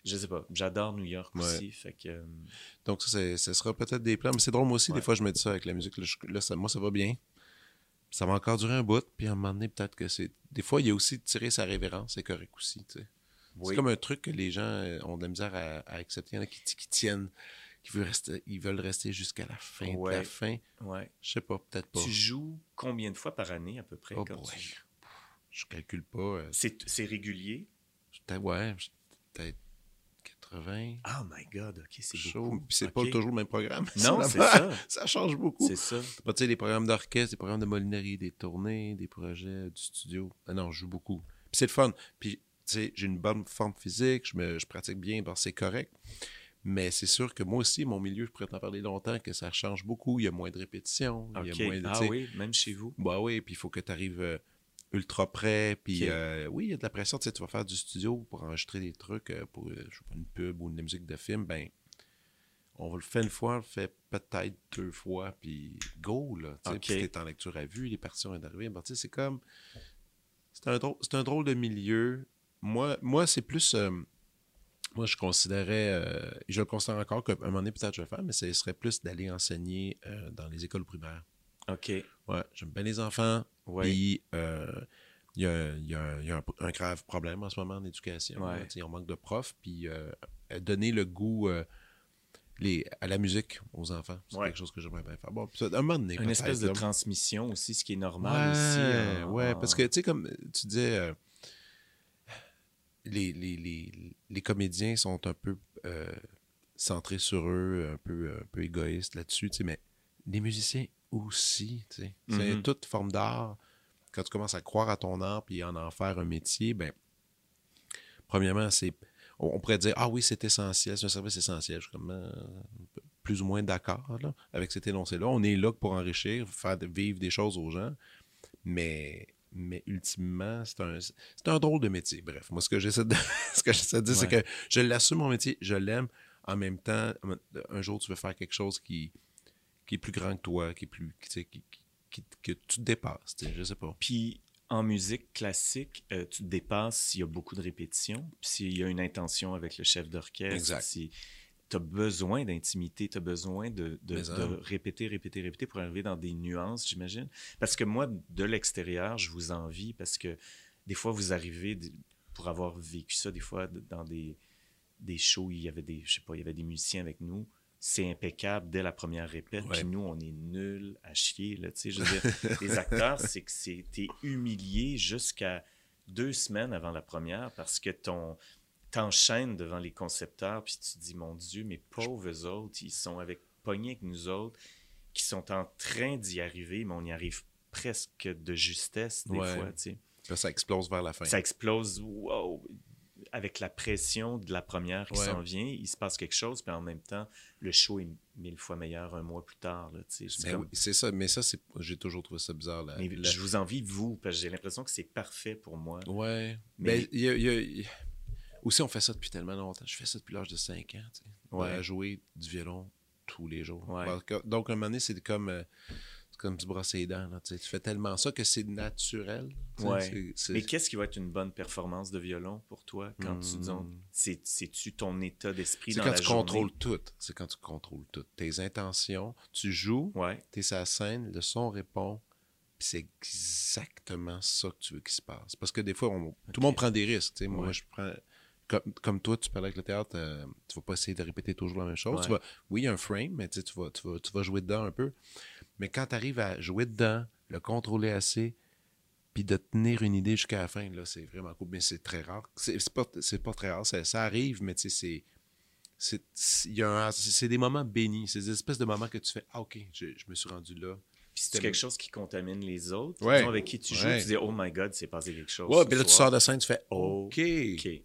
Je sais pas, j'adore New York Ouais. aussi, fait que... euh, Donc, ça, ce sera peut-être des plans. Mais c'est drôle, moi aussi, Ouais. des fois, je me dis ça avec la musique. Là, je- là, ça, moi, ça va bien. Ça va encore durer un bout. Puis à un moment donné, peut-être que c'est. Des fois, il y a aussi de tirer sa révérence. C'est correct aussi. tu sais. C'est comme un truc que les gens euh, ont de la misère à, à accepter. Il y en a qui, qui tiennent, qui veulent rester, ils veulent rester jusqu'à la fin de la Ouais. fin. Ouais. Je sais pas, peut-être pas. Tu joues combien de fois par année, à peu près? Oh quand boy. tu joues? Je calcule pas. euh, C'est régulier? ouais, peut-être 80. Oh my God, OK, c'est Chaud. beaucoup. C'est OK. pas toujours le même programme. Non, c'est ça. Ça change beaucoup. C'est ça. Bah, tu sais, les programmes d'orchestre, des programmes de molinerie, des tournées, des projets du studio. Ah non, je joue beaucoup. Puis c'est le fun. Puis, tu sais, j'ai une bonne forme physique, je, me, je pratique bien, bon, c'est correct. Mais c'est sûr que moi aussi, mon milieu, je pourrais t'en parler longtemps, que ça change beaucoup. Il y a moins de répétitions. Il OK. y a moins de, Ah oui, même chez vous? Bah oui, puis il faut que tu arrives ultra prêt. Puis euh, oui, il y a de la pression. Tu sais, tu vas faire du studio pour enregistrer des trucs euh, pour, euh, je sais pas, une pub ou une musique de film. Ben, on va le faire une fois, on le fait peut-être deux fois, puis go, là. Tu sais, Ok. Puis t'es en lecture à vue, les partitions viennent d'arriver. Ben, tu sais, c'est comme... C'est un, drôle, c'est un drôle de milieu. Moi, moi c'est plus... moi, je considérais, euh, je le considère encore qu'à un moment donné, peut-être je vais faire, mais ce serait plus d'aller enseigner euh, dans les écoles primaires. OK. Ouais, j'aime bien les enfants. Puis, euh, il y a, il y a- il y a un, un grave problème en ce moment en éducation. Ouais. là. On manque de profs. Puis, donner le goût les, à la musique aux enfants, c'est Ouais. quelque chose que j'aimerais bien faire. Bon, puis ça, un moment donné, Une espèce de là. transmission aussi, ce qui est normal Ouais, aussi. ouais, en- parce que, tu sais, comme tu disais, les, les, les, les comédiens sont un peu euh, centrés sur eux, un peu, un peu égoïstes là-dessus, mais les musiciens aussi, tu sais. C'est Mhm. toute forme d'art. Quand tu commences à croire à ton art puis en en faire un métier, ben, premièrement, c'est. On, pourrait dire, ah oui, c'est essentiel, c'est un service essentiel. Je suis comme, euh, plus ou moins d'accord avec cet énoncé-là. On est là pour enrichir, faire vivre des choses aux gens, mais, mais ultimement, c'est un, c'est un drôle de métier. Bref, moi, ce que j'essaie de, ce que de dire, c'est que je l'assume, mon métier, je l'aime. En même temps, un jour, tu veux faire quelque chose qui, qui est plus grand que toi, qui est plus. qui- qui- qui- que tu te dépasses, je sais pas. Puis en musique classique, euh, tu te dépasses s'il y a beaucoup de répétitions, puis s'il y a une intention avec le chef d'orchestre, Exact. si tu as besoin d'intimité, tu as besoin de, répéter, répéter, répéter pour arriver dans des nuances, j'imagine. Parce que moi, de l'extérieur, je vous envie parce que des fois, vous arrivez, pour avoir vécu ça, des fois, dans des, des shows, il y avait des, je sais pas, il y avait des musiciens avec nous. C'est impeccable dès la première répète. Puis nous, on est nuls à chier. Là, tu sais, je veux dire, les acteurs, c'est que t'es humilié jusqu'à deux semaines avant la première parce que ton t'enchaînes devant les concepteurs puis tu te dis mon Dieu mes pauvres autres ils sont avec pognés avec nous autres qui sont en train d'y arriver mais on y arrive presque de justesse des Ouais. fois tu sais ça explose vers la fin. ça explose wow, avec la pression de la première qui Ouais. s'en vient il se passe quelque chose puis en même temps le show est mille fois meilleur un mois plus tard là, tu sais. C'est Ben comme- oui, c'est ça, mais ça, c'est, j'ai toujours trouvé ça bizarre. Là, mais je vous envie vous parce que j'ai l'impression que c'est parfait pour moi Ouais. Mais- il y a- il y a- aussi, on fait ça depuis tellement longtemps. Je fais ça depuis l'âge de 5 ans. tu sais. Ouais. À jouer du violon tous les jours. Ouais. Donc, à un moment donné, c'est comme, euh, comme se brosser les dents. là, tu sais. Tu fais tellement ça que c'est naturel. tu sais. Ouais. Mais qu'est-ce qui va être une bonne performance de violon pour toi quand tu Hmm. c'est-tu ton état d'esprit c'est dans quand la tu journée? contrôles tout. C'est quand tu contrôles tout. Tes intentions, tu joues, Ouais, tu es sur la scène, le son répond, puis c'est exactement ça que tu veux qu'il se passe. Parce que des fois, on- tout le monde prend des risques. Moi, je prends. Comme, comme toi, tu parlais avec le théâtre, euh, tu vas pas essayer de répéter toujours la même chose. Ouais. Tu vas, oui, il y a un frame, mais tu, sais, tu, vas, tu, vas, tu vas jouer dedans un peu. Mais quand tu arrives à jouer dedans, le contrôler assez, puis de tenir une idée jusqu'à la fin, là, c'est vraiment cool. Mais c'est très rare. C'est c'est pas, c'est pas très rare. Ça, ça arrive, mais tu sais, c'est. c'est- y a un- C'est c'est des moments bénis. C'est des espèces de moments que tu fais Ah, OK, je, je me suis rendu là. Puis c'est quelque chose qui contamine les autres, Ouais. disons, avec qui tu joues, Ouais. tu dis, oh my God, c'est passé quelque chose. Ouais, puis là, tu sors de scène, tu fais Oh, OK.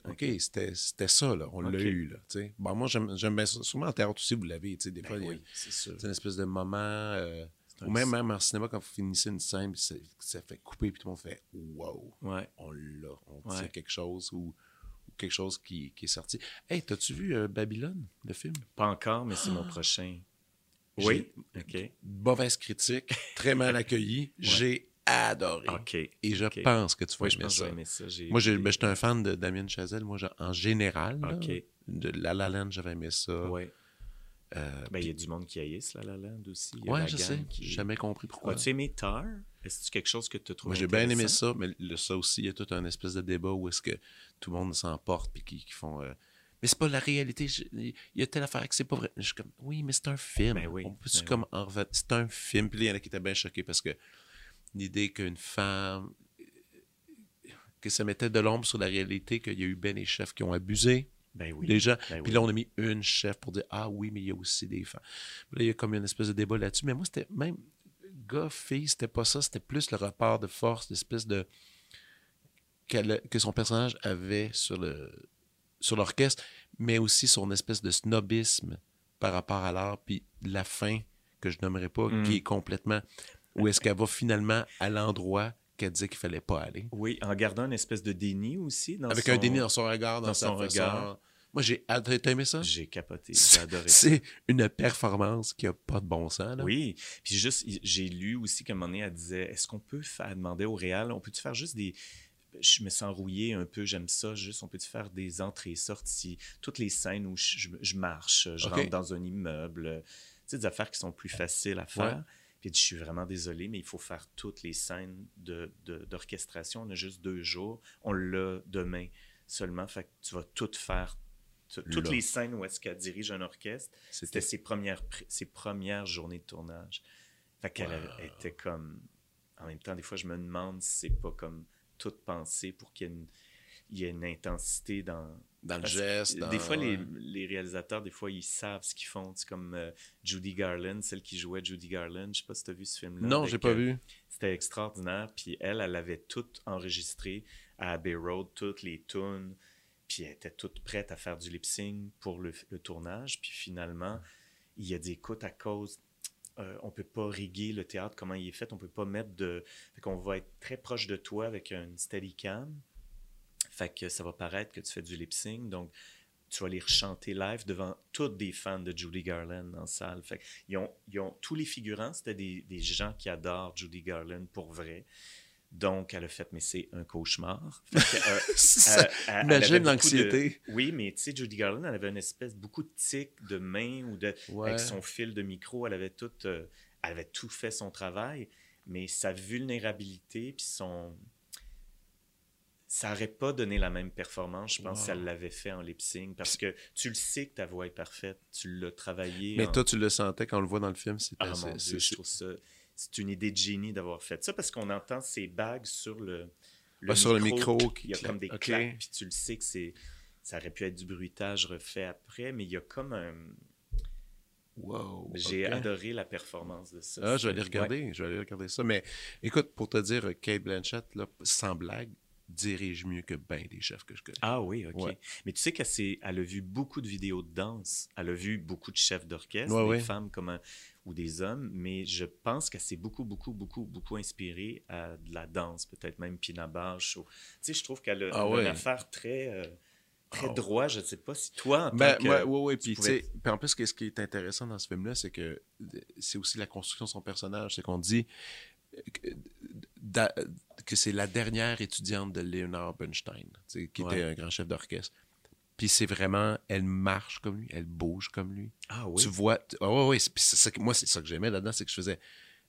OK, c'était ça, là. On l'a eu, là. Bon, moi, j'aime bien ça. Sûrement en théâtre aussi, vous l'avez. tu sais, Des Ben fois, oui, c'est sûr. c'est une espèce de moment. euh, ou même, même en cinéma, quand vous finissez une scène, puis ça, ça fait couper, puis tout le monde fait Wow, Ouais. on l'a. On tient quelque chose ou, quelque chose qui, qui est sorti. Hey, t'as-tu vu euh, Babylone, le film? Pas encore, mais c'est mon prochain. Oui, OK. Mauvaise critique, très mal accueilli. J'ai adoré. OK. Et je pense que tu vas Oui, aimer ça. aimé ça. Moi, ben, j'étais un fan de Damien Chazelle. Moi, en général, là, OK. de La La Land, j'avais aimé ça. Ouais. Euh, Ben, il y a du monde qui haïsse La La Land aussi. La je sais. qui- J'ai jamais compris pourquoi. As-tu aimé Tar? Est-ce que c'est quelque chose que tu trouves Moi, j'ai bien aimé ça, mais le- ça aussi, il y a tout un espèce de débat où est-ce que tout le monde s'emporte puis qui, qui font. euh, mais c'est pas la réalité. je- Il y a telle affaire que c'est pas vrai. Je suis comme, oui, mais c'est un film. Ben oui, On peut ben comme en C'est un film. Puis là, il y en a qui étaient bien choqués parce que l'idée qu'une femme. que ça mettait de l'ombre sur la réalité qu'il y a eu ben des chefs qui ont abusé Ben oui. des gens. Ben Puis là, on a mis une chef pour dire Ah oui, mais il y a aussi des femmes. Là, il y a comme une espèce de débat là-dessus. Mais moi, c'était même gars, fille, c'était pas ça. C'était plus le rapport de force, l'espèce de. que son personnage avait sur le sur l'orchestre, mais aussi son espèce de snobisme par rapport à l'art, puis la fin que je nommerai pas, Mm. qui est complètement où est-ce qu'elle va finalement à l'endroit qu'elle disait qu'il fallait pas aller. Oui, en gardant une espèce de déni aussi. Dans Avec son- un déni dans son regard, dans, dans sa son façon. regard. Moi, j'ai. ah, T'as aimé ça? J'ai capoté, j'ai adoré ça. c'est une performance qui a pas de bon sens. Là. Oui, puis juste, j'ai lu aussi qu'à un moment donné, elle disait, est-ce qu'on peut faire, demandait au Réal, on peut-tu faire juste des... Je me sens rouillé un peu, j'aime ça, juste, on peut-tu faire des entrées-sorties, toutes les scènes où je, marche, je rentre dans un immeuble, tu sais, des affaires qui sont plus faciles à faire. Ouais. Puis je suis vraiment désolé, mais il faut faire toutes les scènes de- de- d'orchestration. on a juste deux jours, on l'a demain seulement, fait que tu vas tout faire. Toutes Là. les scènes où est-ce qu'elle dirige un orchestre, c'était ses premières, pr- ses premières journées de tournage. Fait qu'elle Wow. était comme. En même temps, des fois, je me demande si c'est pas comme toute pensée pour qu'il y ait une, il y ait une intensité dans. dans le geste. dans- Des fois, les, réalisateurs, des fois, ils savent ce qu'ils font. C'est comme euh, Judy Garland, celle qui jouait Judy Garland. Je sais pas si tu as vu ce film-là. Non, j'ai pas euh, vu. C'était extraordinaire. Puis elle, elle avait tout enregistré à Abbey Road, toutes les tunes. Puis elle était toute prête à faire du lip sync pour le, le tournage. Puis finalement, il y a des écoutes à cause. Euh, on peut pas riguer le théâtre, comment il est fait. On peut pas mettre de. Fait qu'on va être très proche de toi avec un steadicam. Fait que ça va paraître que tu fais du lip sync. Donc, tu vas les chanter live devant toutes des fans de Judy Garland en salle. Fait ils ont, ils ont, tous les figurants, c'était des, des gens qui adorent Judy Garland pour vrai. Donc, elle a fait, mais c'est un cauchemar. Que, euh, Ça- elle- Imagine l'anxiété. Oui, mais tu sais, Judy Garland, elle avait une espèce, beaucoup de tics de main ou de. Ouais. Avec son fil de micro, elle avait tout, euh, elle avait tout fait son travail, mais sa vulnérabilité puis son. Ça n'aurait pas donné la même performance, je pense, Wow. si elle l'avait fait en lip sync, parce que tu le sais que ta voix est parfaite, tu l'as travaillé. Mais en- toi, tu le sentais quand on le voit dans le film. C'était ah c'est- mon Dieu, je trouve ça. C'est une idée de génie d'avoir fait ça parce qu'on entend ces bagues sur le, le Ah, sur le micro il y a comme des claque. Ok. claques, puis tu le sais que c'est ça aurait pu être du bruitage refait après, mais il y a comme un... Wow. J'ai adoré la performance de ça. Ah, je vais aller regarder, ouais. je vais aller regarder ça. Mais écoute, pour te dire, Kate Blanchett, là, sans blague, dirige mieux que ben des chefs que je connais. Ah oui, OK. Ouais. Mais tu sais qu'elle elle a vu beaucoup de vidéos de danse. Elle a vu beaucoup de chefs d'orchestre, Ouais, des femmes comme un- ou des hommes, mais je pense qu'elle s'est beaucoup, beaucoup, beaucoup, beaucoup inspirée à de la danse, peut-être même Pina Bausch. ou- Tu sais, je trouve qu'elle a, Ah ouais. une affaire très, euh, très Ah droit. Je ne sais pas si toi, en Ben, tant que... ouais, Puis, pouvais- sais, puis en plus, ce qui est intéressant dans ce film-là, c'est que euh, c'est aussi la construction de son personnage. C'est qu'on dit euh, que, que c'est la dernière étudiante de Leonard Bernstein, qui Ouais. était un grand chef d'orchestre. Puis c'est vraiment, elle marche comme lui, elle bouge comme lui. Ah oui? Tu vois, ah c'est ça que- moi, c'est ça que j'aimais là-dedans, c'est que je faisais,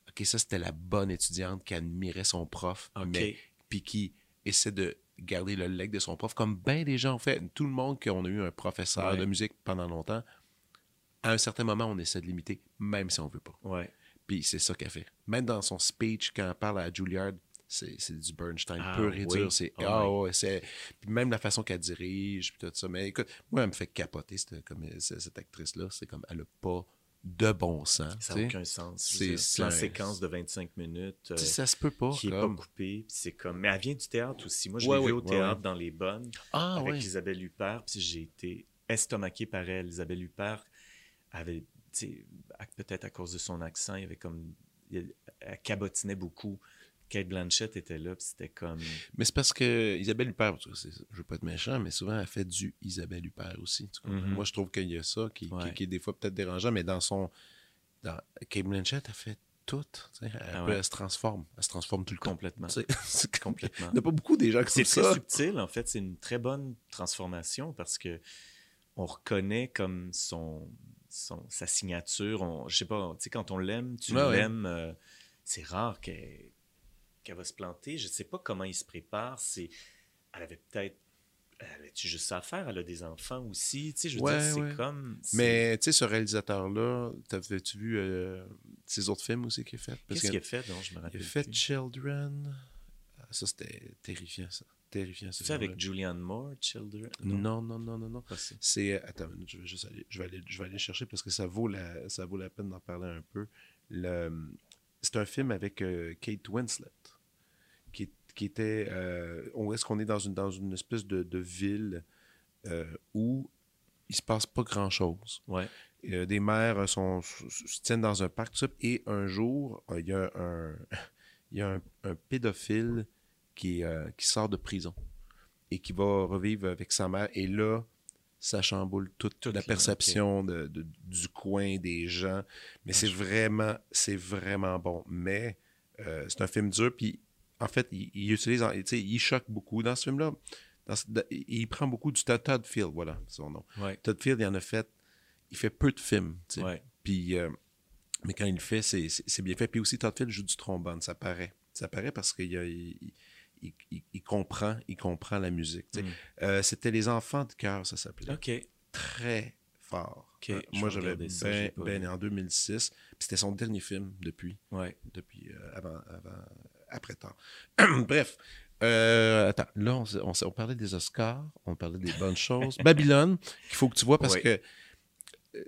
OK, ça, c'était la bonne étudiante qui admirait son prof, mais puis qui essaie de garder le leg de son prof, comme bien des gens ont fait. Tout le monde qui a eu un professeur Ouais. de musique pendant longtemps, à un certain moment, on essaie de l'imiter, même si on veut pas. Ouais. Puis c'est ça qu'elle fait. Même dans son speech, quand elle parle à Juilliard, c'est du Bernstein Ah, pur et oui. dur. C'est Oh puis même la façon qu'elle dirige, puis tout ça. Mais écoute, moi, elle me fait capoter cette, comme, cette, actrice-là. C'est comme, elle a pas de bon sens. Ça n'a aucun sens. C'est- un- séquence de 25 minutes. euh, ça se peut pas. qui n'est pas coupée. c'est comme... Mais elle vient du théâtre aussi. Moi, je Ouais, l'ai ouais, vue au ouais, théâtre dans Les Bonnes. Ah avec. Isabelle Huppert, puis j'ai été estomaqué par elle. Isabelle Huppert avait, peut-être à cause de son accent, il avait comme, elle cabotinait beaucoup. Kate Blanchett était là, puis c'était comme, Mais c'est parce que Isabelle Huppert, c'est- je veux pas être méchant, mais souvent elle fait du Isabelle Huppert aussi. Mhm. Moi, je trouve qu'il y a ça qui, qui- Ouais. qui est des fois peut-être dérangeant, mais dans son. Dans, Kate Blanchett, elle fait tout. Elle, Ah ouais. elle se transforme. Elle se transforme tout le complètement. C'est Complètement. Il n'y a pas beaucoup des gens C'est comme très ça. subtil, en fait. C'est une très bonne transformation parce que on reconnaît comme son, son sa signature. On, je sais pas, tu sais, quand on l'aime, tu Ouais, ouais. l'aimes. euh, c'est rare qu'elle qu'elle va se planter. Je sais pas comment il se prépare. C'est, elle avait peut-être, elle avait-tu juste ça à faire? Elle a des enfants aussi. Tu sais, je veux Ouais, dire, c'est ouais. comme. Mais tu sais, ce réalisateur-là, t'avais-tu vu euh, ses autres films aussi qu'il a fait? Qu'est-ce qu'il a fait? Donc, je me il rappelle. a fait plus. Children. Ah, Ça, c'était terrifiant, ça. Terrifiant, ce C'est avec. Julianne Moore, Children? Non, non, non, non, non. C'est attends, je vais juste aller, je vais aller, je vais aller chercher parce que ça vaut la, ça vaut la peine d'en parler un peu. Le, c'est un film avec euh, Kate Winslet qui, qui était, euh, on est-ce qu'on est dans une dans une espèce de, de ville euh, où il se passe pas grand chose. Ouais. des mères euh, sont, se tiennent dans un parc tout ça, et un jour euh, il y a un, il y a un, un pédophile qui, euh, qui sort de prison et qui va revivre avec sa mère. Et là, ça chamboule toute, Toute la perception de- de- du coin, des gens. Mais c'est vraiment, c'est vraiment bon. Mais euh, c'est un film dur. Puis, en fait, il, il utilise, tu sais, il choque beaucoup dans ce film-là. Il prend beaucoup du Todd Field, voilà son nom. Ouais. Todd Field, il en a fait, il fait peu de films, tu sais. Ouais. Puis, euh, mais quand il le fait, c'est, bien fait. Puis aussi, Todd Field joue du trombone, ça paraît. Ça paraît parce qu'il il, il- il- il comprend, il comprend la musique. Mm. Euh, c'était Les Enfants de cœur, ça s'appelait. OK. Très fort. Euh, moi, vais j'avais j'ai ben, ben en 2006. Puis c'était son dernier film depuis, Ouais. depuis euh, avant, avant, après tard. Bref. Euh, attends, là, on, parlait des Oscars, on parlait des bonnes choses. Babylone, qu'il faut que tu vois parce Oui. que euh,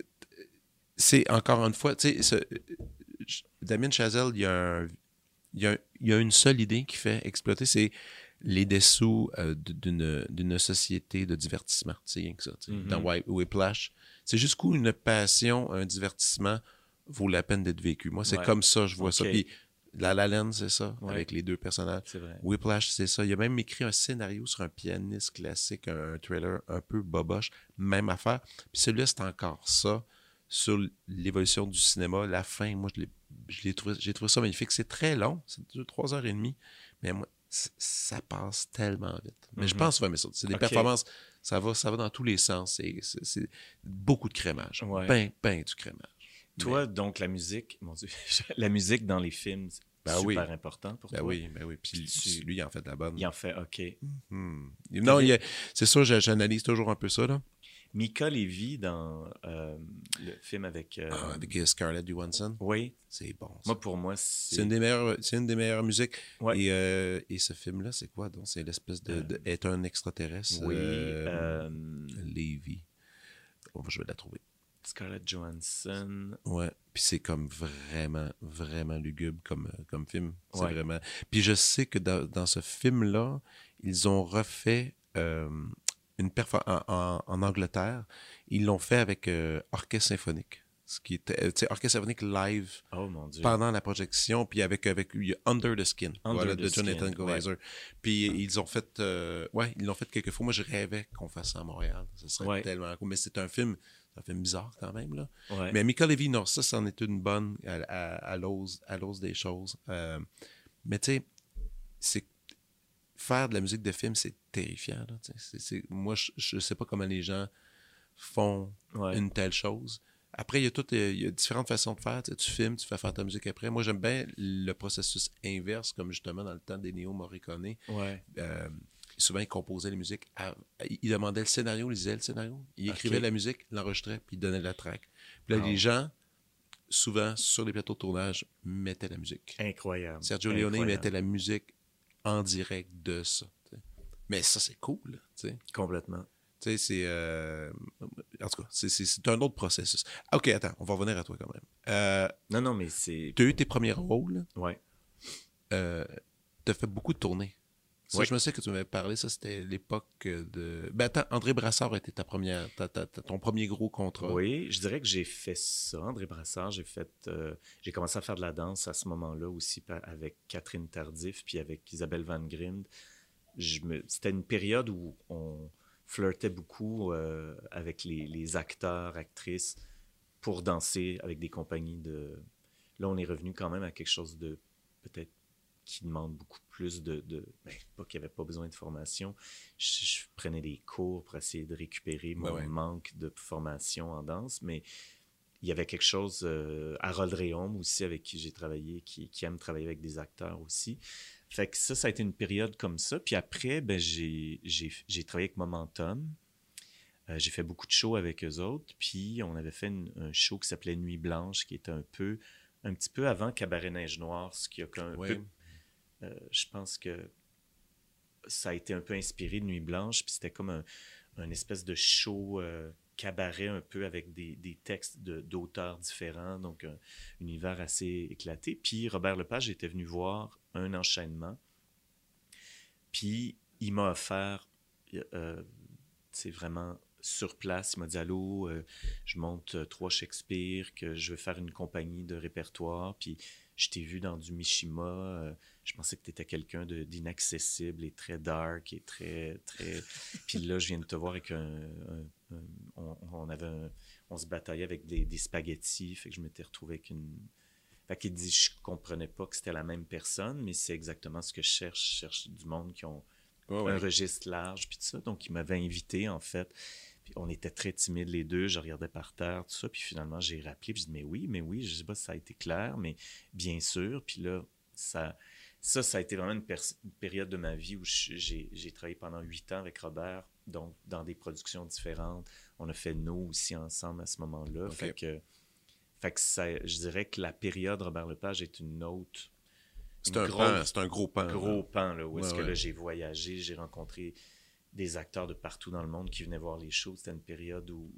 c'est encore une fois, tu sais, euh, Damien Chazelle, il y, a un- il, y a, il y a une seule idée qui fait exploiter, c'est les dessous euh, d'une société de divertissement. C'est rien que ça. Mhm. Dans Whip- Whiplash, c'est jusqu'où une passion, un divertissement vaut la peine d'être vécu. Moi, c'est Ouais. comme ça, je vois ça. Puis La La Land, c'est ça, Ouais. avec les deux personnages. C'est vrai. Whiplash, c'est ça. Il a même écrit un scénario sur un pianiste classique, un, un trailer un peu boboche, même affaire. Puis celui-là, c'est encore ça, sur l'évolution du cinéma. La fin, moi, je l'ai, je l'ai trouvé, j'ai trouvé ça magnifique. C'est très long, c'est deux, trois heures et demie, mais moi, ça passe tellement vite. Mais je Mhm. pense que tu vas. C'est des performances, ça va, ça va dans tous les sens. C'est beaucoup de crémage. Ouais. Ben, ben du crémage. Toi, donc, la musique, mon Dieu, la musique dans les films, c'est Ben super oui. important pour Ben toi. oui, ben oui. Puis tu- lui, il en fait de la bonne. Il en fait, OK. Hmm. Non, il c'est sûr, j'a- j'analyse toujours un peu ça. Là. Mika Levy dans euh, le film avec. euh, Ah, avec Scarlett Johansson. Oui, C'est bon. ça. moi pour moi, C'est c'est. une des meilleures, c'est une des meilleures musiques. Ouais. Et, euh, et ce film-là, c'est quoi donc? C'est l'espèce de, de- est un extraterrestre. Oui, Levy. Oh, je vais la trouver. Scarlett Johansson. Ouais. Puis c'est comme vraiment, vraiment lugubre comme, euh, comme film. C'est Ouais. vraiment. Puis je sais que dans, dans ce film-là, ils ont refait euh, une performance en, en Angleterre. Ils l'ont fait avec euh, orchestre symphonique. Ce qui était, euh, tu sais, orchestre symphonique live Oh mon Dieu. pendant la projection, puis avec, avec Under the Skin, Under voilà, the de Jonathan Glazer. Puis ils ont fait, euh, ouais, ils l'ont fait quelques fois. Moi, je rêvais qu'on fasse ça à Montréal. Ce serait Ouais. tellement cool. Mais c'est un film, un film bizarre quand même, là. Ouais. Mais Mika Levy, non, ça, c'en est une bonne à, à, à l'ose des choses. Euh, mais tu sais, c'est faire de la musique de film, c'est terrifiant. Là, moi, je, je sais pas comment les gens font Ouais. une telle chose. Après, il y a tout, euh, il y a différentes façons de faire. Tu, sais, tu filmes, tu fais faire ta musique après. Moi, j'aime bien le processus inverse, comme justement dans le temps d'Ennio Morricone. Ouais. Euh, souvent, il composait les musiques. à- il demandait le scénario, il lisait le scénario. Il écrivait la musique, l'enregistrait, puis il donnait la track. Puis là, les gens, souvent, sur les plateaux de tournage, mettaient la musique. Incroyable. Sergio Leone, mettait la musique en direct de ça. Mais ça, c'est cool. tu sais. Complètement. Tu sais, c'est. euh, En tout cas, c'est un autre processus. Ok, attends, on va revenir à toi quand même. Euh, Non, non, mais c'est. tu as eu tes premiers rôles. Ouais. Euh, tu as fait beaucoup de tournées. Ça, Oui. je me sais que tu m'avais parlé, ça c'était l'époque de. Ben attends, André Brassard était ta première, ta- ta- ta- ton premier gros contrat. Oui, je dirais que j'ai fait ça, André Brassard. J'ai fait, euh, j'ai commencé à faire de la danse à ce moment-là aussi avec Catherine Tardif puis avec Isabelle Van Grind. Me, c'était une période où on flirtait beaucoup euh, avec les, les acteurs, actrices pour danser avec des compagnies de. Là, on est revenu quand même à quelque chose de peut-être qui demande beaucoup plus de. de ben, pas qu'il n'y avait pas besoin de formation. Je, je prenais des cours pour essayer de récupérer mon ouais. manque de formation en danse, mais il y avait quelque chose. Euh, Harold Réaume aussi, avec qui j'ai travaillé, qui, qui aime travailler avec des acteurs aussi. Fait que ça, ça a été une période comme ça. Puis après, ben, j'ai, travaillé avec Momentum. Euh, j'ai fait beaucoup de shows avec eux autres. Puis on avait fait une- un show qui s'appelait Nuit Blanche, qui était un peu, un petit peu avant Cabaret Neige Noire, ce qui a Ouais. peu euh, je pense que ça a été un peu inspiré de Nuit Blanche, puis c'était comme un, espèce de show euh, cabaret un peu avec des, textes d'auteurs différents, donc un univers assez éclaté. Puis Robert Lepage était venu voir un enchaînement, puis il m'a offert, euh, c'est vraiment sur place, il m'a dit Allô, je monte trois Shakespeare, que je veux faire une compagnie de répertoire, puis je t'ai vu dans du Mishima, je pensais que tu étais quelqu'un d'inaccessible et très dark et très. très... Puis là, je viens de te voir avec un. un- un- on, on avait un- on se bataillait avec des, des spaghettis, fait que je m'étais retrouvé avec une. Fait qu'il dit, je comprenais pas que c'était la même personne, mais c'est exactement ce que je cherche. Je cherche du monde qui ont ouais. un registre large, puis tout ça. Donc, il m'avait invité, en fait. Puis on était très timides les deux. Je regardais par terre, tout ça. Puis finalement, j'ai rappelé. Puis je dis, mais oui, mais oui. Je sais pas si ça a été clair, mais bien sûr. Puis là, ça, ça, ça a été vraiment une, période de ma vie où j'ai travaillé pendant huit ans avec Robert, donc dans des productions différentes. On a fait nous aussi ensemble à ce moment-là. Fait que, fait que ça, je dirais que la période Robert Lepage est une autre. C'est un, pan, c'est un gros pan. là. gros pan, là, où est-ce Ouais, que là, j'ai voyagé, j'ai rencontré des acteurs de partout dans le monde qui venaient voir les shows. C'était une période où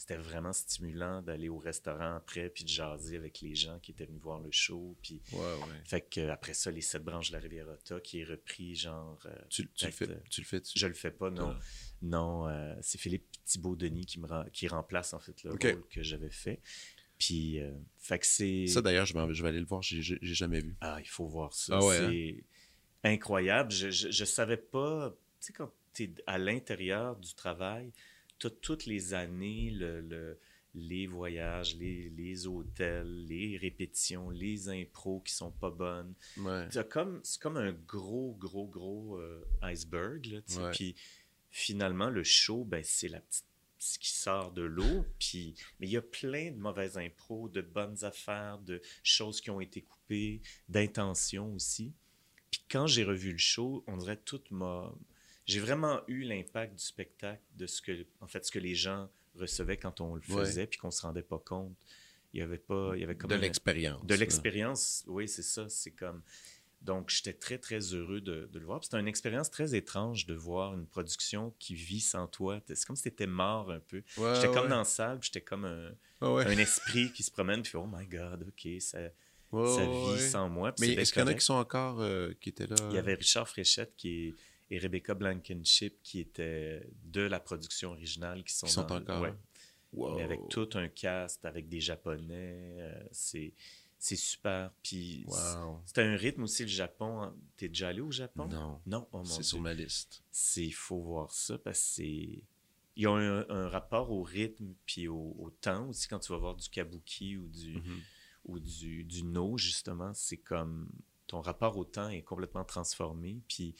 c'était vraiment stimulant d'aller au restaurant après, puis de jaser avec les gens qui étaient venus voir le show. Puis, Ouais, ouais. fait que, euh, après ça, les sept branches de la Riviera qui est repris, genre... euh, Tu, tu le fais, euh, tu le fais. tu- je le fais pas, non. Ah. Non, euh, c'est Philippe Thibault-Denis qui, me qui remplace, en fait, le rôle que j'avais fait. Puis, euh, fait que c'est... Ça d'ailleurs, je, je vais aller le voir. J'ai jamais vu. Ah, il faut voir ça. Ah ouais, hein? c'est incroyable. Je, je, je savais pas. Tu sais, quand tu es à l'intérieur du travail, toutes les années, le, le- les voyages, les, les hôtels, les répétitions, les impros qui sont pas bonnes. Ouais. T'as comme, c'est comme un gros, gros, gros euh, iceberg. Là. Ouais. Puis finalement, le show, ben, c'est la petite ce qui sort de l'eau. Puis, mais il y a plein de mauvaises impros, de bonnes affaires, de choses qui ont été coupées, d'intentions aussi. Puis quand j'ai revu le show, on dirait tout m'a... J'ai vraiment eu l'impact du spectacle, de ce que, en fait, ce que les gens recevait quand on le Ouais. faisait, puis qu'on se rendait pas compte. Il y avait pas, il y avait comme de l'expérience. de l'expérience, oui, c'est ça. C'est comme. Donc, j'étais très, très heureux de, de le voir. C'était une expérience très étrange de voir une production qui vit sans toi. C'est comme si tu étais mort un peu. Ouais, j'étais ouais. comme dans la salle, j'étais comme un, Ah un esprit qui se promène, puis oh my God, OK, ça, ça vit sans moi. Mais est-ce qu'il y en a qui sont encore euh, qui étaient là? Il y avait Richard Fréchette qui est- et Rebecca Blankenship qui étaient de la production originale qui sont, qui sont dans- encore. ouais. Wow. Mais avec tout un cast, avec des Japonais, euh, c'est c'est super. Puis Wow. c'est un rythme aussi, le Japon. hein. T'es déjà allé au Japon? Non, Non, oh mon c'est sur ma liste. Il faut voir ça parce que c'est... Ils ont un, un rapport au rythme puis au, au temps aussi. Quand tu vas voir du kabuki ou du, Mhm. ou du, du no, justement, c'est comme... Ton rapport au temps est complètement transformé. Puis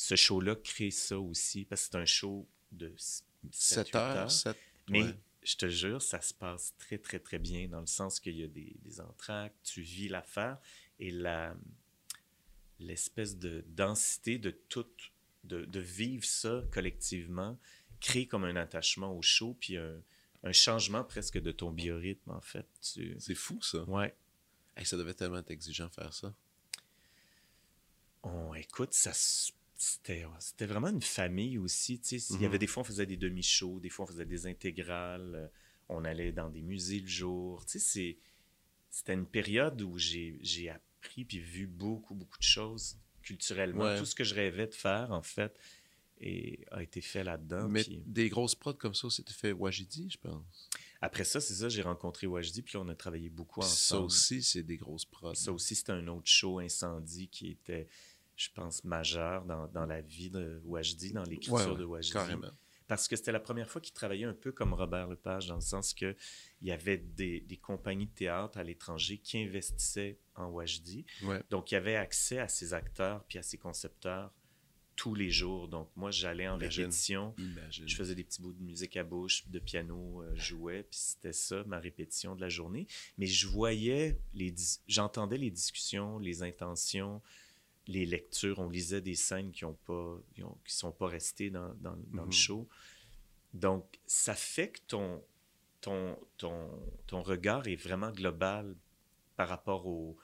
ce show-là crée ça aussi parce que c'est un show de 7 7 heures, 7. mais ouais. je te jure, ça se passe très, très, très bien dans le sens qu'il y a des, des tu vis l'affaire et la, l'espèce de densité de tout, de, de vivre ça collectivement, crée comme un attachement au show, puis un, un changement presque de ton biorhythme, en fait. Tu... C'est fou, ça. Ouais. Hey, ça devait tellement être exigeant faire ça. On, écoute, ça s- c'était, vraiment une famille aussi. tu sais. Il y avait des fois, on faisait des demi-shows, des fois, on faisait des intégrales, euh, on allait dans des musées le jour. Tu sais, c'était une période où j'ai, appris puis vu beaucoup, beaucoup de choses culturellement. Ouais. Tout ce que je rêvais de faire, en fait, et a été fait là-dedans. Mais puis des grosses prods comme ça, c'était fait Wajidi, je pense. Après ça, c'est ça, j'ai rencontré Wajdi, puis là, on a travaillé beaucoup Ça ensemble. aussi, c'est des grosses prods. Ça aussi, c'était un autre show, Incendie, qui était, je pense, majeur dans, dans la vie de Wajdi, dans l'écriture Ouais, ouais, de Wajdi. carrément. Parce que c'était la première fois qu'il travaillait un peu comme Robert Lepage, dans le sens que il y avait des, des compagnies de théâtre à l'étranger qui investissaient en Wajdi. Ouais. Donc, il y avait accès à ses acteurs puis à ses concepteurs tous les jours. Donc, moi, j'allais en Imagine. répétition. Imagine. Je faisais des petits bouts de musique à bouche, de piano, euh, jouais, puis c'était ça, ma répétition de la journée. Mais je voyais, les j'entendais les discussions, les intentions, les lectures. On lisait des scènes qui ont pas, qui, ont- qui sont pas restées dans, dans- dans Mhm. le show. Donc, ça fait que ton, ton, ton, ton regard est vraiment global par rapport au...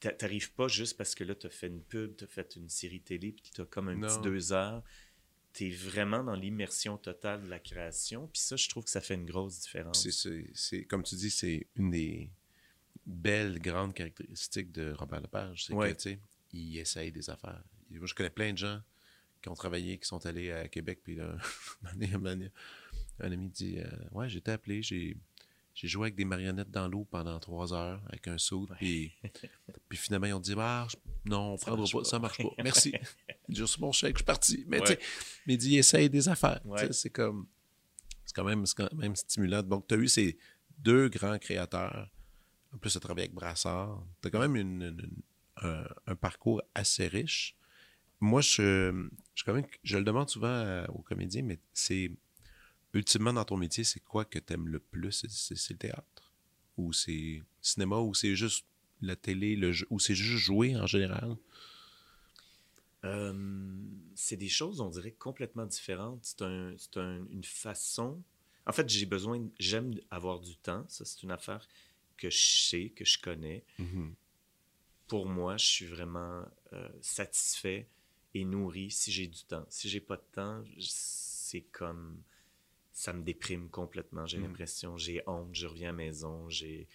t'a- T'arrives pas juste parce que là, tu as fait une pub, tu as fait une série télé, puis tu as comme un petit deux heures. Tu es vraiment dans l'immersion totale de la création. Puis ça, je trouve que ça fait une grosse différence. C'est, c'est, c'est- comme tu dis, c'est une des belles, grandes caractéristiques de Robert Lepage. C'est Ouais. que, tu sais, il essaye des affaires. Moi, je connais plein de gens qui ont travaillé, qui sont allés à Québec, puis là, un, ami dit euh, Ouais, j'ai été appelé, j'ai, j'ai joué avec des marionnettes dans l'eau pendant trois heures avec un saut, puis, puis finalement, ils ont dit Ah, non, on Ça prendra marche pas, pas. ça marche pas. Merci. Reçu mon chèque, je suis parti. Mais Ouais. mais il dit Essaye des affaires. Ouais. C'est comme. C'est quand, quand même stimulant. Donc, tu as eu ces deux grands créateurs. En plus, tu as travaillé avec Brassard. Tu as quand même une- une- un, un parcours assez riche. Moi, je, je, quand même, je le demande souvent à- aux comédiens, mais c'est ultimement dans ton métier, c'est quoi que tu aimes le plus? C'est- le théâtre? Ou c'est le cinéma? Ou c'est juste la télé le jeu, Ou c'est juste jouer en général? Euh, c'est des choses, on dirait, complètement différentes. C'est un, un- une façon. En fait, j'ai besoin, j'aime avoir du temps. Ça, c'est une affaire que je sais, que je connais. Pour moi, je suis vraiment euh, satisfait et nourri si j'ai du temps. Si j'ai pas de temps, c'est comme ça me déprime complètement. J'ai Mhm. l'impression, j'ai honte, je reviens à la maison, j'ai,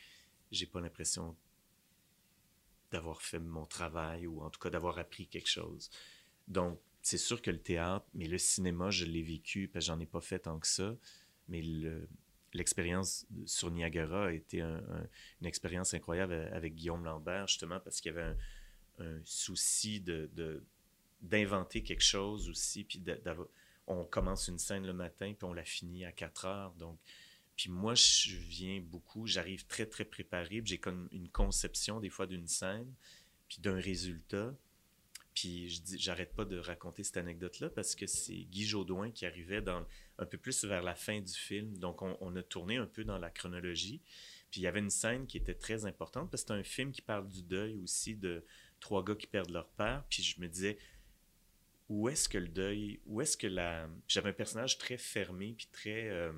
j'ai pas l'impression d'avoir fait mon travail ou en tout cas d'avoir appris quelque chose. Donc, c'est sûr que le théâtre, mais le cinéma, je l'ai vécu parce que j'en ai pas fait tant que ça, mais le- l'expérience sur Niagara a été un- un- une expérience incroyable avec Guillaume Lambert, justement, parce qu'il y avait un, souci d'inventer quelque chose aussi, puis on commence une scène le matin, puis on la finit à 4 heures, donc puis moi, je viens beaucoup, j'arrive très, très préparé, j'ai comme une conception des fois d'une scène, puis d'un résultat. Puis je dis, j'arrête pas de raconter cette anecdote-là parce que c'est Guy Jodoin qui arrivait dans, un peu plus vers la fin du film. Donc on, a tourné un peu dans la chronologie. Puis il y avait une scène qui était très importante parce que c'est un film qui parle du deuil aussi de trois gars qui perdent leur père. Puis je me disais, où est-ce que le deuil, où est-ce que la... J'avais un personnage très fermé, puis très... euh,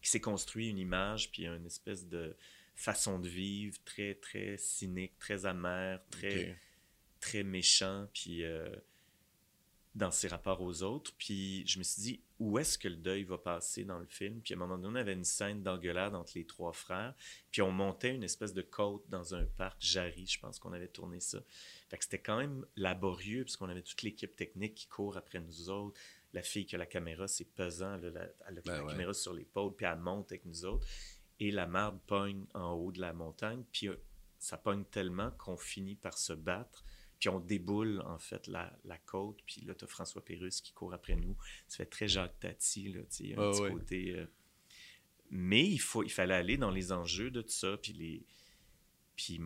qui s'est construit une image, puis une espèce de façon de vivre très, très cynique, très amère, très. Très méchant, puis euh, dans ses rapports aux autres. Puis je me suis dit, où est-ce que le deuil va passer dans le film? Puis à un moment donné, on avait une scène d'engueulade entre les trois frères, puis on montait une espèce de côte dans un parc, Jarry, je pense qu'on avait tourné ça. Fait que c'était quand même laborieux, puisqu'on avait toute l'équipe technique qui court après nous autres. La fille qui a la caméra, c'est pesant, la, elle a Ben la ouais. caméra sur l'épaule, puis elle monte avec nous autres. Et la marde pogne en haut de la montagne, puis euh, ça pogne tellement qu'on finit par se battre. Puis on déboule, en fait, la, la côte. Puis là, tu François Pérusse qui court après nous. Ça fait très Jacques Tati, là, tu sais, un Ah petit ouais. côté... euh, Mais il, faut, il fallait aller dans les enjeux de tout ça, puis les... Puis...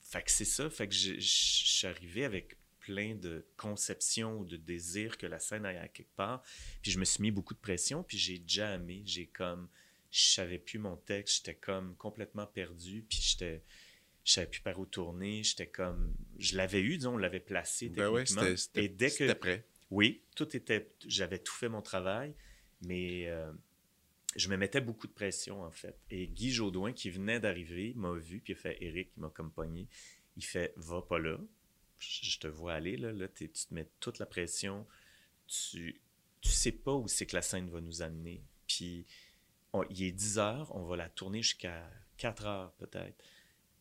Fait que c'est ça, fait que je, je- je suis arrivé avec plein de conceptions ou de désirs que la scène aille à quelque part. Puis je me suis mis beaucoup de pression, puis j'ai jamais, j'ai comme... Je savais plus mon texte, j'étais comme complètement perdu, puis j'étais... Je savais plus par où tourner, j'étais comme... Je l'avais eu, disons, on l'avait placé Ben ouais, c'était- c'était Et dès que... prêt. Oui, tout était. J'avais tout fait mon travail, mais euh, je me mettais beaucoup de pression, en fait. Et Guy Jodoin, qui venait d'arriver, m'a vu, puis il a fait Eric, il m'a comme pogné. Il fait Va pas là. Je te vois aller, là. là tu te mets toute la pression. Tu, tu sais pas où c'est que la scène va nous amener. Puis, on- il est 10 heures, on va la tourner jusqu'à 4 heures, peut-être.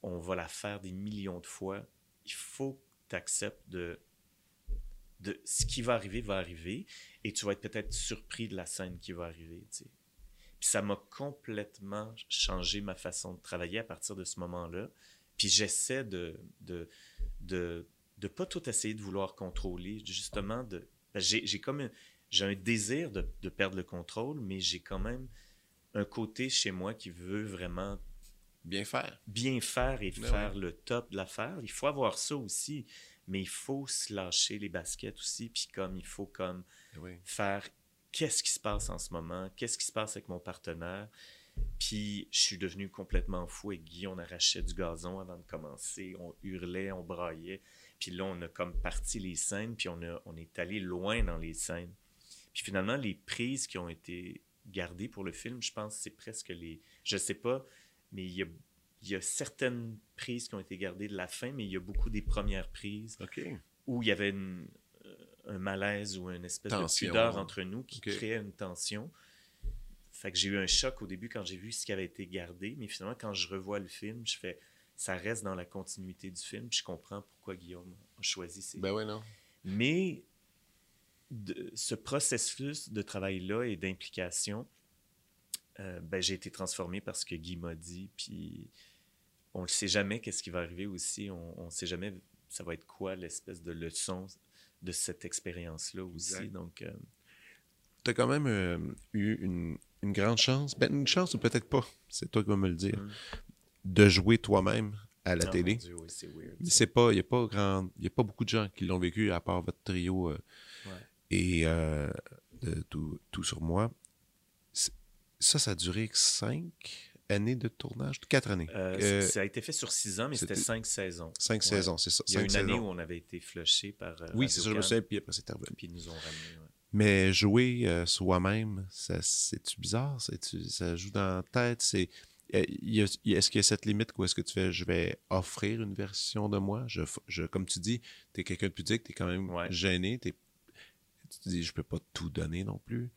On va la faire des millions de fois. Il faut que tu acceptes de de ce qui va arriver va arriver et tu vas être peut-être surpris de la scène qui va arriver. Puis ça m'a complètement changé ma façon de travailler à partir de ce moment-là. Puis j'essaie de de, de de pas tout essayer de vouloir contrôler, justement ben, j'ai j'ai comme un, j'ai un désir de, de perdre le contrôle, mais j'ai quand même un côté chez moi qui veut vraiment Bien faire. bien faire et Ben faire le top de l'affaire. Il faut avoir ça aussi, mais il faut se lâcher les baskets aussi, puis comme il faut comme Ben oui. faire qu'est-ce qui se passe en ce moment, qu'est-ce qui se passe avec mon partenaire. Puis je suis devenu complètement fou avec Guy, on arrachait du gazon avant de commencer, on hurlait, on braillait. Puis là, on a comme parti les scènes, puis on, a, on est allé loin dans les scènes. Puis finalement, les prises qui ont été gardées pour le film, je pense que c'est presque les... Je sais pas, mais il y a, il y a certaines prises qui ont été gardées de la fin, mais il y a beaucoup des premières prises où il y avait une- euh, un malaise ou une espèce Tension. de pudeur entre nous qui créait une tension. Fait que j'ai eu un choc au début quand j'ai vu ce qui avait été gardé, mais finalement, quand je revois le film, je fais ça reste dans la continuité du film, puis je comprends pourquoi Guillaume a choisi ces. Ben ouais, non. Mais de- ce processus de travail-là et d'implication, euh, ben, j'ai été transformé par ce que Guy m'a dit, puis on ne sait jamais qu'est-ce qui va arriver aussi, on ne sait jamais ça va être quoi l'espèce de leçon de cette expérience-là aussi. Exact. Donc, euh, Tu as quand même euh, eu une, une grande chance, ben, une chance ou peut-être pas, c'est toi qui vas me le dire, Mm. de jouer toi-même à la oh télé. mon Dieu, oui, c'est weird. Pas, il n'y a pas grand, y a pas beaucoup de gens qui l'ont vécu à part votre trio euh, Ouais. et de tout, tout sur moi. Ça, ça a duré cinq années de tournage, quatre années, Euh, Euh, ça a été fait sur six ans, mais c'était c'était- cinq saisons. cinq Ouais. saisons, c'est ça. Il y a une année où on avait été flushé par. euh, Oui, c'est ça, je me souviens, puis après c'est revenu. Puis ils nous ont ramenés. ouais. Mais jouer euh, soi-même, c'est-tu bizarre? Ça joue dans la tête? C'est, est-ce qu'il y a cette limite où est-ce que tu fais, je vais offrir une version de moi? Je, je, comme tu dis, tu es quelqu'un de pudique, tu es quand même Ouais. gêné. t'es- tu te dis, je peux pas tout donner non plus.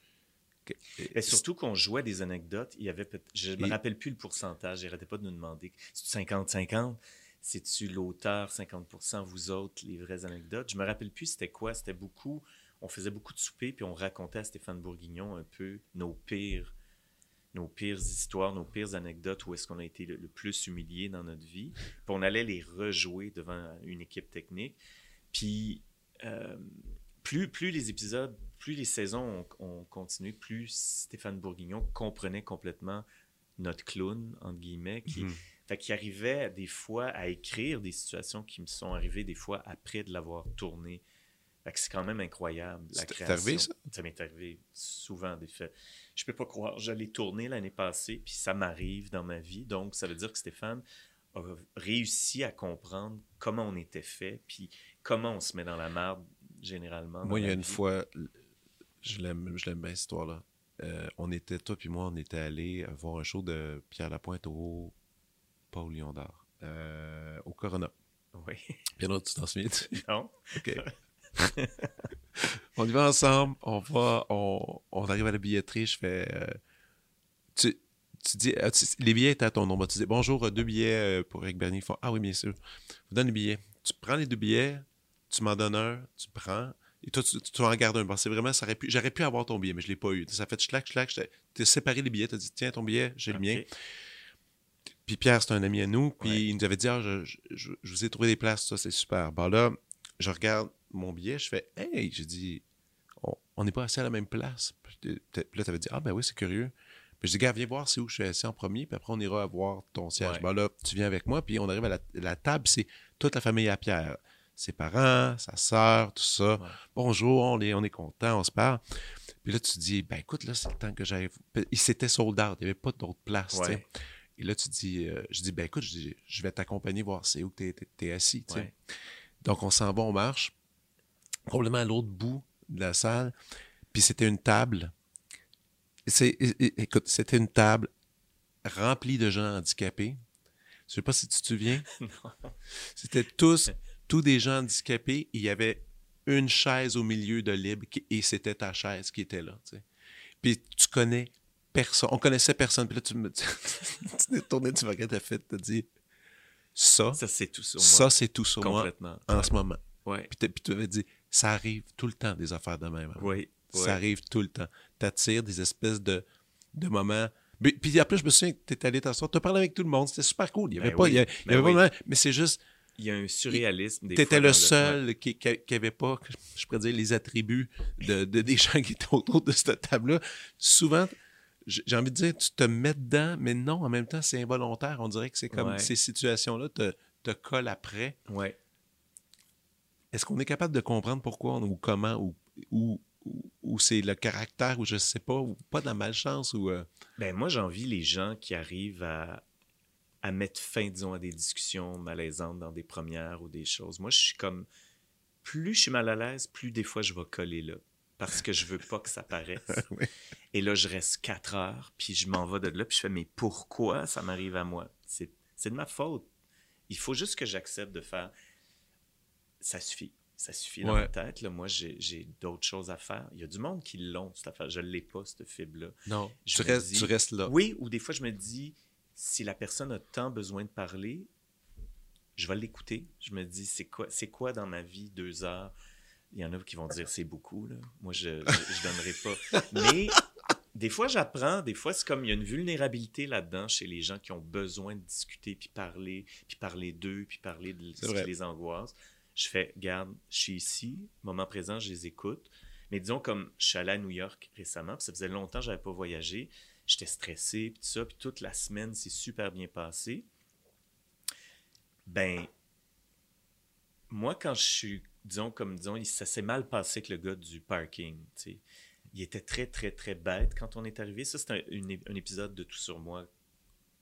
Et surtout qu'on jouait des anecdotes, il y avait je me Et- rappelle plus le pourcentage, j'arrêtais pas de nous demander c'est 50-50, c'est-tu l'auteur 50%, vous autres, les vraies anecdotes? Je me rappelle plus c'était quoi, c'était beaucoup, on faisait beaucoup de souper, puis on racontait à Stéphane Bourguignon un peu nos pires nos pires histoires, nos pires anecdotes, où est-ce qu'on a été le, le plus humilié dans notre vie. Puis on allait les rejouer devant une équipe technique. Puis euh, plus, plus les épisodes, plus les saisons ont, ont continué, plus Stéphane Bourguignon comprenait complètement notre clown, entre guillemets, qui, Mhm. arrivait des fois à écrire des situations qui me sont arrivées des fois après de l'avoir tourné. C'est quand même incroyable, la création. arrivé, ça? Ça m'est arrivé souvent, des faits. Je peux pas croire. Je l'ai tourné l'année passée, puis ça m'arrive dans ma vie. Donc, ça veut dire que Stéphane a réussi à comprendre comment on était fait, puis comment on se met dans la merde, généralement. Moi, il y a une vie. fois, je l'aime, je l'aime bien cette histoire-là. euh, on était, toi puis moi, on était allés voir un show de Pierre Lapointe au. Pas au Lion d'Or. euh, au Corona. Oui. D'autres, tu t'en souviens? Non? OK. on y va ensemble, on va, on, on arrive à la billetterie, je fais. euh, tu, tu dis, euh, tu- les billets étaient à ton nom. Tu dis bonjour, euh, deux billets euh, pour Eric Bernier. Ils font Ah oui, bien sûr. Je vous donne les billets. Tu prends les deux billets, tu m'en donnes un, tu prends, et toi, tu, tu en gardes un. Bon, c'est vraiment, ça aurait pu, j'aurais pu avoir ton billet, mais je ne l'ai pas eu. Ça fait schlac, schlac. Tu as séparé les billets, tu as dit Tiens, ton billet, j'ai le mien. Puis Pierre, c'est un ami à nous. Puis Ouais. il nous avait dit ah, je, je- je- je vous ai trouvé des places, ça, c'est super. Bon, là, je regarde mon billet, je fais Hey, j'ai dit On n'est pas assis à la même place. Puis là, tu avais dit Ah, ben oui, c'est curieux. Puis je dis Gars, viens voir c'est où je suis assis en premier, puis après, on ira voir ton siège. Ouais. Là, tu viens avec moi, puis on arrive à la, la table, c'est toute la famille à Pierre. Ses parents, sa sœur, tout ça. Ouais. Bonjour, on est, on est content, on se parle. Puis là, tu te dis, ben écoute, là, c'est le temps que j'aille. Il s'était sold out, il n'y avait pas sais. Ouais. Et là, tu dis, euh, je dis, ben écoute, je, dis, je vais t'accompagner voir c'est où tu es, assis. Ouais. Donc, on s'en va, on marche, complètement à l'autre bout de la salle. Puis c'était une table. C'est, écoute, c'était une table remplie de gens handicapés. Je sais pas si tu te souviens. C'était tous, tous des gens handicapés. Il y avait une chaise au milieu de libre qui- et c'était ta chaise qui était là. tu sais. Puis tu connais personne. On connaissait personne. Puis là, tu me tu t'es tourné, tu m'as regardé, t'as fait, t'as dit ça, Ça, c'est tout sur ça moi. c'est tout sur moi Complètement. en ce moment. Ouais. Puis tu avais dit, ça arrive tout le temps des affaires de même. hein. Oui. Ça ouais. arrive tout le temps. T'attires des espèces de, de moments. Puis après, je me souviens que t'es allé t'asseoir, t'as parlé avec tout le monde, c'était super cool. Il y avait Ben pas, oui, il y avait, il y avait oui. pas de- mais c'est juste, Il y a un surréalisme. t'étais fois le seul qui, qui, qui avait pas, je pourrais dire, les attributs de, de- des gens qui étaient autour de cette table-là. Souvent, j'ai envie de dire, tu te mets dedans, mais non, en même temps, c'est involontaire. On dirait que c'est comme Ouais. ces situations-là te, te collent après. Ouais. Est-ce qu'on est capable de comprendre pourquoi on- ou comment ou, ou, ou, ou c'est le caractère ou je sais pas, ou pas de la malchance ou. euh, Ben, moi, j'envie les gens qui arrivent à, à mettre fin, disons, à des discussions malaisantes dans des premières ou des choses. Moi, je suis comme. Plus je suis mal à l'aise, plus des fois je vais coller là. Parce que je veux pas que ça paraisse. Oui. Et là, je reste quatre heures, puis je m'en vais de là, puis je fais, mais pourquoi ça m'arrive à moi? C'est de ma faute. Il faut juste que j'accepte de faire. Ça suffit. Ça suffit dans Ouais. ma tête. Là. Moi, j'ai d'autres choses à faire. Il y a du monde qui l'ont, cette affaire. Je ne l'ai pas, cette fibre-là. Non, Je tu me restes, dis- tu restes là. Oui, ou des fois, je me dis, si la personne a tant besoin de parler, je vais l'écouter. Je me dis, c'est quoi, c'est quoi dans ma vie deux heures? Il y en a qui vont dire, c'est beaucoup. Là. Moi, je ne donnerai pas. Mais des fois, j'apprends. Des fois, c'est comme il y a une vulnérabilité là-dedans chez les gens qui ont besoin de discuter, puis parler, puis parler d'eux, puis parler de ce vrai. qui les angoisse. Je fais, garde, je suis ici, moment présent, je les écoute. Mais disons, comme je suis allé à New York récemment, puis ça faisait longtemps que je n'avais pas voyagé, j'étais stressé, puis tout ça, puis toute la semaine, c'est super bien passé. Ben, moi, quand je suis, disons, comme, disons, ça s'est mal passé avec le gars du parking, tu sais. Il était très, très, très bête quand on est arrivé. Ça, c'est un, un épisode de Tout sur moi.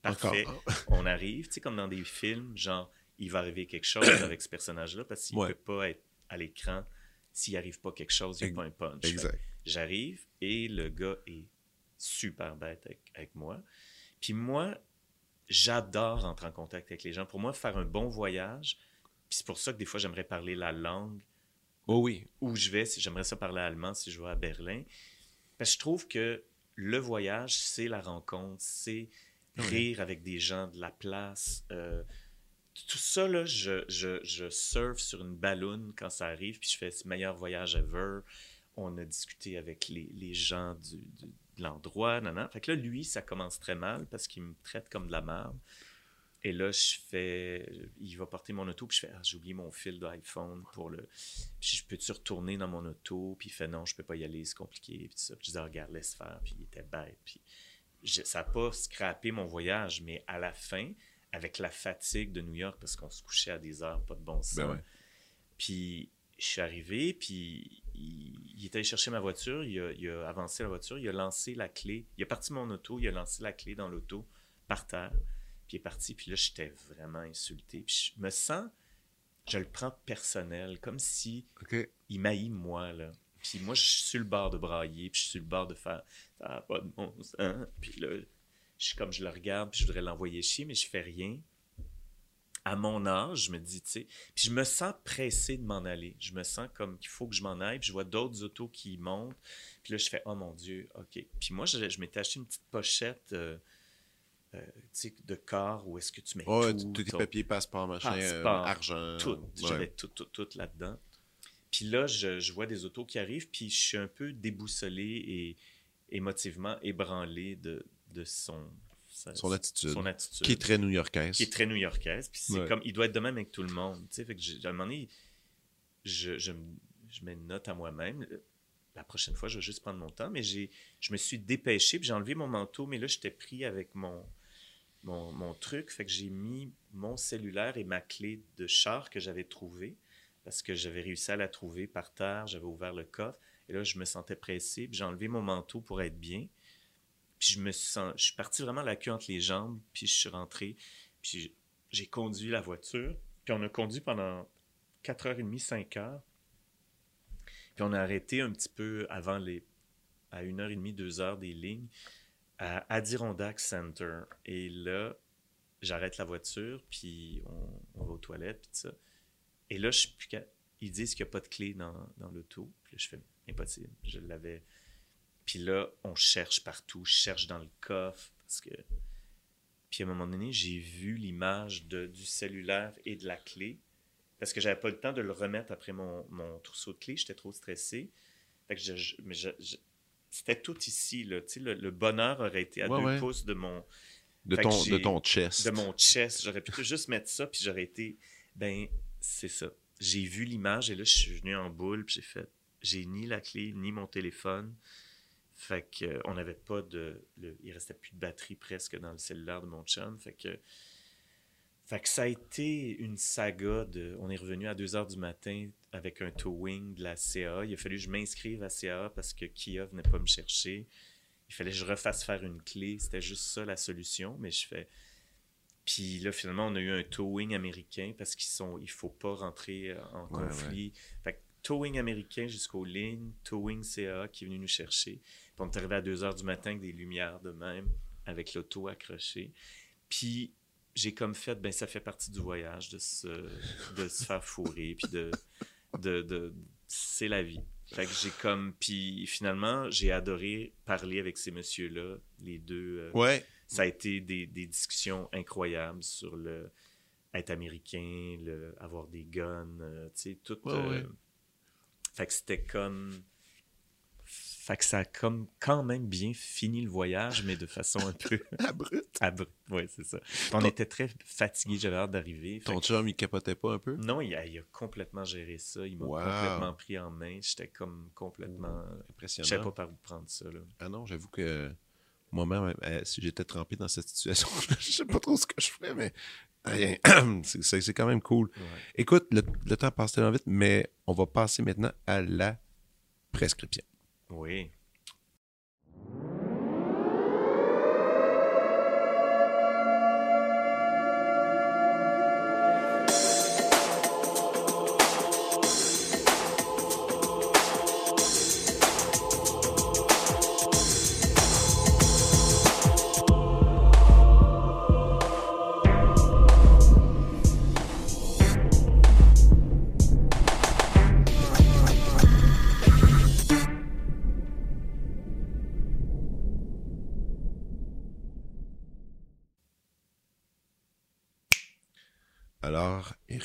Parfait. On arrive, tu sais, comme dans des films, genre, il va arriver quelque chose avec ce personnage-là, parce qu'il ne Ouais. peut pas être à l'écran s'il arrive pas quelque chose, il n'y a pas un punch. J'arrive et le gars est super bête avec, avec moi. Puis moi, j'adore entrer en contact avec les gens. Pour moi, faire un bon voyage, puis c'est pour ça que des fois, j'aimerais parler la langue Oh oui. où je vais. Si j'aimerais ça parler allemand si je vais à Berlin. Parce que je trouve que le voyage, c'est la rencontre, c'est rire avec des gens de la place. euh, tout ça, là, je, je, je surfe sur une balloune quand ça arrive, puis je fais ce meilleur voyage ever. On a discuté avec les, les gens du, l'endroit, nanana. Fait que là, lui, ça commence très mal parce qu'il me traite comme de la merde. Et là, je fais. Il va porter mon auto, puis je fais Ah, j'ai oublié mon fil d'iPhone pour le. Puis je peux-tu retourner dans mon auto? Puis il fait non, je peux pas y aller, c'est compliqué. Puis tout ça. Puis je dis, Ah, regarde, laisse faire. Puis il était bête. Puis je- ça n'a pas scrappé mon voyage, mais à la fin, avec la fatigue de New York, parce qu'on se couchait à des heures, pas de bon sens. Ben ouais. Puis je suis arrivé, puis il, il est allé chercher ma voiture, il a, il a avancé la voiture, il a lancé la clé, il a parti mon auto, il a lancé la clé dans l'auto par terre, puis il est parti, puis là j'étais vraiment insulté, puis je me sens, je le prends personnel, comme si il m'haït moi, là. Puis moi, je suis sur le bord de brailler, puis je suis sur le bord de faire Ah, pas de bon sens. Puis là, je suis comme je le regarde, puis je voudrais l'envoyer chier, mais je fais rien. À mon âge, je me dis, tu sais, puis je me sens pressé de m'en aller. Je me sens comme qu'il faut que je m'en aille, puis je vois d'autres autos qui montent. Puis là, je fais, oh mon Dieu, OK. Puis moi, je, je m'étais acheté une petite pochette. euh, euh, tu sais, de corps où est-ce que tu mets Ouais, tout, tous tes ton- papiers, passeport, machin, euh, Passeport, argent. tout. ouais. J'avais tout, tout, tout là-dedans. Puis là, je, je vois des autos qui arrivent, puis je suis un peu déboussolé et émotivement ébranlé de, de son, sa- Son attitude. son attitude. Qui est très new-yorkaise. Qui est très new-yorkaise. Puis c'est Ouais. comme, il doit être de même avec tout le monde. Tu sais, fait que à un moment donné, je, je, je mets une note à moi-même. La prochaine fois, je vais juste prendre mon temps. Mais j'ai, je me suis dépêché, puis j'ai enlevé mon manteau, mais là, j'étais pris avec mon, mon, mon truc. Fait que j'ai mis mon cellulaire et ma clé de char que j'avais trouvée, parce que j'avais réussi à la trouver par terre. J'avais ouvert le coffre. Et là, je me sentais pressé, puis j'ai enlevé mon manteau pour être bien. Puis je me sens, je suis parti vraiment la queue entre les jambes, puis je suis rentré, puis j'ai- conduit la voiture, puis on a conduit pendant 4h30, 5h. Puis on a arrêté un petit peu avant les, à 1h30, 2h des lignes, à Adirondack Center. Et là, j'arrête la voiture, puis on, va aux toilettes, puis ça. Et là, je suis ils disent qu'il n'y a pas de clé dans, dans l'auto. Puis là, je fais impossible. Je l'avais. Puis là, on cherche partout. Je cherche dans le coffre parce que. Puis à un moment donné, j'ai vu l'image du cellulaire et de la clé parce que j'avais pas le temps de le remettre après mon, mon trousseau de clés. J'étais trop stressé. Fait que je, je- mais je- je- c'était tout ici. Là. Tu sais, Le, le bonheur aurait été à Ouais, deux ouais. pouces de mon, De ton, de ton chest. de mon chest. J'aurais pu juste mettre ça, puis j'aurais été. Ben, c'est ça. J'ai vu l'image et là, je suis venu en boule, puis j'ai fait. J'ai ni la clé, ni mon téléphone. Fait que, euh, on n'avait pas de. le- il restait plus de batterie presque dans le cellulaire de mon chum. Fait que. Fait que ça a été une saga de. On est revenu à 2 h du matin avec un towing de la CA. Il a fallu que je m'inscrive à CA parce que Kia venait pas me chercher. Il fallait que je refasse faire une clé. C'était juste ça la solution. Mais je fais. Puis là, finalement, on a eu un towing américain parce qu'ils sont. Il faut pas rentrer euh, en Ouais, conflit. Fait que towing américain jusqu'aux lignes, towing CA qui est venu nous chercher. Puis on est arrivé à 2 h du matin avec des lumières de même, avec l'auto accrochée. Puis j'ai comme fait, ben ça fait partie du voyage de se, de se faire fourrer, puis de, de, de- c'est la vie. Fait que j'ai comme, puis finalement, j'ai adoré parler avec ces messieurs-là, les deux. euh, Ouais. Ça a été des, des discussions incroyables sur le être américain, le, avoir des guns, euh, tu sais, tout. Ouais, euh, ouais. Fait que c'était comme. Fait que ça a comme quand même bien fini le voyage, mais de façon un peu Abrupt. abrupte. Oui, c'est ça. On Ton- était très fatigués, j'avais hâte d'arriver. Ton que- chum, il capotait pas un peu? Non, il a, il a complètement géré ça. Il m'a Wow. complètement pris en main. J'étais comme complètement. Je Impressionnant. savais pas par où prendre ça. Là. Ah non, j'avoue que moi-même, euh, si j'étais trempé dans cette situation, je sais pas trop ce que je ferais, mais euh, c'est- quand même cool. Ouais. Écoute, le, le temps passe tellement vite, mais on va passer maintenant à la prescription. Oui.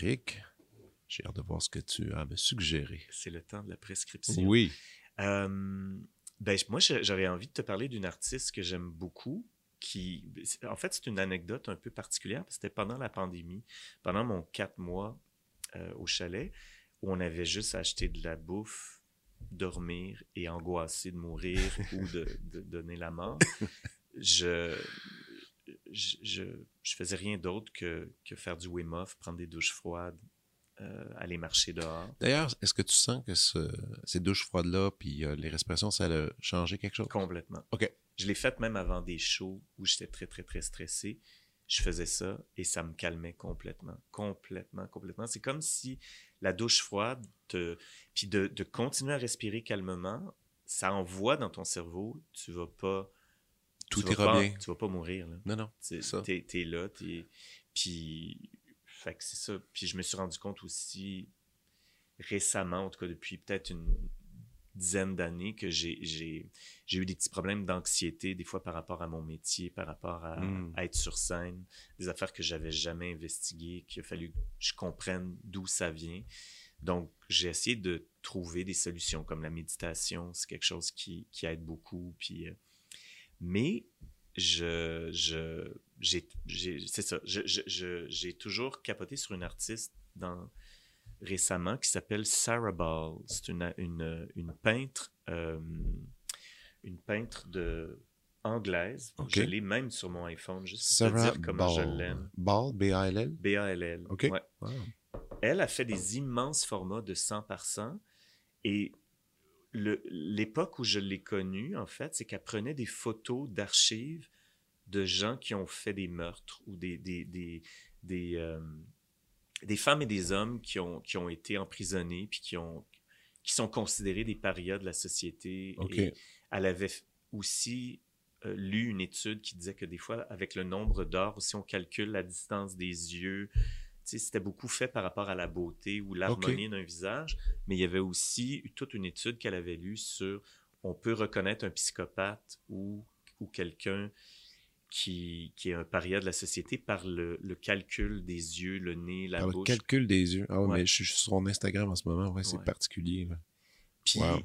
Eric, j'ai hâte de voir ce que tu as à me suggérer. C'est le temps de la prescription. Oui. Euh, ben, moi, j'aurais envie de te parler d'une artiste que j'aime beaucoup. Qui, en fait, c'est une anecdote un peu particulière. C'était pendant la pandémie, pendant mon quatre mois euh, au chalet, où on avait juste acheté de la bouffe, dormir et angoissé de mourir ou de, de donner la mort. Je, je, je, je faisais rien d'autre que, que faire du Wim Hof, prendre des douches froides, euh, aller marcher dehors. D'ailleurs, est-ce que tu sens que ce- ces douches froides-là, puis euh, les respirations, ça a changé quelque chose? Complètement. OK. Je l'ai faite même avant des shows où j'étais très, très, très stressé. je faisais ça et ça me calmait complètement, complètement, complètement. C'est comme si la douche froide, te... puis de, de, continuer à respirer calmement, ça envoie dans ton cerveau, tu vas pas... Tout ira pas, bien. Tu vas pas mourir. Là. Non, non. Tu ça. es, là, t'es... Puis, fait que c'est ça. Puis je me suis rendu compte aussi récemment, en tout cas depuis peut-être une dizaine d'années, que j'ai, j'ai, j'ai eu des petits problèmes d'anxiété, des fois par rapport à mon métier, par rapport à, Mm. à être sur scène, des affaires que j'avais jamais investiguées, qu'il a fallu que je comprenne d'où ça vient. Donc, j'ai essayé de trouver des solutions comme la méditation, c'est quelque chose qui, qui aide beaucoup. Puis, euh, mais je, je, j'ai, j'ai- c'est ça, je, je- je- j'ai toujours capoté sur une artiste dans, récemment qui s'appelle Sarah Ball. C'est une, une, une peintre, euh, une peintre de anglaise. Je l'ai même sur mon iPhone, juste pour Sarah te dire comment je Ball. l'aime. Ball, B-A-L-L. B-A-L-L. OK. Ouais. Wow. Elle a fait des immenses formats de 100 par 100 et l'époque où je l'ai connue, en fait, c'est qu'elle prenait des photos d'archives de gens qui ont fait des meurtres ou des, des, des, des, euh, des femmes et des hommes qui ont, qui ont été emprisonnés puis qui, ont, qui sont considérés des parias de la société. OK. Et elle avait aussi euh, lu une étude qui disait que des fois, avec le nombre d'heures, si on calcule la distance des yeux, c'était beaucoup fait par rapport à la beauté ou l'harmonie d'un visage, mais il y avait aussi toute une étude qu'elle avait lue sur on peut reconnaître un psychopathe ou, ou quelqu'un qui, qui est un paria de la société par le, le calcul des yeux, le nez, la Par le bouche. calcul des yeux. Ah ouais, Ouais. mais je suis sur son Instagram en ce moment. Ouais, c'est Ouais. particulier. là. Puis, Wow.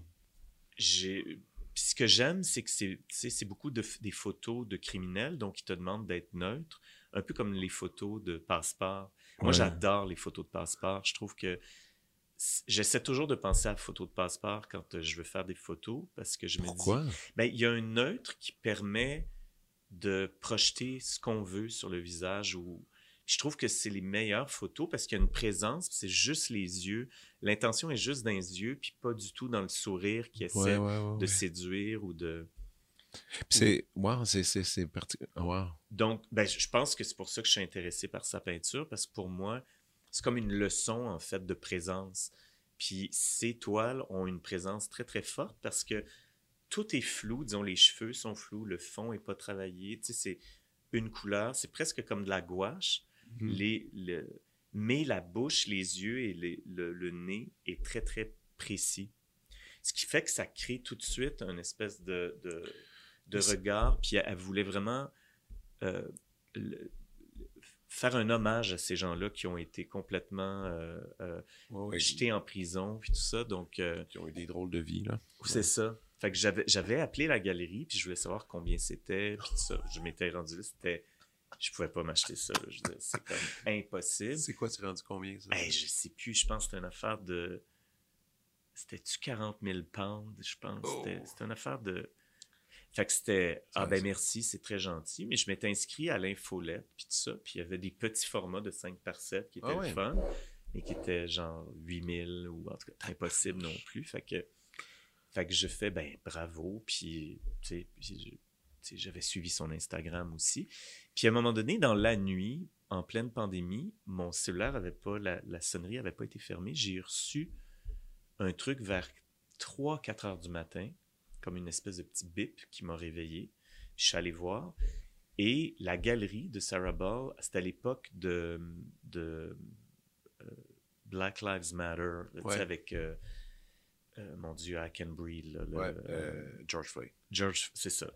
j'ai. ce que j'aime, c'est que c'est, beaucoup de, des photos de criminels, donc ils te demandent d'être neutre, un peu comme les photos de passeport. Moi, Ouais. j'adore les photos de passeport. Je trouve que j'essaie toujours de penser à la photo de passeport quand euh, je veux faire des photos, parce que je me Pourquoi? dis, ben, il y a un neutre qui permet de projeter ce qu'on veut sur le visage ou je trouve que c'est les meilleures photos parce qu'il y a une présence, c'est juste les yeux. L'intention est juste dans les yeux, puis pas du tout dans le sourire qui essaie Ouais, ouais, ouais. de séduire ou de. C'est. Wow, c'est. C'est. C'est parti. Wow. Donc, ben, je pense que c'est pour ça que je suis intéressé par sa peinture, parce que pour moi, c'est comme une leçon, en fait, de présence. Puis ces toiles ont une présence très, très forte parce que tout est flou. Disons, les cheveux sont flous, le fond est pas travaillé. Tu sais, c'est une couleur, c'est presque comme de la gouache. Mhm. Les, le- mais la bouche, les yeux et les- le, le nez est très, très précis. Ce qui fait que ça crée tout de suite un espèce de, de, de regard. Puis elle, elle voulait vraiment euh, le- faire un hommage à ces gens-là qui ont été complètement euh, euh, Ouais, jetés en prison, puis tout ça. Donc, euh, Qui ont eu des drôles de vie, là. c'est ça. Fait que j'avais, j'avais appelé la galerie, puis je voulais savoir combien c'était, puis tout ça. Je m'étais rendu là, c'était... Je pouvais pas m'acheter ça. là. Je veux dire, c'est comme impossible. C'est quoi, tu rendu combien, ça? Hey, je sais plus, je pense que c'était une affaire de... C'était-tu 40 000 pounds, je pense? C'était, Oh. c'était une affaire de... Fait que c'était... Ah ben merci, c'est très gentil. Mais je m'étais inscrit à l'infolette, puis tout ça. Puis il y avait des petits formats de 5 par 7 qui étaient Ah ouais. fun, mais qui étaient genre 8000 ou en tout cas impossible non plus. Fait que... Fait que je fais, ben bravo, puis, tu sais, j'avais suivi son Instagram aussi. Puis à un moment donné, dans la nuit, en pleine pandémie, mon cellulaire avait pas, la, la sonnerie avait pas été fermée. J'ai reçu un truc vers 3-4 heures du matin, comme une espèce de petit bip qui m'a réveillé. Je suis allé voir. Et la galerie de Sarah Ball, c'était à l'époque de, de euh, Black Lives Matter, tu sais, Ouais. avec, euh, euh, mon Dieu, I Can Breathe. là, le- Ouais, George Floyd. George, c'est ça.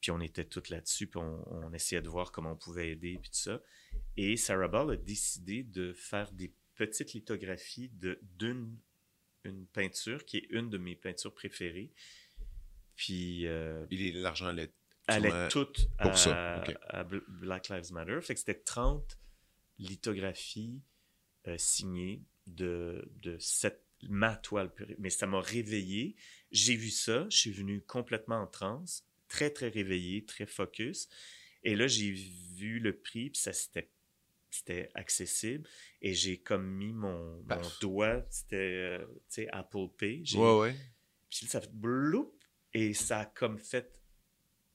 Puis on était tous là-dessus, puis on, on essayait de voir comment on pouvait aider, puis tout ça. Et Sarah Ball a décidé de faire des petites lithographies de, d'une une peinture qui est une de mes peintures préférées. Puis euh, l'argent allait. toute pour à, ça, à Bl- Black Lives Matter. Fait que c'était 30 lithographies euh, signées de, de cette, ma toile. Mais ça m'a réveillé. J'ai vu ça, je suis venu complètement en transe, très, très réveillé, très focus. Et là, j'ai vu le prix, puis ça, c'était c'était accessible et j'ai comme mis mon, mon doigt, c'était, euh, Apple Pay. Ouais, ouais. puis ça fait bloup et ça a comme fait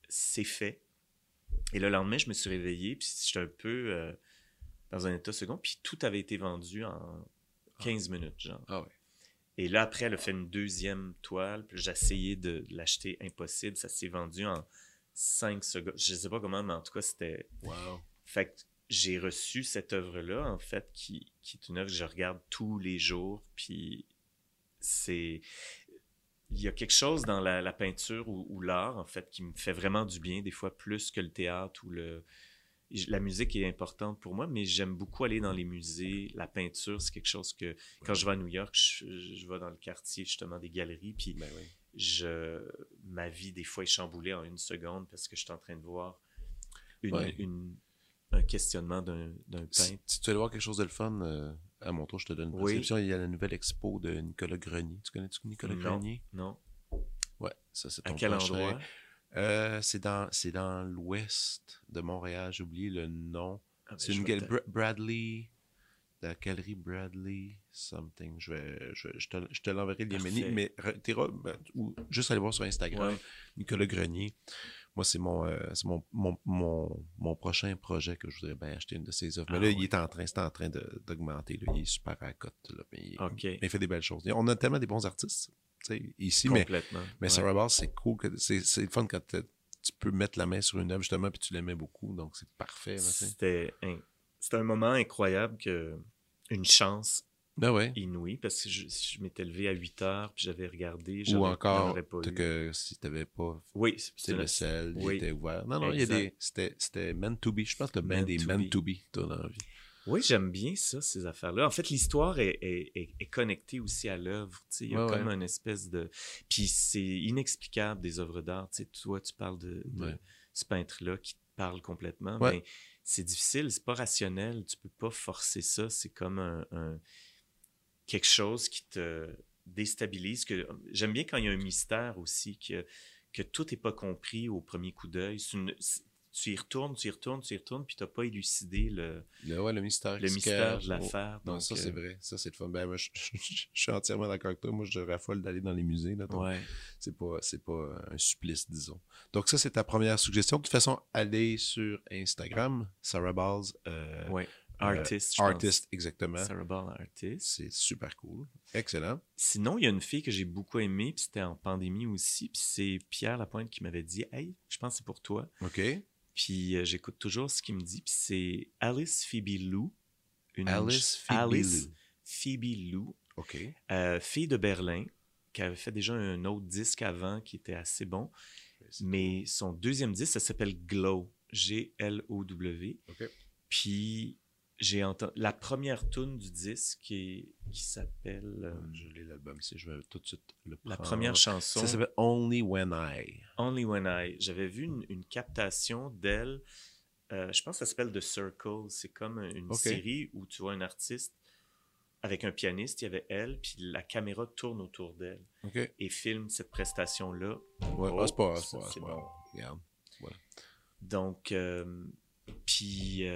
c'est fait. Et le lendemain, je me suis réveillé, puis j'étais un peu euh, dans un état second, puis tout avait été vendu en 15 minutes, genre. Ah ouais. Et là, après, elle a fait une deuxième toile, puis j'ai essayé de, de l'acheter, impossible. Ça s'est vendu en 5 secondes. Je sais pas comment, mais en tout cas, c'était... Wow. Fait que j'ai reçu cette œuvre-là, en fait, qui, qui est une œuvre que je regarde tous les jours, puis c'est... Il y a quelque chose dans la, la peinture ou, ou l'art, en fait, qui me fait vraiment du bien, des fois plus que le théâtre ou le... La musique est importante pour moi, mais j'aime beaucoup aller dans les musées. La peinture, c'est quelque chose que, quand je vais à New York, je, je vais dans le quartier, justement, des galeries, puis Ben oui. je, ma vie, des fois, est chamboulée en une seconde parce que je suis en train de voir une, Ouais. une- un questionnement d'un Si, peintre. si tu veux voir quelque chose de le fun, euh, à mon tour, je te donne une Oui. prescription. Il y a la nouvelle expo de Nicolas Grenier. Tu connais-tu Nicolas Non. Grenier? Non? Ouais, ça c'est À ton quel prochain. endroit? Euh, c'est dans, dans l'ouest de Montréal. J'ai oublié le nom. Ah, ben, C'est une galerie peut-être- Bradley. La galerie Bradley something. Je, vais, je, je te, je te l'enverrai, Liamani. Parfait. Mais t'iras, ben, ou juste aller voir sur Instagram. Ouais. Nicolas Grenier. Moi, c'est mon, euh, mon, mon, mon, mon prochain projet que je voudrais bien acheter une de ses œuvres. Mais Ah là, ouais. il est en train, c'est en train d'augmenter. Il est super à la cote. Là, mais il, mais fait des belles choses. On a tellement des bons artistes ici, mais, Complètement. mais Ouais. Sarah c'est cool. C'est le fun quand te- tu peux mettre la main sur une œuvre, justement, puis tu l'aimais beaucoup. Donc, c'est parfait. C'était un, un moment incroyable, que, une chance Ben ouais. inouïe, parce que je, je m'étais levé à 8 heures, puis j'avais regardé. Ou encore, pas eu. que si t'avais pas Oui, c'est le sel, il oui. était ouvert. Non, non, il y a des. C'était c'était meant to be. Je pense que le Meant des to meant to be, toi, dans la vie. Oui, j'aime bien ça, ces affaires-là. En fait, l'histoire est, est- est- est connectée aussi à l'œuvre. tu. Il y a Ouais, comme ouais. une espèce de... Puis c'est inexplicable des œuvres d'art. Tu toi, tu parles de, de Ouais. ce peintre-là qui te parle complètement. Mais c'est difficile, c'est pas rationnel. Tu peux pas forcer ça. C'est comme un, un- quelque chose qui te déstabilise. Que... J'aime bien quand il y a un mystère aussi, que, que tout n'est pas compris au premier coup d'œil. Tu y retournes, tu y retournes, tu y retournes, puis tu n'as pas élucidé le, Le, ouais, le mystère. le mystère de l'affaire. Non, donc, ça, euh, c'est vrai. Ça, c'est le fun. Ben, moi, je, je suis entièrement d'accord avec toi. Moi, je raffole d'aller dans les musées. Là, donc Ouais. C'est pas, c'est pas un supplice, disons. Donc, ça, c'est ta première suggestion. De toute façon, allez sur Instagram, Sarah Balls. euh, Ouais. Euh, Artist. pense. artist, exactement. Artist. C'est super cool. Excellent. Sinon, il y a une fille que j'ai beaucoup aimée, puis c'était en pandémie aussi, puis c'est Pierre Lapointe qui m'avait dit Hey, je pense que c'est pour toi. OK. Puis euh, j'écoute toujours ce qu'il me dit, puis c'est Alice Phoebe Lou. Une Alice Phoebe Alice Lou. Phoebe Lou, OK. euh, fille de Berlin, qui avait fait déjà un autre disque avant qui était assez bon. Mais son deuxième disque, ça s'appelle Glow. G-L-O-W. OK. Puis j'ai entendu la première tune du disque qui, qui s'appelle euh, Je l'ai l'album ici. Je vais tout de suite le la prendre. première chanson Ça s'appelle Only When I. Only When I. J'avais vu une, une captation d'elle. euh, je pense que ça s'appelle The Circle. C'est comme une série où tu vois un artiste avec un pianiste. Il y avait elle, puis la caméra tourne autour d'elle et filme cette prestation-là. Ouais, Oh, ah, c'est pas, ça, c'est pas, c'est bon. pas. Regarde. Donc, euh, puis,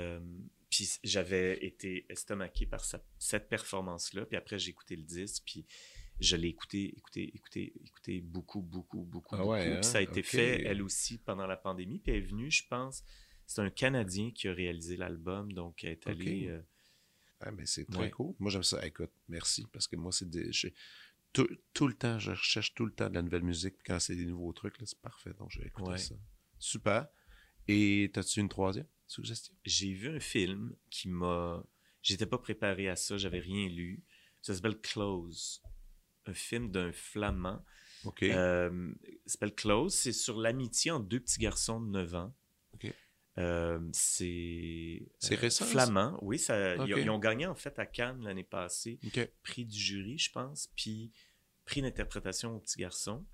puis j'avais été estomaqué par sa- cette performance-là. Puis après, j'ai écouté le disque, puis je l'ai écouté, écouté, écouté, écouté beaucoup, beaucoup, beaucoup. Ah beaucoup. Puis hein? ça a été Ok. fait, elle aussi, pendant la pandémie. Puis elle est venue, je pense, c'est un Canadien qui a réalisé l'album, donc elle est allée... euh, Ah, mais c'est très Ouais. cool. Moi, j'aime ça. Écoute, merci. Parce que moi, c'est des. Tout, tout le temps, je recherche tout le temps de la nouvelle musique. Puis quand c'est des nouveaux trucs, là, c'est parfait. Donc, je vais écouter Ouais. ça. Super. Et t'as-tu une troisième? Suggestion? j'ai vu un film qui m'a. J'étais pas préparé à ça, j'avais rien lu. Ça s'appelle Close. Un film d'un flamand. OK. Euh, ça s'appelle Close. C'est sur l'amitié entre deux petits garçons de 9 ans. OK. Euh, c'est. C'est récent, ça? Flamand, oui. Ça, ils, ont- OK. ils ont gagné en fait à Cannes l'année passée. Prix du jury, je pense. Puis prix d'interprétation aux petits garçons.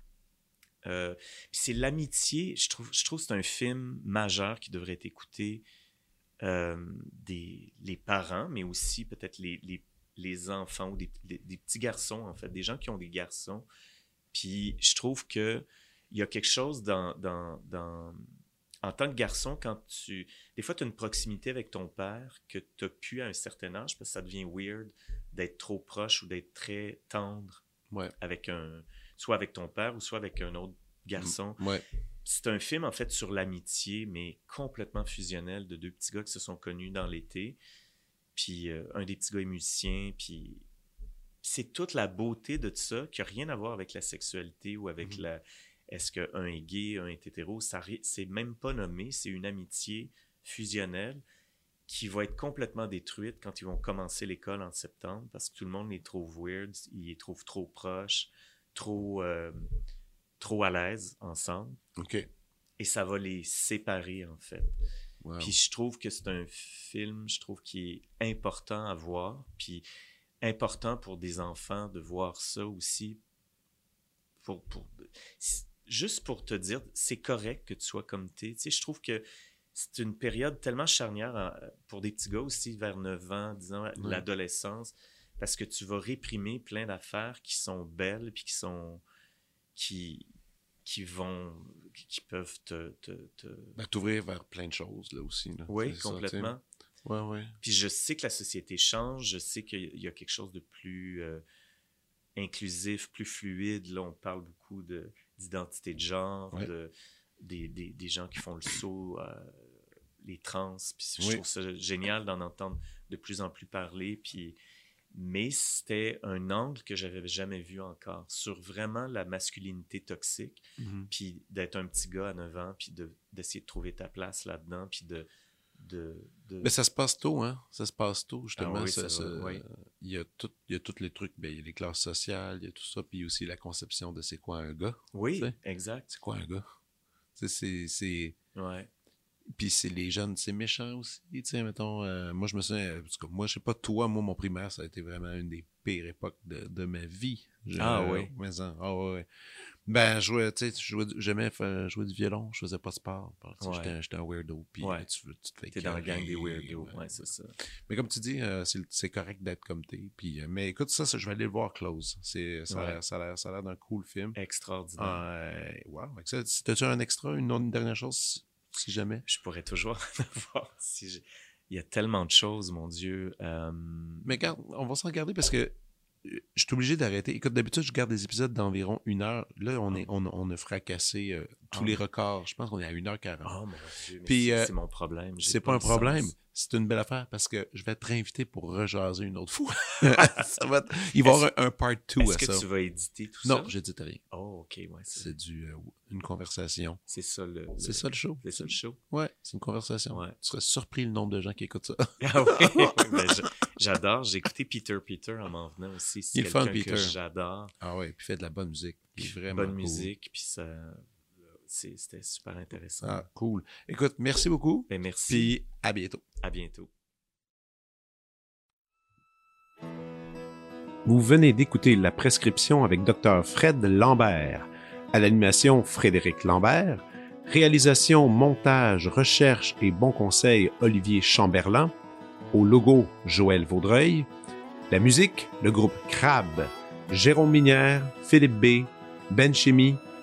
Euh, c'est l'amitié. Je trouve, je trouve que c'est un film majeur qui devrait être écouté euh, des les parents, mais aussi peut-être les, les, les enfants ou des, des- des petits garçons, en fait, des gens qui ont des garçons. Puis je trouve que il y a quelque chose dans, dans, dans- en tant que garçon, quand tu... Des fois, tu as une proximité avec ton père que tu n'as plus à un certain âge parce que ça devient weird d'être trop proche ou d'être très tendre Ouais. avec un... soit avec ton père ou soit avec un autre garçon. Ouais. c'est un film, en fait, sur l'amitié, mais complètement fusionnel de deux petits gars qui se sont connus dans l'été. Puis euh, un des petits gars est musicien, puis c'est toute la beauté de ça qui n'a rien à voir avec la sexualité ou avec Mhm. la. Est-ce qu'un est gay, un est hétéro ça, C'est même pas nommé, c'est une amitié fusionnelle qui va être complètement détruite quand ils vont commencer l'école en septembre parce que tout le monde les trouve weird, ils les trouvent trop proches, trop, euh, trop à l'aise ensemble OK. et ça va les séparer en fait. Wow. Puis je trouve que c'est un film, je trouve qui est important à voir, puis important pour des enfants de voir ça aussi. Pour, pour, juste pour te dire, c'est correct que tu sois comme t'es. Tu sais, je trouve que c'est une période tellement charnière en- pour des petits gars aussi, vers 9 ans, 10 ans, Ouais. l'adolescence, parce que tu vas réprimer plein d'affaires qui sont belles, puis qui sont... qui qui vont qui peuvent te, te, te- Ben, t'ouvrir vers plein de choses, là, aussi. Là. oui ça, complètement. Ouais, ouais. puis je sais que la société change, je sais qu'il y a quelque chose de plus euh, inclusif, plus fluide. Là, on parle beaucoup de, d'identité de genre, Ouais. de, des, des, des gens qui font le saut, euh, les trans. Puis je Oui. trouve ça génial d'en entendre de plus en plus parler. Puis, mais c'était un angle que j'avais jamais vu encore sur vraiment la masculinité toxique Mhm. puis d'être un petit gars à 9 ans, puis de, d'essayer de trouver ta place là-dedans, puis de... de, de- Mais ça se passe tôt, hein? Ça se passe tôt, justement. Ah oui, ça- ça va, ça- oui. Il y a tout, il y a tous les trucs, ben, il y a les classes sociales, il y a tout ça, puis aussi la conception de c'est quoi un gars. Oui, tu sais? exact. C'est quoi un gars? C'est... Ouais. Puis c'est les jeunes, c'est méchant aussi, tu sais, mettons, euh, moi je me souviens, euh, parce que moi je sais pas toi, moi mon primaire, ça a été vraiment une des pires époques de, de ma vie. Je- Ah euh, oui. mais ça, ah ouais, ouais. Ben, je jouais, tu sais, je jouais du- j'aimais jouer du violon, je faisais pas de sport, Ouais. j'étais, un- weirdo, puis Ouais. euh, tu, tu te fais T'es dans la gang des weirdos, ouais. ouais, c'est ça. Mais comme tu dis, euh, c'est, correct d'être comme t'es, puis, euh, mais écoute, ça, ça, je vais aller le voir close, ça, a Ouais. l'air- ça, a l'air- d'un cool film. Extraordinaire. Euh, wow, t'as-tu un extra, une, autre- une dernière chose, si- jamais? Je pourrais toujours en avoir si Il y a tellement de choses, mon Dieu. Euh, Mais garde, on va s'en garder parce que euh, je suis obligé d'arrêter. Écoute, d'habitude, je garde des épisodes d'environ une heure. Là, on, est, on, on a fracassé euh, tous Ah. les records. Je pense qu'on est à 1h40. Oh mon Dieu, Puis, euh, c'est mon problème. c'est pas un problème. C'est une belle affaire parce que je vais te réinviter pour rejaser une autre fois. Ça va être- il va y avoir un, un part 2 Est-ce à que ça. tu vas éditer tout Non, ça? j'ai dit rien. Oh, OK, ouais, c'est, du, euh, une conversation. c'est ça le... C'est ça le show. C'est ça le show. Ouais, c'est une conversation. Ouais. Tu serais surpris le nombre de gens qui écoutent ça. Ah oui, ben, j'adore. J'ai écouté Peter Peter en m'en venant aussi. C'est Il quelqu'un que Peter. j'adore. Ah ouais, puis fait de la bonne musique. Il vraiment Bonne cool. musique, puis ça... C'était super intéressant. Ah, cool. Écoute, merci beaucoup. Ben, merci. Puis à bientôt. À bientôt. Vous venez d'écouter La prescription avec Dr. Fred Lambert. À l'animation, Frédéric Lambert. Réalisation, montage, recherche et bon conseil, Olivier Chamberlain. Au logo, Joël Vaudreuil. La musique, le groupe Crab. Jérôme Minière, Philippe B., Ben Chimie,